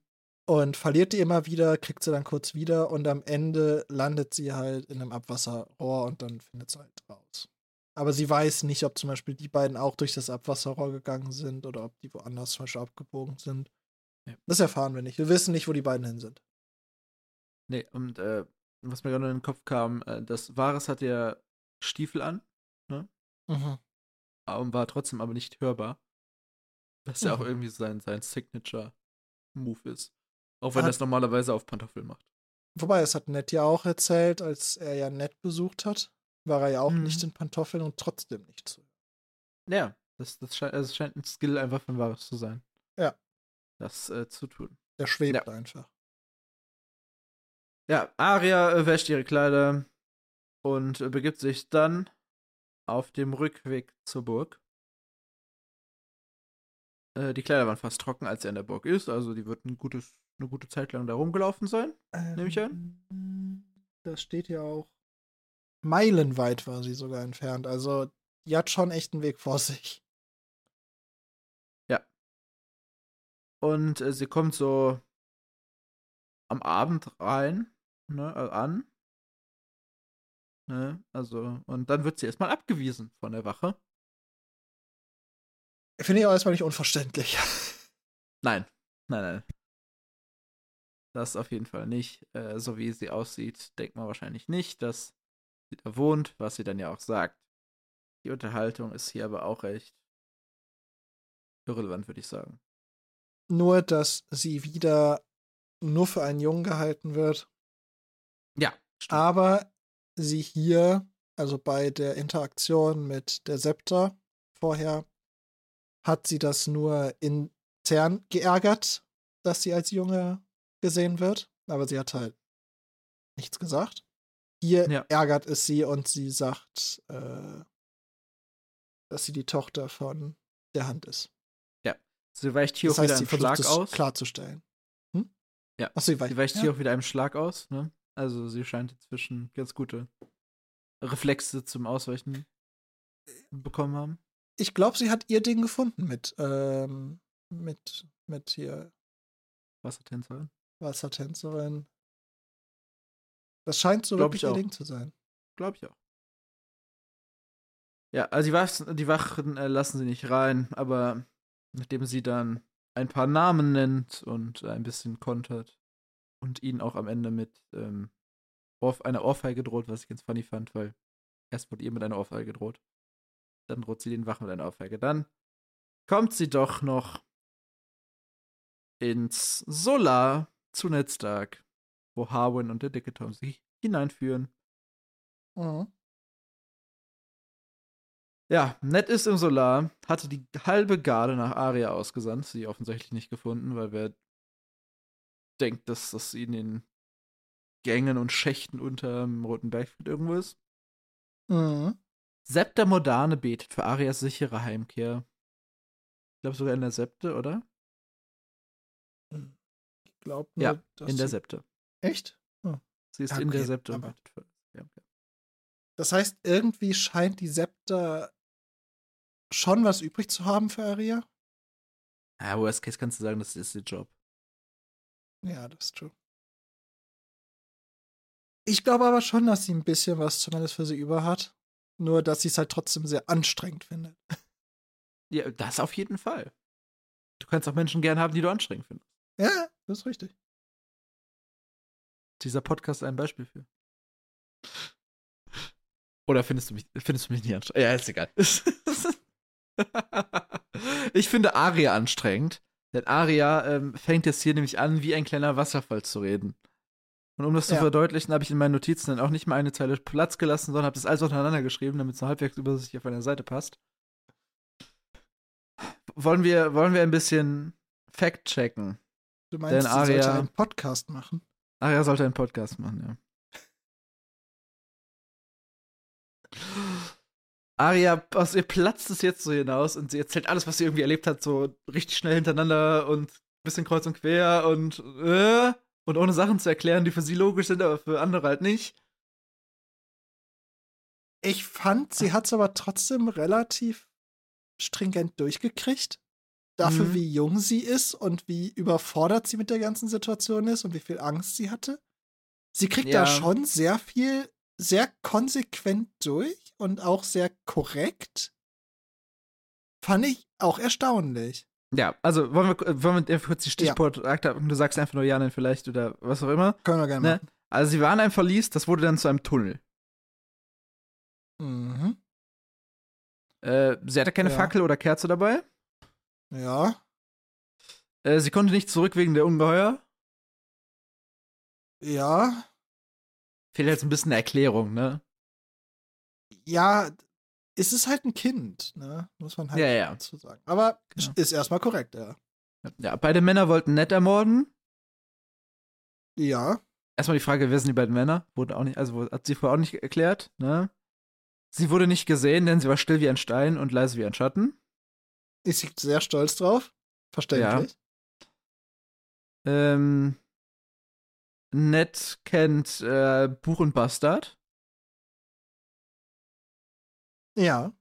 und verliert die immer wieder, kriegt sie dann kurz wieder und am Ende landet sie halt in einem Abwasserrohr und dann findet sie halt raus. Aber sie weiß nicht, ob zum Beispiel die beiden auch durch das Abwasserrohr gegangen sind oder ob die woanders zum Beispiel abgebogen sind. Ja. Das erfahren wir nicht. Wir wissen nicht, wo die beiden hin sind. Nee, und äh, was mir gerade in den Kopf kam, äh, das Wahres hat ja Stiefel an Mhm. und war trotzdem aber nicht hörbar. Was ja auch Mhm. irgendwie sein, sein Signature-Move ist. Auch wenn er es normalerweise auf Pantoffel macht. Wobei, es hat Ned ja auch erzählt, als er ja Ned besucht hat, war er ja auch Mhm. nicht in Pantoffeln und trotzdem nicht zu. Ja, das, das, scheint, also es scheint ein Skill einfach von Wahres zu sein. Ja. Das äh, zu tun. Der schwebt einfach. Ja, Arya äh, wäscht ihre Kleider und äh, begibt sich dann auf dem Rückweg zur Burg. Äh, die Kleider waren fast trocken, als er in der Burg ist, also die wird ein gutes, eine gute Zeit lang da rumgelaufen sein. Nehme ich an. Ähm, Das steht ja auch. Meilenweit war sie sogar entfernt. Also die hat schon echt einen Weg vor sich. Und äh, sie kommt so am Abend rein, ne, äh, an. Ne, also, und dann wird sie erstmal abgewiesen von der Wache. Finde ich auch erstmal nicht unverständlich. Nein, nein, nein. Das auf jeden Fall nicht. Äh, so wie sie aussieht, denkt man wahrscheinlich nicht, dass sie da wohnt, was sie dann ja auch sagt. Die Unterhaltung ist hier aber auch recht irrelevant, würde ich sagen. Nur, dass sie wieder nur für einen Jungen gehalten wird. Ja. Aber sie hier, also bei der Interaktion mit der Septa vorher, hat sie das nur intern geärgert, dass sie als Junge gesehen wird. Aber sie hat halt nichts gesagt. Hier Ja. ärgert es sie und sie sagt, äh, dass sie die Tochter von der Hand ist. Sie weicht hier Das auch heißt, wieder einem versucht Schlag aus. klarzustellen. Hm? Ja. Achso, sie weicht, Sie weicht ja. hier auch wieder einem Schlag aus, ne? Also sie scheint inzwischen ganz gute Reflexe zum Ausweichen bekommen haben. Ich glaube, sie hat ihr Ding gefunden mit, ähm, mit, mit hier Wassertänzerin. Wassertänzerin. Das scheint so Glaub wirklich ich ihr. Ding zu sein. Glaube ich auch. Ja, also die, Wach die Wachen äh, lassen sie nicht rein, aber nachdem sie dann ein paar Namen nennt und ein bisschen kontert und ihnen auch am Ende mit ähm, Ohrf einer Ohrfeige droht, was ich ganz funny fand, weil erst wurde ihr mit einer Ohrfeige gedroht. Dann droht sie den Wachen mit einer Ohrfeige. Dann kommt sie doch noch ins Solar zu Netztag, wo Harwin und der dicke Tom sie hineinführen. Mhm. Ja, Ned ist im Solar, hatte die halbe Garde nach Aria ausgesandt, sie offensichtlich nicht gefunden, weil wer denkt, dass das in den Gängen und Schächten unterm Roten Bergfried irgendwo ist. Mhm. Septa Modane betet für Arias sichere Heimkehr. Ich glaube sogar in der Septe, oder? Ich glaube Ja, in der Septe. Echt? Sie ist Ja, in der okay, Septe und betet für Heimkehr. Das heißt, irgendwie scheint die Septa schon was übrig zu haben für Aria. Ja, worst case kannst du sagen, das ist ihr Job. Ja, das ist true. Ich glaube aber schon, dass sie ein bisschen was zumindest für sie über hat. Nur, dass sie es halt trotzdem sehr anstrengend findet. Ja, das auf jeden Fall. Du kannst auch Menschen gern haben, die du anstrengend findest. Ja, das ist richtig. dieser Podcast ein Beispiel für? Oder findest du mich, findest du mich nicht anstrengend? Ja, ist egal. ich finde Aria anstrengend, denn Aria ähm, fängt jetzt hier nämlich an, wie ein kleiner Wasserfall zu reden. Und um das zu Ja. verdeutlichen, habe ich in meinen Notizen dann auch nicht mal eine Zeile Platz gelassen, sondern habe das alles untereinander geschrieben, damit es so halbwegs übersichtlich auf einer Seite passt. Wollen wir, wollen wir ein bisschen Fact checken? Du meinst, Denn sie sollte Aria- einen Podcast machen? Aria sollte einen Podcast machen, ja. Aria, aus ihr platzt es jetzt so hinaus und sie erzählt alles, was sie irgendwie erlebt hat, so richtig schnell hintereinander und ein bisschen kreuz und quer und äh, und ohne Sachen zu erklären, die für sie logisch sind, aber für andere halt nicht. Ich fand, sie hat es aber trotzdem relativ stringent durchgekriegt. Dafür, Mhm. wie jung sie ist und wie überfordert sie mit der ganzen Situation ist und wie viel Angst sie hatte. Sie kriegt Ja. da schon sehr viel, sehr konsequent durch und auch sehr korrekt. Fand ich auch erstaunlich. Ja, also wollen wir, wollen wir kurz die Stichwort Du sagst einfach nur ja, nein, vielleicht oder was auch immer. Können wir gerne Ne? machen. Also sie waren in einem Verlies, das wurde dann zu einem Tunnel. Mhm. Äh, sie hatte keine Ja. Fackel oder Kerze dabei. Ja. Äh, sie konnte nicht zurück wegen der Ungeheuer. Ja. Fehlt jetzt ein bisschen eine Erklärung, ne? Ja. Es ist halt ein Kind, ne? Muss man halt Ja, ja. dazu sagen. Aber Genau. ist erstmal korrekt, ja. Ja, beide Männer wollten Ned ermorden. Ja. Erstmal die Frage, wer sind die beiden Männer? Wurde auch nicht, also hat sie vorher auch nicht erklärt, ne? Sie wurde nicht gesehen, denn sie war still wie ein Stein und leise wie ein Schatten. Ist sie sehr stolz drauf. Verständlich. Ähm, Ned kennt äh, Buch und Bastard. Ja.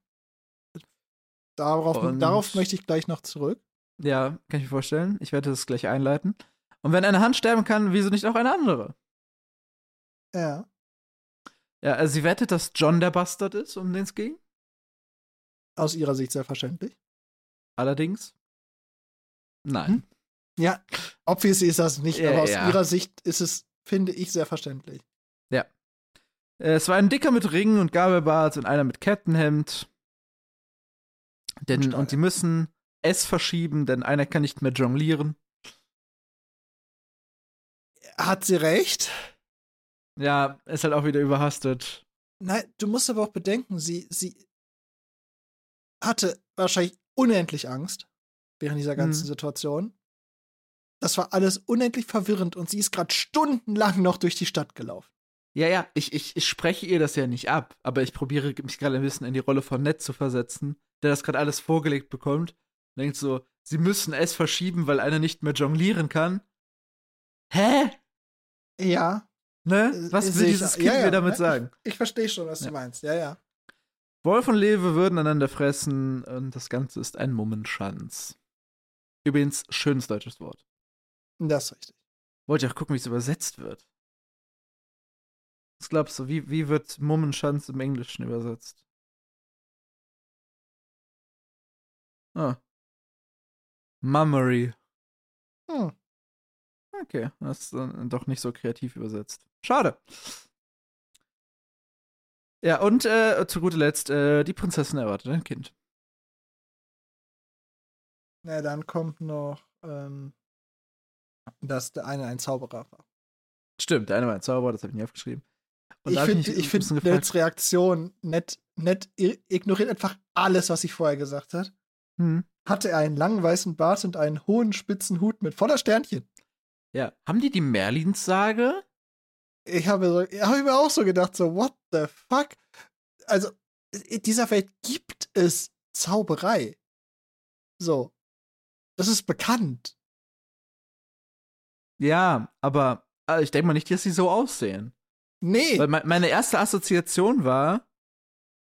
Darauf, Und- darauf möchte ich gleich noch zurück. Ja, kann ich mir vorstellen. Ich werde das gleich einleiten. Und wenn eine Hand sterben kann, wieso nicht auch eine andere? Ja. Ja, also sie wettet, dass John der Bastard ist, um den es ging. Aus ihrer Sicht selbstverständlich. Allerdings. Nein. Hm? Ja, obviously ist das nicht, Ja, aber aus ja. ihrer Sicht ist es, finde ich, sehr verständlich. Äh, Es war ein Dicker mit Ringen und Gabelbart und einer mit Kettenhemd. Denn, Und und die müssen es verschieben, denn einer kann nicht mehr jonglieren. Hat sie recht? Ja, ist halt auch wieder überhastet. Nein, du musst aber auch bedenken, sie, sie hatte wahrscheinlich unendlich Angst während dieser ganzen Mhm. Situation. Das war alles unendlich verwirrend und sie ist gerade stundenlang noch durch die Stadt gelaufen. Ja, ja, ich, ich, ich spreche ihr das ja nicht ab, aber ich probiere mich gerade ein bisschen in die Rolle von Ned zu versetzen, der das gerade alles vorgelegt bekommt. Und denkt so, sie müssen es verschieben, weil einer nicht mehr jonglieren kann. Hä? Ja, Ne? Äh, Was sehe will ich- dieses ja, Kind ja, mir damit ne? sagen? ich verstehe schon, was Ja. du meinst. Ja, ja. Wolf und Lewe würden einander fressen und das Ganze ist ein Mummenschanz. Übrigens, schönes deutsches Wort. Das ist richtig. Wollte ich auch gucken, wie es übersetzt wird. Was glaubst du, wie, wie wird Mummenschanz im Englischen übersetzt? Ah. Mummery. Hm. Okay, das ist äh, doch nicht so kreativ übersetzt. Schade. Ja, und äh, zu guter Letzt, äh, die Prinzessin erwartet ein Kind. Na, dann kommt noch, ähm, dass der eine ein Zauberer war. Stimmt, der eine war ein Zauberer, das habe ich nicht aufgeschrieben. Und ich hab finde ich find gefragt, Neds Reaktion nett, nett ignoriert einfach alles, was sie vorher gesagt hat. hm, Hatte er einen langen weißen Bart und einen hohen spitzen Hut mit voller Sternchen. ja, haben die die Merlins-Sage? Ich habe, so, ich habe mir auch so gedacht, so, what the fuck? Also, in dieser Welt gibt es Zauberei. So. Das ist bekannt. Ja, aber äh, ich denke mal nicht, dass sie so aussehen. Nee. Weil me meine erste Assoziation war,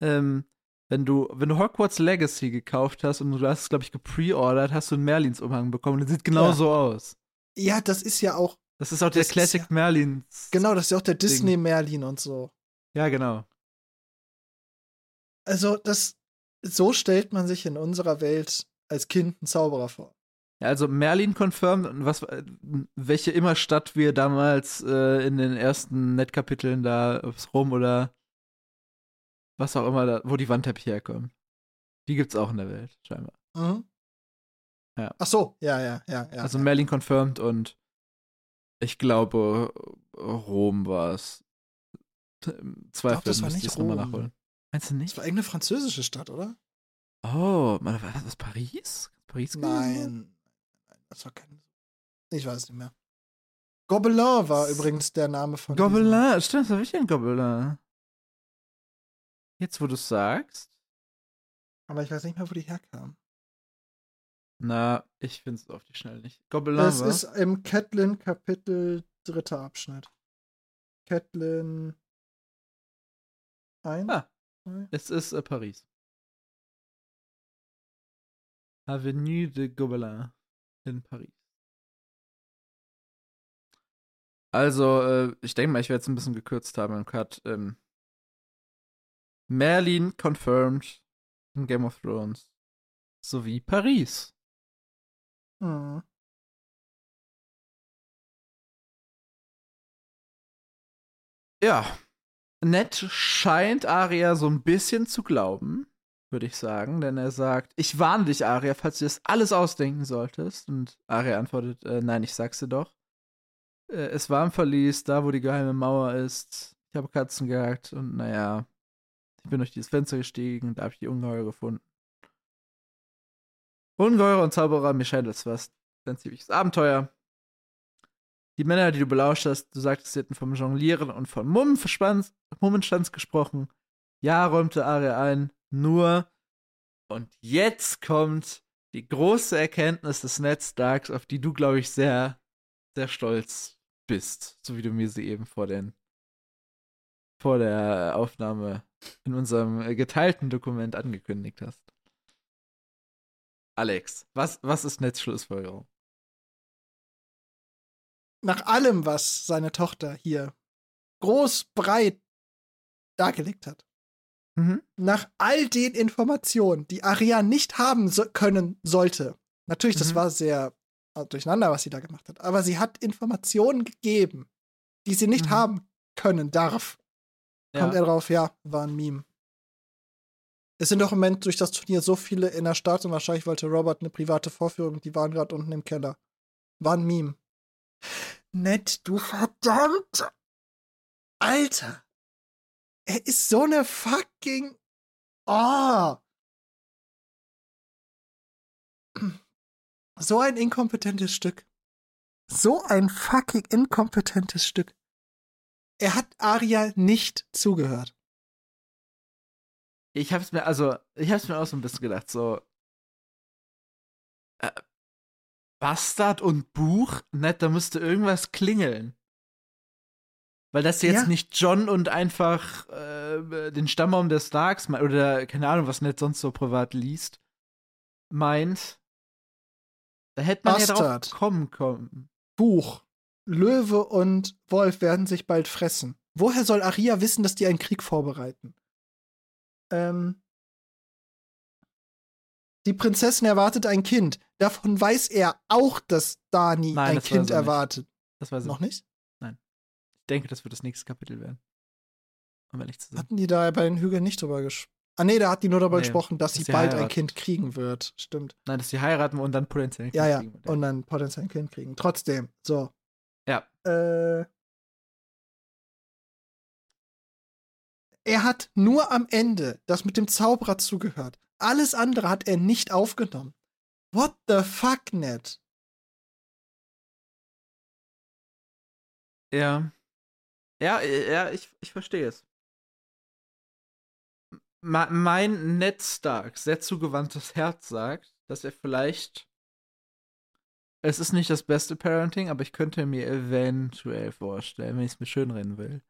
ähm, wenn du, wenn du Hogwarts Legacy gekauft hast und du hast es, glaube ich, gepreordert, hast du einen Merlins-Umhang bekommen. Der sieht genau Ja. so aus. Ja, das ist ja auch, Das ist auch der Das ist Classic ja- Merlins. genau, das ist ja auch der Ding. Disney Merlin und so. Ja, genau. Also, das, so stellt man sich in unserer Welt als Kind einen Zauberer vor. Also Merlin confirmed und was, äh, welche immer Stadt wir damals äh, in den ersten Netkapiteln da, ob's Rom oder was auch immer, da, wo die Wandteppiche herkommen. Die gibt's auch in der Welt, scheinbar. Mhm. Ja. Ach so, ja, ja, ja, ja. also ja. Merlin confirmed und ich glaube, Rom war es. Zweifel das war nicht Rom. nachholen. Meinst du Das nicht? war irgendeine französische Stadt, oder? Oh, war das Paris? Paris gewesen? Nein. Das war kein. Ich weiß nicht mehr. Gobelin war übrigens der Name von. Gobelin, stimmt, das wirklich ein Gobelin. Jetzt, wo du es sagst. Aber ich weiß nicht mehr, wo die herkam. Na, ich finde es auf die Schnelle nicht. Gobelin Es war. ist im Catelyn Kapitel dritter Abschnitt. Catelyn 1. Ah. Es ist äh, Paris. Avenue de Gobelin in Paris. Also, äh, ich denke mal, ich werde es ein bisschen gekürzt haben im Cut. Ähm, Merlin confirmed in Game of Thrones. Sowie Paris. Mhm. Ja. Ned scheint Arya so ein bisschen zu glauben, würde ich sagen, denn er sagt, ich warne dich, Arya, falls du das alles ausdenken solltest. Und Arya antwortet, äh, nein, ich sag's dir doch. Äh, es war im Verlies, da wo die geheime Mauer ist. Ich habe Katzen gejagt und naja, ich bin durch dieses Fenster gestiegen, da habe ich die Ungeheuer gefunden. Ungeheuer und Zauberer, mir scheint das was ein ziemliches Abenteuer. Die Männer, die du belauscht hast, du sagtest, sie hätten vom Jonglieren und von Mummenstanz gesprochen. Ja, räumte Arya ein, nur. Und jetzt kommt die große Erkenntnis des Ned Starks, auf die du, glaube ich, sehr, sehr stolz bist. So wie du mir sie eben vor, den, vor der Aufnahme in unserem äh, geteilten Dokument angekündigt hast. Alex, was, was ist Neds Schlussfolgerung? Nach allem, was seine Tochter hier groß, breit dargelegt hat, Mhm. nach all den Informationen, die Aria nicht haben so können sollte, natürlich, das Mhm. war sehr durcheinander, was sie da gemacht hat, aber sie hat Informationen gegeben, die sie nicht Mhm. haben können, darf. Kommt Ja. er drauf, ja, war ein Meme. Es sind doch im Moment durch das Turnier so viele in der Stadt und wahrscheinlich wollte Robert eine private Vorführung, die waren gerade unten im Keller. War ein Meme. Nett, du verdammt! Alter! Er ist so eine fucking. Oh! So ein inkompetentes Stück. So ein fucking inkompetentes Stück. Er hat Aria nicht zugehört. Ich hab's mir, also, ich hab's mir auch so ein bisschen gedacht, so. Äh, Bastard und Buch? Nett, da müsste irgendwas klingeln. Weil das jetzt Ja. nicht John und einfach äh, den Stammbaum der Starks oder keine Ahnung, was Ned sonst so privat liest, meint. Da hätte man ja Bastard. drauf kommen kommen. Buch. Löwe und Wolf werden sich bald fressen. Woher soll Aria wissen, dass die einen Krieg vorbereiten? Ähm. Die Prinzessin erwartet ein Kind. Davon weiß er auch, dass Dani Nein, ein das Kind er nicht. erwartet. Das weiß ich. Noch nicht? Denke, das wird das nächste Kapitel werden. Um ehrlich zu sein. Hatten die da bei den Hügeln nicht drüber gesprochen? Ah, nee, da hat die nur darüber Nee, gesprochen, dass dass sie sie bald ein heiratet. Kind kriegen wird. Stimmt. Nein, dass sie heiraten und dann potenziell ein Ja, Kind ja. kriegen. Und dann potenziell ein Kind kriegen. Trotzdem. So. Ja. Äh. Er hat nur am Ende das mit dem Zauberer zugehört. Alles andere hat er nicht aufgenommen. What the fuck, Ned? Ja. Ja, äh, ja, ich, ich verstehe es. Ma- mein Ned Stark, sehr zugewandtes Herz sagt, dass er vielleicht. Es ist nicht das beste Parenting, aber ich könnte mir eventuell vorstellen, wenn ich es mir schönreden will,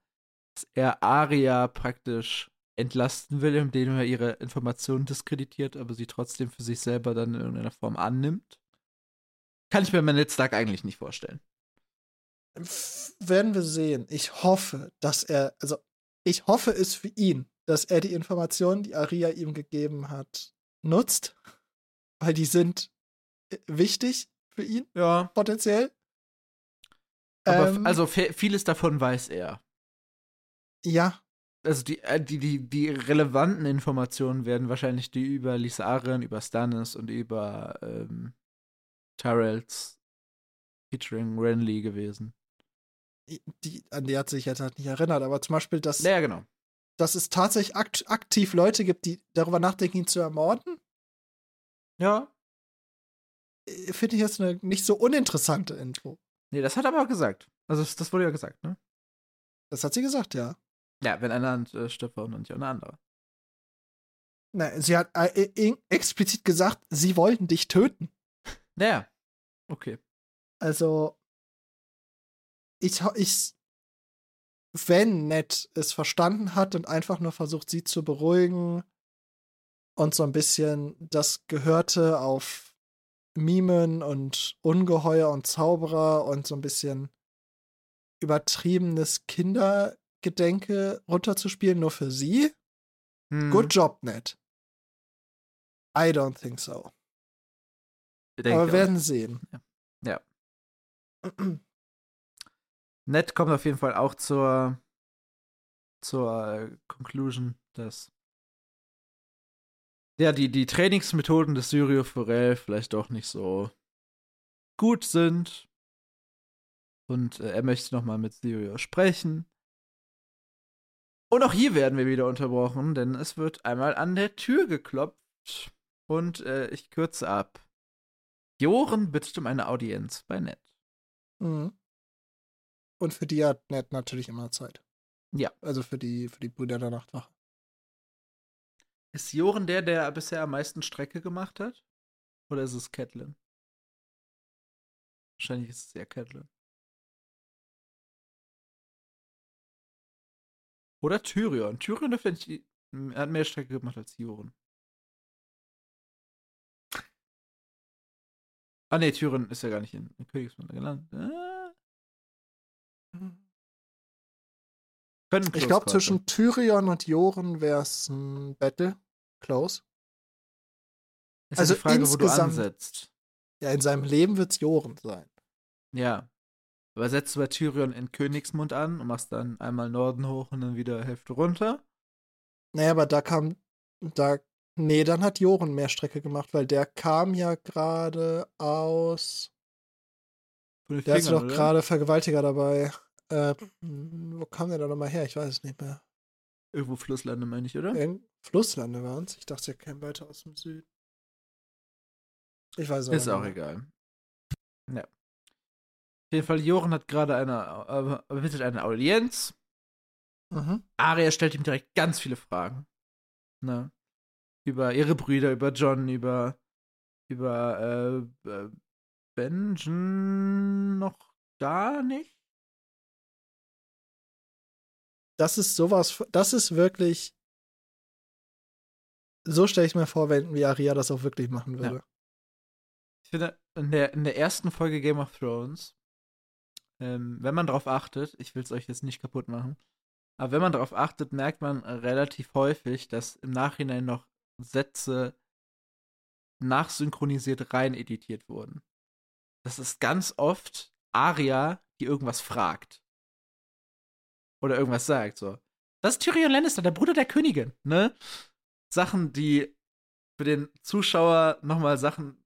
dass er Aria praktisch entlasten will, indem er ihre Informationen diskreditiert, aber sie trotzdem für sich selber dann in irgendeiner Form annimmt. Kann ich mir bei Ned Stark eigentlich nicht vorstellen. Werden wir sehen. Ich hoffe, dass er, also ich hoffe es für ihn, dass er die Informationen, die Aria ihm gegeben hat, nutzt, weil die sind äh, wichtig für ihn Ja. potenziell. Aber Ähm, also vieles davon weiß er. ja, Also die, äh, die, die, die relevanten Informationen werden wahrscheinlich die über Lisaren, über Stannis und über ähm, Tyrells featuring Renly gewesen. Die, an die hat sich jetzt halt nicht erinnert, aber zum Beispiel, dass, Ja, genau. dass es tatsächlich akt aktiv Leute gibt, die darüber nachdenken, ihn zu ermorden, Ja. äh, finde ich jetzt eine nicht so uninteressante Info. Nee, das hat er aber gesagt. Also das, wurde ja gesagt, ne? Das hat sie gesagt, ja. Ja, wenn einer äh, stirbt, warum nicht auch eine andere. Nein, sie hat äh, äh, explizit gesagt, sie wollten dich töten. Naja. Okay. Also, ich, ich, wenn Ned es verstanden hat und einfach nur versucht, sie zu beruhigen und so ein bisschen das Gehörte auf Mimen und Ungeheuer und Zauberer und so ein bisschen übertriebenes Kindergedenke runterzuspielen, nur für sie. Hm, Good job, Ned. I don't think so. denke Aber wir werden sehen. Ja. Ned kommt auf jeden Fall auch zur, zur äh, Conclusion, dass ja, die, die Trainingsmethoden des Syrio Forel vielleicht auch nicht so gut sind. Und äh, er möchte nochmal mit Syrio sprechen. Und auch hier werden wir wieder unterbrochen, denn es wird einmal an der Tür geklopft. Und äh, ich kürze ab. Joren bittet um eine Audienz bei Ned. Mhm. Und für die hat Ned natürlich immer Zeit. Ja. Also für die, für die Brüder der Nachtwache. Ist Joren der, der bisher am meisten Strecke gemacht hat? Oder ist es Catelyn? Wahrscheinlich ist es eher Catelyn. Oder Tyrion. Tyrion dürfte nicht, hat mehr Strecke gemacht als Joren. Ah, nee, Tyrion ist ja gar nicht in, in Königsmund gelandet. Äh, können Ich glaube, zwischen Tyrion und Joren wäre es ein Battle. Close. Ist also die Frage, wo du insgesamt- ansetzt. Ja, in seinem Leben wird es Joren sein. Ja. Aber setzt du bei Tyrion in Königsmund an und machst dann einmal Norden hoch und dann wieder Hälfte runter? Naja, aber da kam. Da. Nee, dann hat Joren mehr Strecke gemacht, weil der kam ja gerade aus. Der ist Fingern, doch oder? gerade Vergewaltiger dabei. Äh, wo kam der da nochmal her? Ich weiß es nicht mehr. Irgendwo Flusslande, meine ich, oder? In Flusslande waren es. Ich dachte, er käme weiter aus dem Süden. Ich weiß Ist aber auch egal. Ja. Auf jeden Fall, Joren hat gerade eine, äh, bittet eine Audienz. Mhm. Arya stellt ihm direkt ganz viele Fragen. Ne? Über ihre Brüder, über John, über, über äh, äh, Benjen noch gar nicht. Das ist sowas. Das ist wirklich. So stelle ich mir vor, wenn wie Aria das auch wirklich machen würde. Ich finde, in der, in der ersten Folge Game of Thrones, ähm, wenn man darauf achtet, ich will es euch jetzt nicht kaputt machen, aber wenn man darauf achtet, merkt man relativ häufig, dass im Nachhinein noch Sätze nachsynchronisiert rein editiert wurden. Das ist ganz oft Arya, die irgendwas fragt. Oder irgendwas sagt, so. Das ist Tyrion Lannister, der Bruder der Königin, ne? Sachen, die für den Zuschauer nochmal Sachen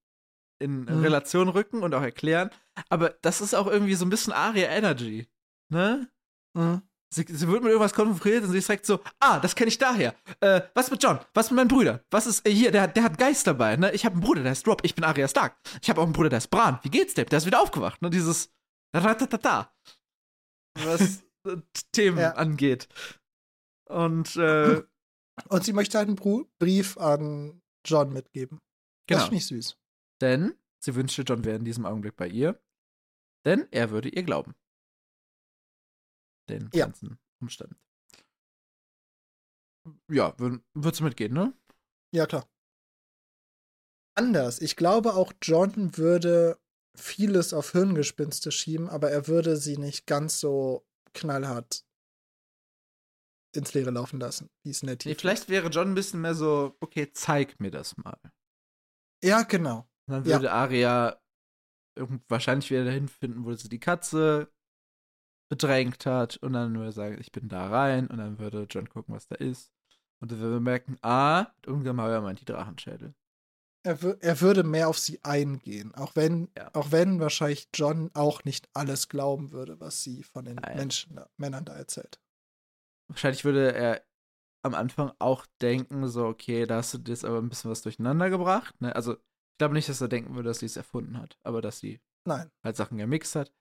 in Mhm. Relation rücken und auch erklären. Aber das ist auch irgendwie so ein bisschen Aria Energy, ne? Mhm. Sie, sie wird mit irgendwas konfrontiert und sie sagt so, ah, das kenne ich daher. Äh, was mit John? Was mit meinen Brüdern? Was ist äh, hier? Der, der hat Geist dabei, ne? Ich habe einen Bruder, der heißt Rob. Ich bin Arya Stark. Ich habe auch einen Bruder, der ist Bran. Wie geht's dem? Der ist wieder aufgewacht, ne? Dieses Ratatata. Was Themen Ja. angeht. Und, äh, Und sie möchte halt einen Brief an John mitgeben. Das genau. finde ich süß. Denn sie wünschte, John wäre in diesem Augenblick bei ihr. Denn er würde ihr glauben. Den Ja. ganzen Umständen. Ja, wür- würdest du mitgehen, ne? Ja, klar. Anders. Ich glaube, auch John würde vieles auf Hirngespinste schieben, aber er würde sie nicht ganz so knallhart ins Leere laufen lassen, wie es nett Nee, vielleicht wäre John ein bisschen mehr so, okay, zeig mir das mal. Ja, genau. Und dann Ja. würde Aria irgend- wahrscheinlich wieder dahin finden, wo sie die Katze bedrängt hat. Und dann würde er sagen, ich bin da rein. Und dann würde John gucken, was da ist. Und dann würde er merken, ah, mit Ungemauer meint die Drachenschädel. Er, er würde mehr auf sie eingehen, auch wenn, Ja. auch wenn wahrscheinlich John auch nicht alles glauben würde, was sie von den Nein. Menschen, da, Männern da erzählt. Wahrscheinlich würde er am Anfang auch denken, so, okay, da hast du jetzt aber ein bisschen was durcheinander gebracht. Ne? Also, ich glaube nicht, dass er denken würde, dass sie es erfunden hat, aber dass sie Nein, halt Sachen gemixt hat.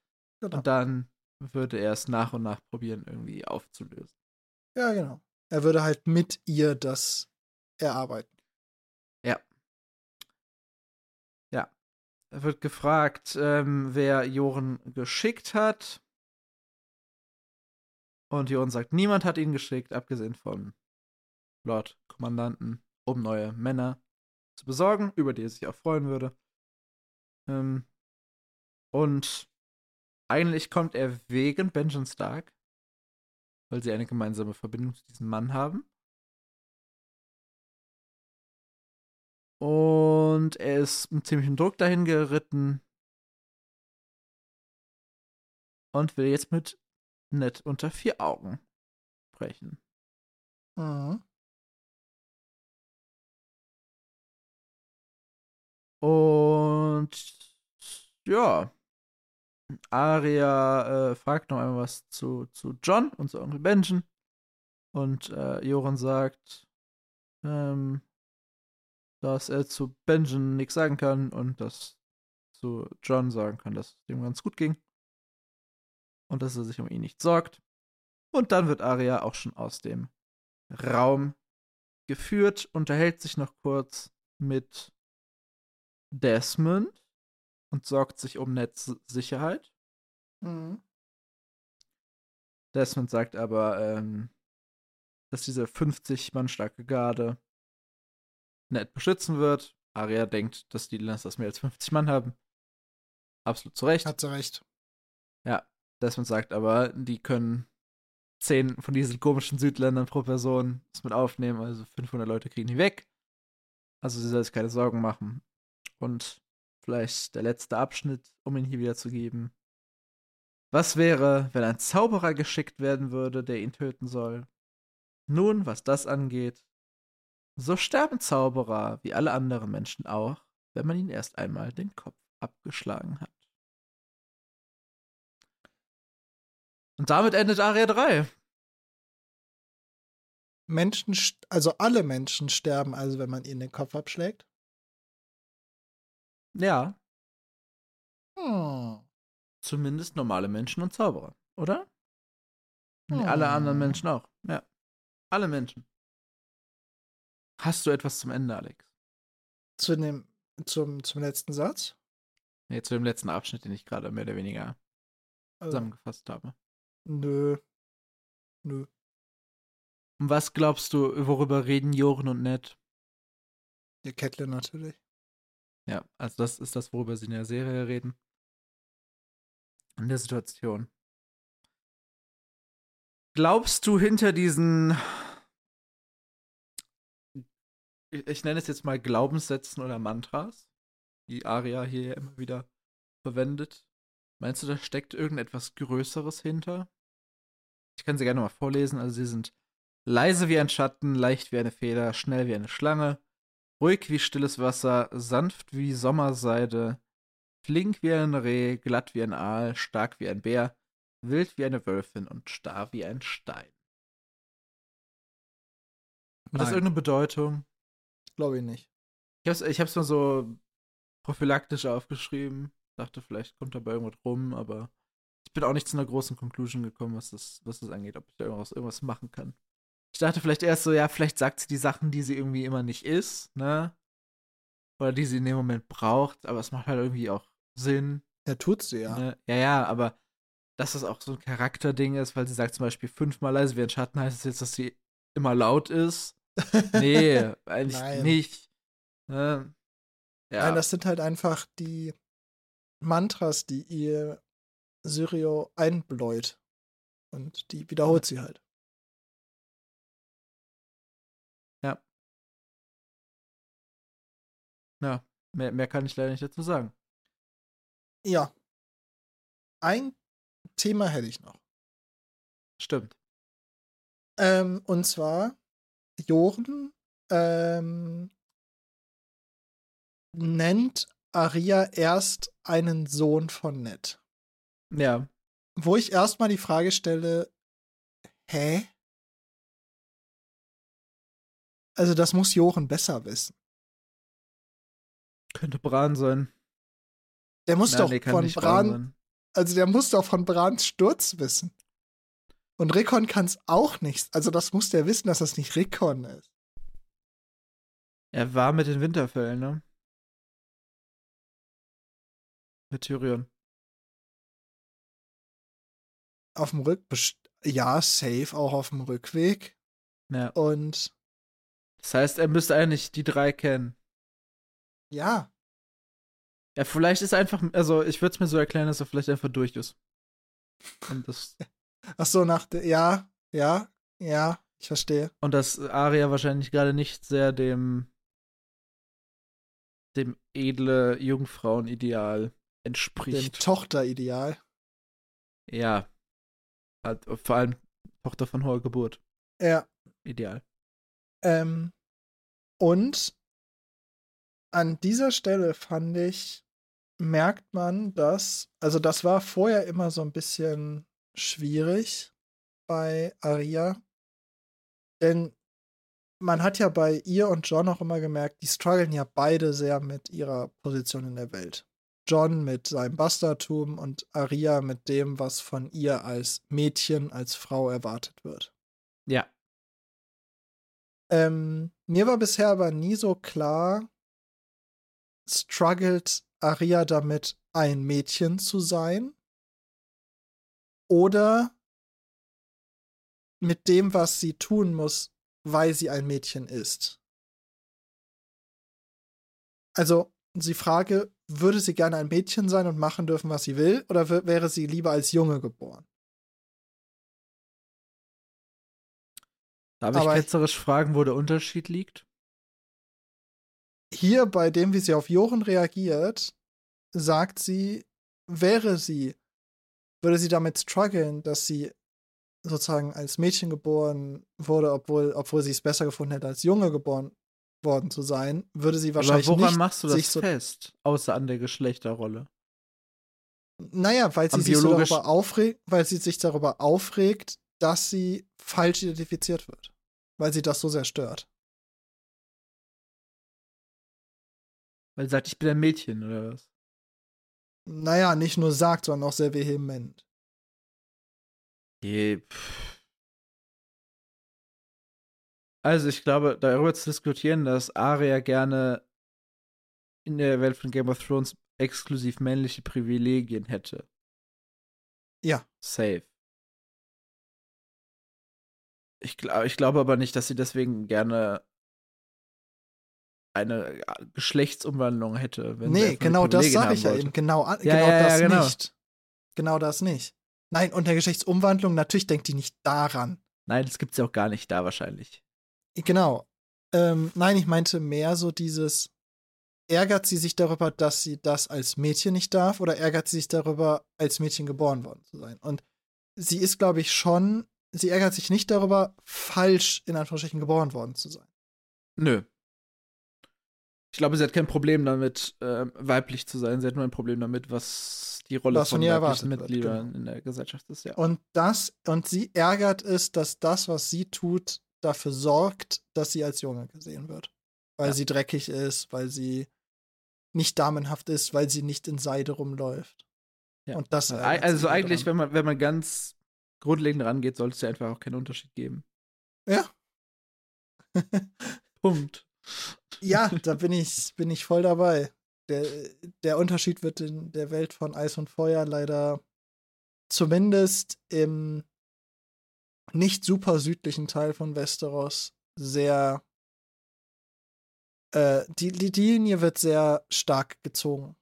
genau. Und dann würde er es nach und nach probieren, irgendwie aufzulösen. Ja, genau. Er würde halt mit ihr das erarbeiten. Wird gefragt, ähm, wer Joren geschickt hat. Und Joren sagt, niemand hat ihn geschickt, abgesehen von Lord Kommandanten, um neue Männer zu besorgen, über die er sich auch freuen würde. Ähm, und eigentlich kommt er wegen Benjamin Stark, weil sie eine gemeinsame Verbindung zu diesem Mann haben. Und er ist mit ziemlichem Druck dahin geritten. Und will jetzt mit Ned unter vier Augen sprechen. Mhm. Und ja, Aria äh, fragt noch einmal was zu, zu John und zu Onkel Benjen. Und äh, Joran sagt, ähm, dass er zu Benjen nichts sagen kann und dass zu John sagen kann, dass es ihm ganz gut ging. Und dass er sich um ihn nicht sorgt. Und dann wird Aria auch schon aus dem Raum geführt, unterhält sich noch kurz mit Desmond und sorgt sich um Neds Sicherheit. Mhm. Desmond sagt aber, ähm, dass diese 50 Mann starke Garde Ned beschützen wird. Arya denkt, dass die Lannisters mehr als 50 Mann haben. absolut zu Recht. Hat sie recht. Ja, Desmond sagt aber, die können zehn von diesen komischen Südländern pro Person das mit aufnehmen, also 500 Leute kriegen die weg. Also sie soll sich keine Sorgen machen. Und vielleicht der letzte Abschnitt, um ihn hier wiederzugeben. Was wäre, wenn ein Zauberer geschickt werden würde, der ihn töten soll? Nun, was das angeht, so sterben Zauberer wie alle anderen Menschen auch, wenn man ihnen erst einmal den Kopf abgeschlagen hat. Und damit endet Aria 3. Menschen, also alle Menschen sterben also, wenn man ihnen den Kopf abschlägt? Ja. Hm. Zumindest normale Menschen und Zauberer, oder? Hm. Alle anderen Menschen auch. Ja. Alle Menschen. Hast du etwas zum Ende, Alex? Zu dem, zum, zum letzten Satz? Nee, zu dem letzten Abschnitt, den ich gerade mehr oder weniger also, zusammengefasst habe. Nö. Nö. Und was glaubst du, worüber reden Joren und Ned? Die Catelyn natürlich. Ja, also das ist das, worüber sie in der Serie reden. In der Situation. Glaubst du hinter diesen, ich nenne es jetzt mal Glaubenssätzen oder Mantras, die Aria hier immer wieder verwendet, meinst du, da steckt irgendetwas Größeres hinter? Ich kann sie gerne mal vorlesen. Also sie sind leise wie ein Schatten, leicht wie eine Feder, schnell wie eine Schlange, ruhig wie stilles Wasser, sanft wie Sommerseide, flink wie ein Reh, glatt wie ein Aal, stark wie ein Bär, wild wie eine Wölfin und starr wie ein Stein. Hat das irgendeine Bedeutung? Glaube ich nicht. Ich hab's, ich hab's nur so prophylaktisch aufgeschrieben. Dachte, vielleicht kommt dabei irgendwas rum, aber ich bin auch nicht zu einer großen Conclusion gekommen, was das, was das angeht, ob ich da irgendwas, irgendwas machen kann. Ich dachte vielleicht erst so, ja, vielleicht sagt sie die Sachen, die sie irgendwie immer nicht ist, ne? Oder die sie in dem Moment braucht, aber es macht halt irgendwie auch Sinn. Ja, tut sie ja. Ne? Ja, ja, aber dass das auch so ein Charakterding ist, weil sie sagt zum Beispiel fünfmal leise wie ein Schatten, heißt es das jetzt, dass sie immer laut ist? Nee, eigentlich Nein. nicht. Ne? Ja. Nein, das sind halt einfach die Mantras, die ihr Syrio einbläut. Und die wiederholt sie halt. Ja. Ja, mehr, mehr kann ich leider nicht dazu sagen. Ja. Ein Thema hätte ich noch. Stimmt. Ähm, und zwar, Joren ähm, nennt Aria erst einen Sohn von Ned. Ja. Wo ich erstmal die Frage stelle, hä? Also das muss Jochen besser wissen. Könnte Bran sein. Der muss Nein, doch nee, von Bran, also der muss doch von Brans Sturz wissen. Und Rickon kann es auch nicht. Also das muss der wissen, dass das nicht Rickon ist. Er war mit den Winterfällen, ne? Mit Tyrion auf dem Rück, ja, safe auch auf dem Rückweg. Ja. Und das heißt, er müsste eigentlich die drei kennen. Ja. Ja, vielleicht ist einfach, also ich würde es mir so erklären, dass er vielleicht einfach durch ist. Und das. Ach so, nach der, ja, ja, ja, ich verstehe. Und dass Aria wahrscheinlich gerade nicht sehr dem dem edle Jungfrauenideal entspricht. Dem Tochterideal. Ja, Halt, vor allem Tochter von hoher Geburt. Ja. Ideal. Ähm, und an dieser Stelle fand ich, merkt man, dass, also das war vorher immer so ein bisschen schwierig bei Aria. Denn man hat ja bei ihr und John auch immer gemerkt, die strugglen ja beide sehr mit ihrer Position in der Welt. John mit seinem Bastardtum und Aria mit dem, was von ihr als Mädchen, als Frau erwartet wird. Ja. Ähm, mir war bisher aber nie so klar, struggelt Aria damit, ein Mädchen zu sein? Oder mit dem, was sie tun muss, weil sie ein Mädchen ist? Also, sie frage, würde sie gerne ein Mädchen sein und machen dürfen, was sie will, oder wäre sie lieber als Junge geboren? Darf ich Aber- ketzerisch fragen, wo der Unterschied liegt? Hier, bei dem, wie sie auf Jochen reagiert, sagt sie, wäre sie, würde sie damit strugglen, dass sie sozusagen als Mädchen geboren wurde, obwohl, obwohl sie es besser gefunden hätte, als Junge geboren worden zu sein, würde sie wahrscheinlich Aber woran nicht machst du sich das so fest? Außer an der Geschlechterrolle. Naja, weil sie sich darüber aufregt, weil sie sich darüber aufregt, dass sie falsch identifiziert wird. Weil sie das so sehr stört. Weil sie sagt, ich bin ein Mädchen, oder was? Naja, nicht nur sagt, sondern auch sehr vehement. Pff. Also ich glaube, darüber zu diskutieren, dass Arya gerne in der Welt von Game of Thrones exklusiv männliche Privilegien hätte. Ja. Safe. Ich, glaub, ich glaube aber nicht, dass sie deswegen gerne eine Geschlechtsumwandlung hätte. Wenn sie nee, genau das sage ich ja eben. Genau, Ja, genau ja, das genau. nicht. Genau das nicht. Nein, unter Geschlechtsumwandlung, natürlich denkt die nicht daran. Nein, das gibt's ja auch gar nicht da wahrscheinlich. Genau. Ähm, nein, ich meinte mehr so dieses, ärgert sie sich darüber, dass sie das als Mädchen nicht darf oder ärgert sie sich darüber, als Mädchen geboren worden zu sein? Und sie ist, glaube ich, schon, sie ärgert sich nicht darüber, falsch in Anführungsstrichen geboren worden zu sein. Nö. Ich glaube, sie hat kein Problem damit, ähm, weiblich zu sein. Sie hat nur ein Problem damit, was die Rolle Was von von ihr weiblichen erwartet wird, Mitgliedern genau. in der Gesellschaft ist, ja. Und das, und sie ärgert es, dass das, was sie tut, dafür sorgt, dass sie als Junge gesehen wird. Weil Ja. sie dreckig ist, weil sie nicht damenhaft ist, weil sie nicht in Seide rumläuft. Ja. Und das Also sie daran. eigentlich, wenn man, wenn man ganz grundlegend rangeht, sollte es ja einfach auch keinen Unterschied geben. Ja. Punkt. Ja, da bin ich, bin ich voll dabei. Der, der Unterschied wird in der Welt von Eis und Feuer leider zumindest im nicht super südlichen Teil von Westeros sehr. Äh, die, die, die Linie wird sehr stark gezogen.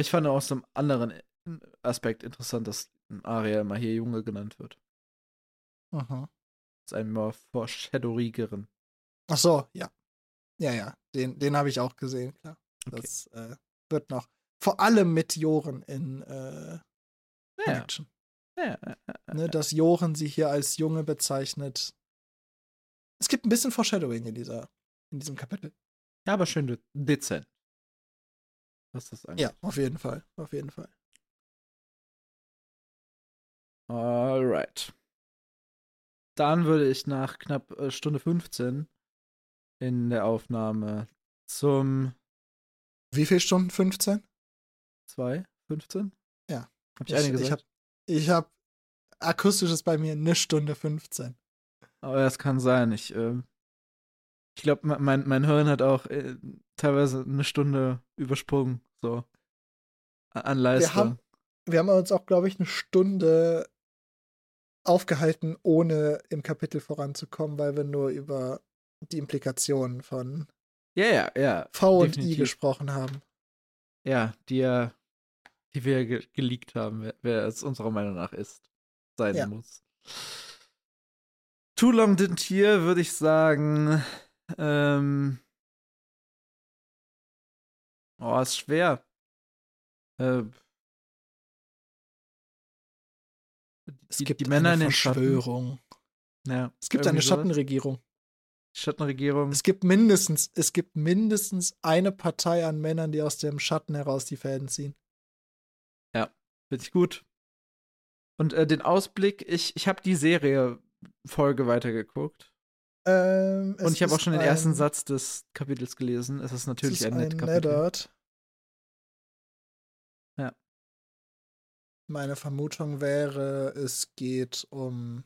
Aber ich fand aus einem anderen Aspekt interessant, dass Arya immer hier Junge genannt wird. Mhm. Das ist immer foreshadowigeren. Ach so, ja. Ja, ja, den, den habe ich auch gesehen, klar. Okay. Das äh, wird noch. Vor allem mit Joren in äh, Ja, Connection. ja, ne, dass Jochen sie hier als Junge bezeichnet. Es gibt ein bisschen Foreshadowing in, dieser, in diesem Kapitel. ja, aber schön de dezent. Was das angeht. Ja, auf jeden Fall. Auf jeden Fall. Alright. Dann würde ich nach knapp äh, Stunde 15 in der Aufnahme zum Wie viel Stunden? 15? 2, 15? Ja. Hab ich, eine ich gesagt? habe ich hab akustisches bei mir eine Stunde 15. Aber das kann sein. Ich, ähm, ich glaube, mein, mein Hirn hat auch äh, teilweise eine Stunde übersprungen. So. An Leistung. haben- Wir haben uns auch, glaube ich, eine Stunde aufgehalten, ohne im Kapitel voranzukommen, weil wir nur über die Implikationen von ja, ja. V und I definitiv. gesprochen haben. Ja, die ja, die wir ge geleakt haben, wer, wer es unserer Meinung nach ist, sein Ja. muss. Too Long Didn't Hear, würde ich sagen. Ähm, oh, ist schwer. Äh, Es die, gibt die Männer eine in den Schatten. Verschwörung. Ja, Es gibt eine. Schattenregierung. Schattenregierung. Es gibt mindestens, es gibt mindestens eine Partei an Männern, die aus dem Schatten heraus die Fäden ziehen. Finde ich gut. Und äh, den Ausblick, ich, ich habe die Serie Folge weitergeguckt. Ähm, Und ich habe auch schon den ersten Satz des Kapitels gelesen. Es ist natürlich es ist ein nettes ein Kapitel. Meine Vermutung wäre, es geht um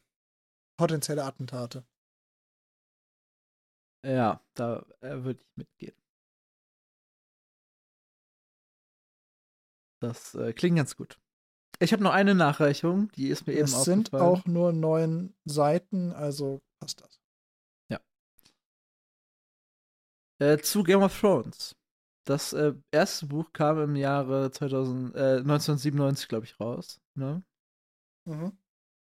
potenzielle Attentate. Ja, da äh, würde ich mitgehen. Das äh, klingt ganz gut. Ich habe noch eine Nachreichung, die ist mir eben Es sind aufgefallen. auch nur neun Seiten, also passt das. Äh, zu Game of Thrones. Das äh, erste Buch kam im Jahre 2000, äh, 1997, glaube ich, raus. Ne? Mhm.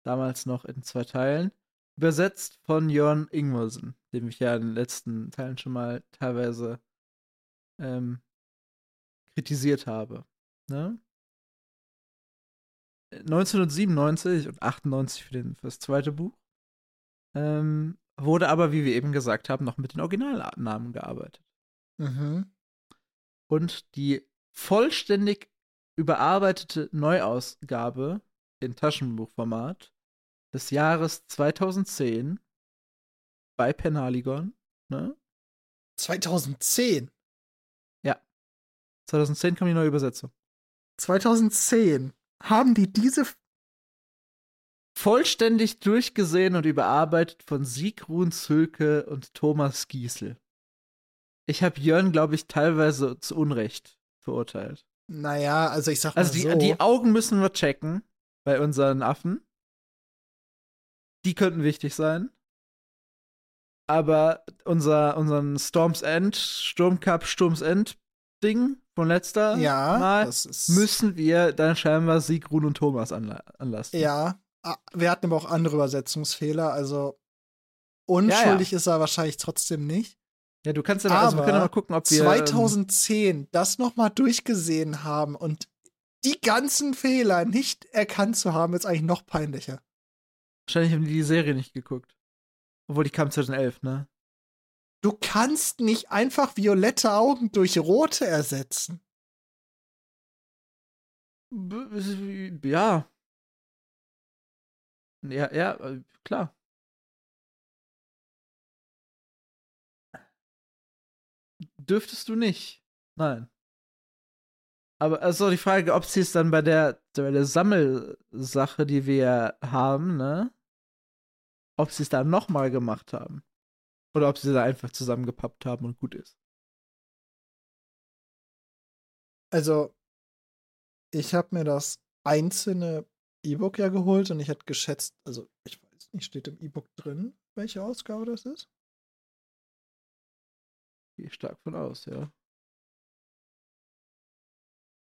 Damals noch in zwei Teilen. Übersetzt von Jörn Ingwersen, den ich ja in den letzten Teilen schon mal teilweise ähm, kritisiert habe. Ne? 1997 und 98 für, den, für das zweite Buch. Ähm, wurde aber, wie wir eben gesagt haben, noch mit den Originalnamen gearbeitet. Mhm. Und die vollständig überarbeitete Neuausgabe in Taschenbuchformat des Jahres 2010 bei Penaligon, ne? 2010. 2010 kam die neue Übersetzung. 2010 haben die diese. Vollständig durchgesehen und überarbeitet von Sigrun Zülke und Thomas Giesel. Ich habe Jörn, glaube ich, teilweise zu Unrecht verurteilt. Naja, also ich sag mal Also die, so. die Augen müssen wir checken bei unseren Affen. Die könnten wichtig sein. Aber unser, unseren Storms End, Sturmcup, Sturms End Ding von letzter ja, Mal müssen wir dann scheinbar Sigrun und Thomas anla anlassen. Ja, ah, wir hatten aber auch andere Übersetzungsfehler, also unschuldig ist er wahrscheinlich trotzdem nicht. Ja, du kannst ja mal, also wir können ja mal gucken, ob wir. ähm, 2010 das nochmal durchgesehen haben und die ganzen Fehler nicht erkannt zu haben, ist eigentlich noch peinlicher. wahrscheinlich haben die die Serie nicht geguckt. Obwohl die kam 2011, ne? Du kannst nicht einfach violette Augen durch rote ersetzen. B- Ja. Ja, ja, äh, klar. Dürftest du nicht. Nein. Aber also die Frage, ob sie es dann bei der, bei der Sammelsache, die wir haben, ne? Ob sie es da nochmal gemacht haben. Oder ob sie da einfach zusammengepappt haben und gut ist. Also, ich habe mir das einzelne E-Book ja geholt und ich hätte geschätzt, also ich weiß nicht, steht im E-Book drin, welche Ausgabe das ist? Gehe ich stark von aus, ja.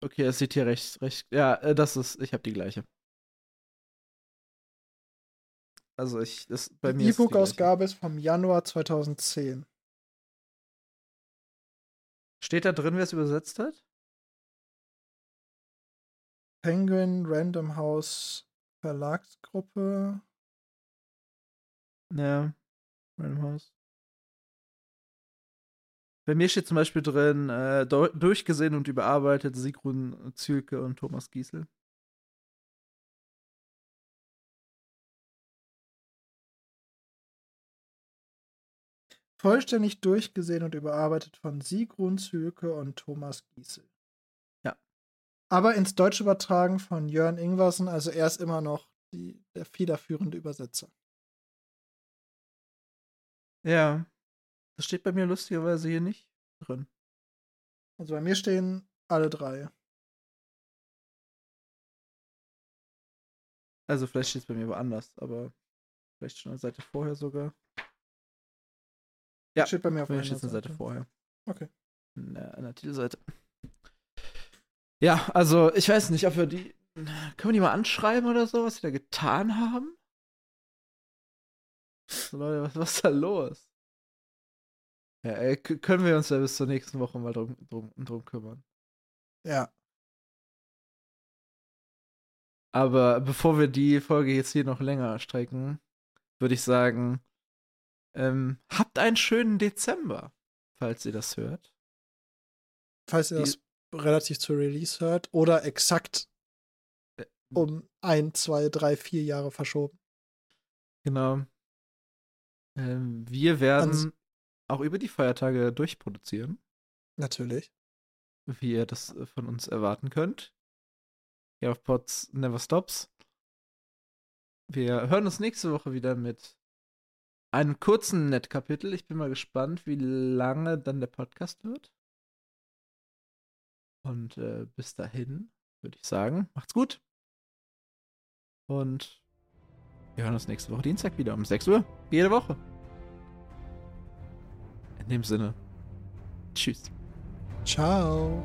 Okay, es sieht hier recht, recht. Ja, äh, das ist. Ich habe die gleiche. Also ich, das bei Die mir ist die. E-Book-Ausgabe ist vom Januar 2010. Steht da drin, wer es übersetzt hat? Penguin Random House Verlagsgruppe. Ja. Random House. Bei mir steht zum Beispiel drin, äh, durchgesehen und überarbeitet Sigrun Zülke und Thomas Giesel. Vollständig durchgesehen und überarbeitet von Sigrun Zülke und Thomas Giesel. Ja. Aber ins Deutsche übertragen von Jörn Ingwersen, also er ist immer noch die, der federführende Übersetzer. Ja. Das steht bei mir lustigerweise hier nicht drin. Also bei mir stehen alle drei. Also vielleicht steht es bei mir woanders, aber vielleicht schon eine Seite vorher sogar. Ja, Steht bei mir auf einer Seite Seite. vorher. Okay. Der, an der Titelseite. Ja, also ich weiß nicht, ob wir die. Können wir die mal anschreiben oder so, was sie da getan haben? Leute, was, was ist da los? Ja, k- können wir uns ja bis zur nächsten Woche mal drum, drum, drum kümmern. Ja. Aber bevor wir die Folge jetzt hier noch länger strecken, würde ich sagen, ähm, habt einen schönen Dezember, falls ihr das hört. Falls ihr Die- das relativ zu Release hört oder exakt Äh, um ein, zwei, drei, vier Jahre verschoben. Genau. Ähm, wir werden Ans- auch über die Feiertage durchproduzieren, Natürlich. wie ihr das äh, von uns erwarten könnt. Hier auf Pods Never Stops. Wir hören uns nächste Woche wieder mit einem kurzen Netkapitel. Ich bin mal gespannt, wie lange dann der Podcast wird. Und äh, bis dahin würde ich sagen, macht's gut. Und wir hören uns nächste Woche Dienstag wieder um 6 Uhr. Jede Woche. In dem Sinne, Tschüss. Ciao.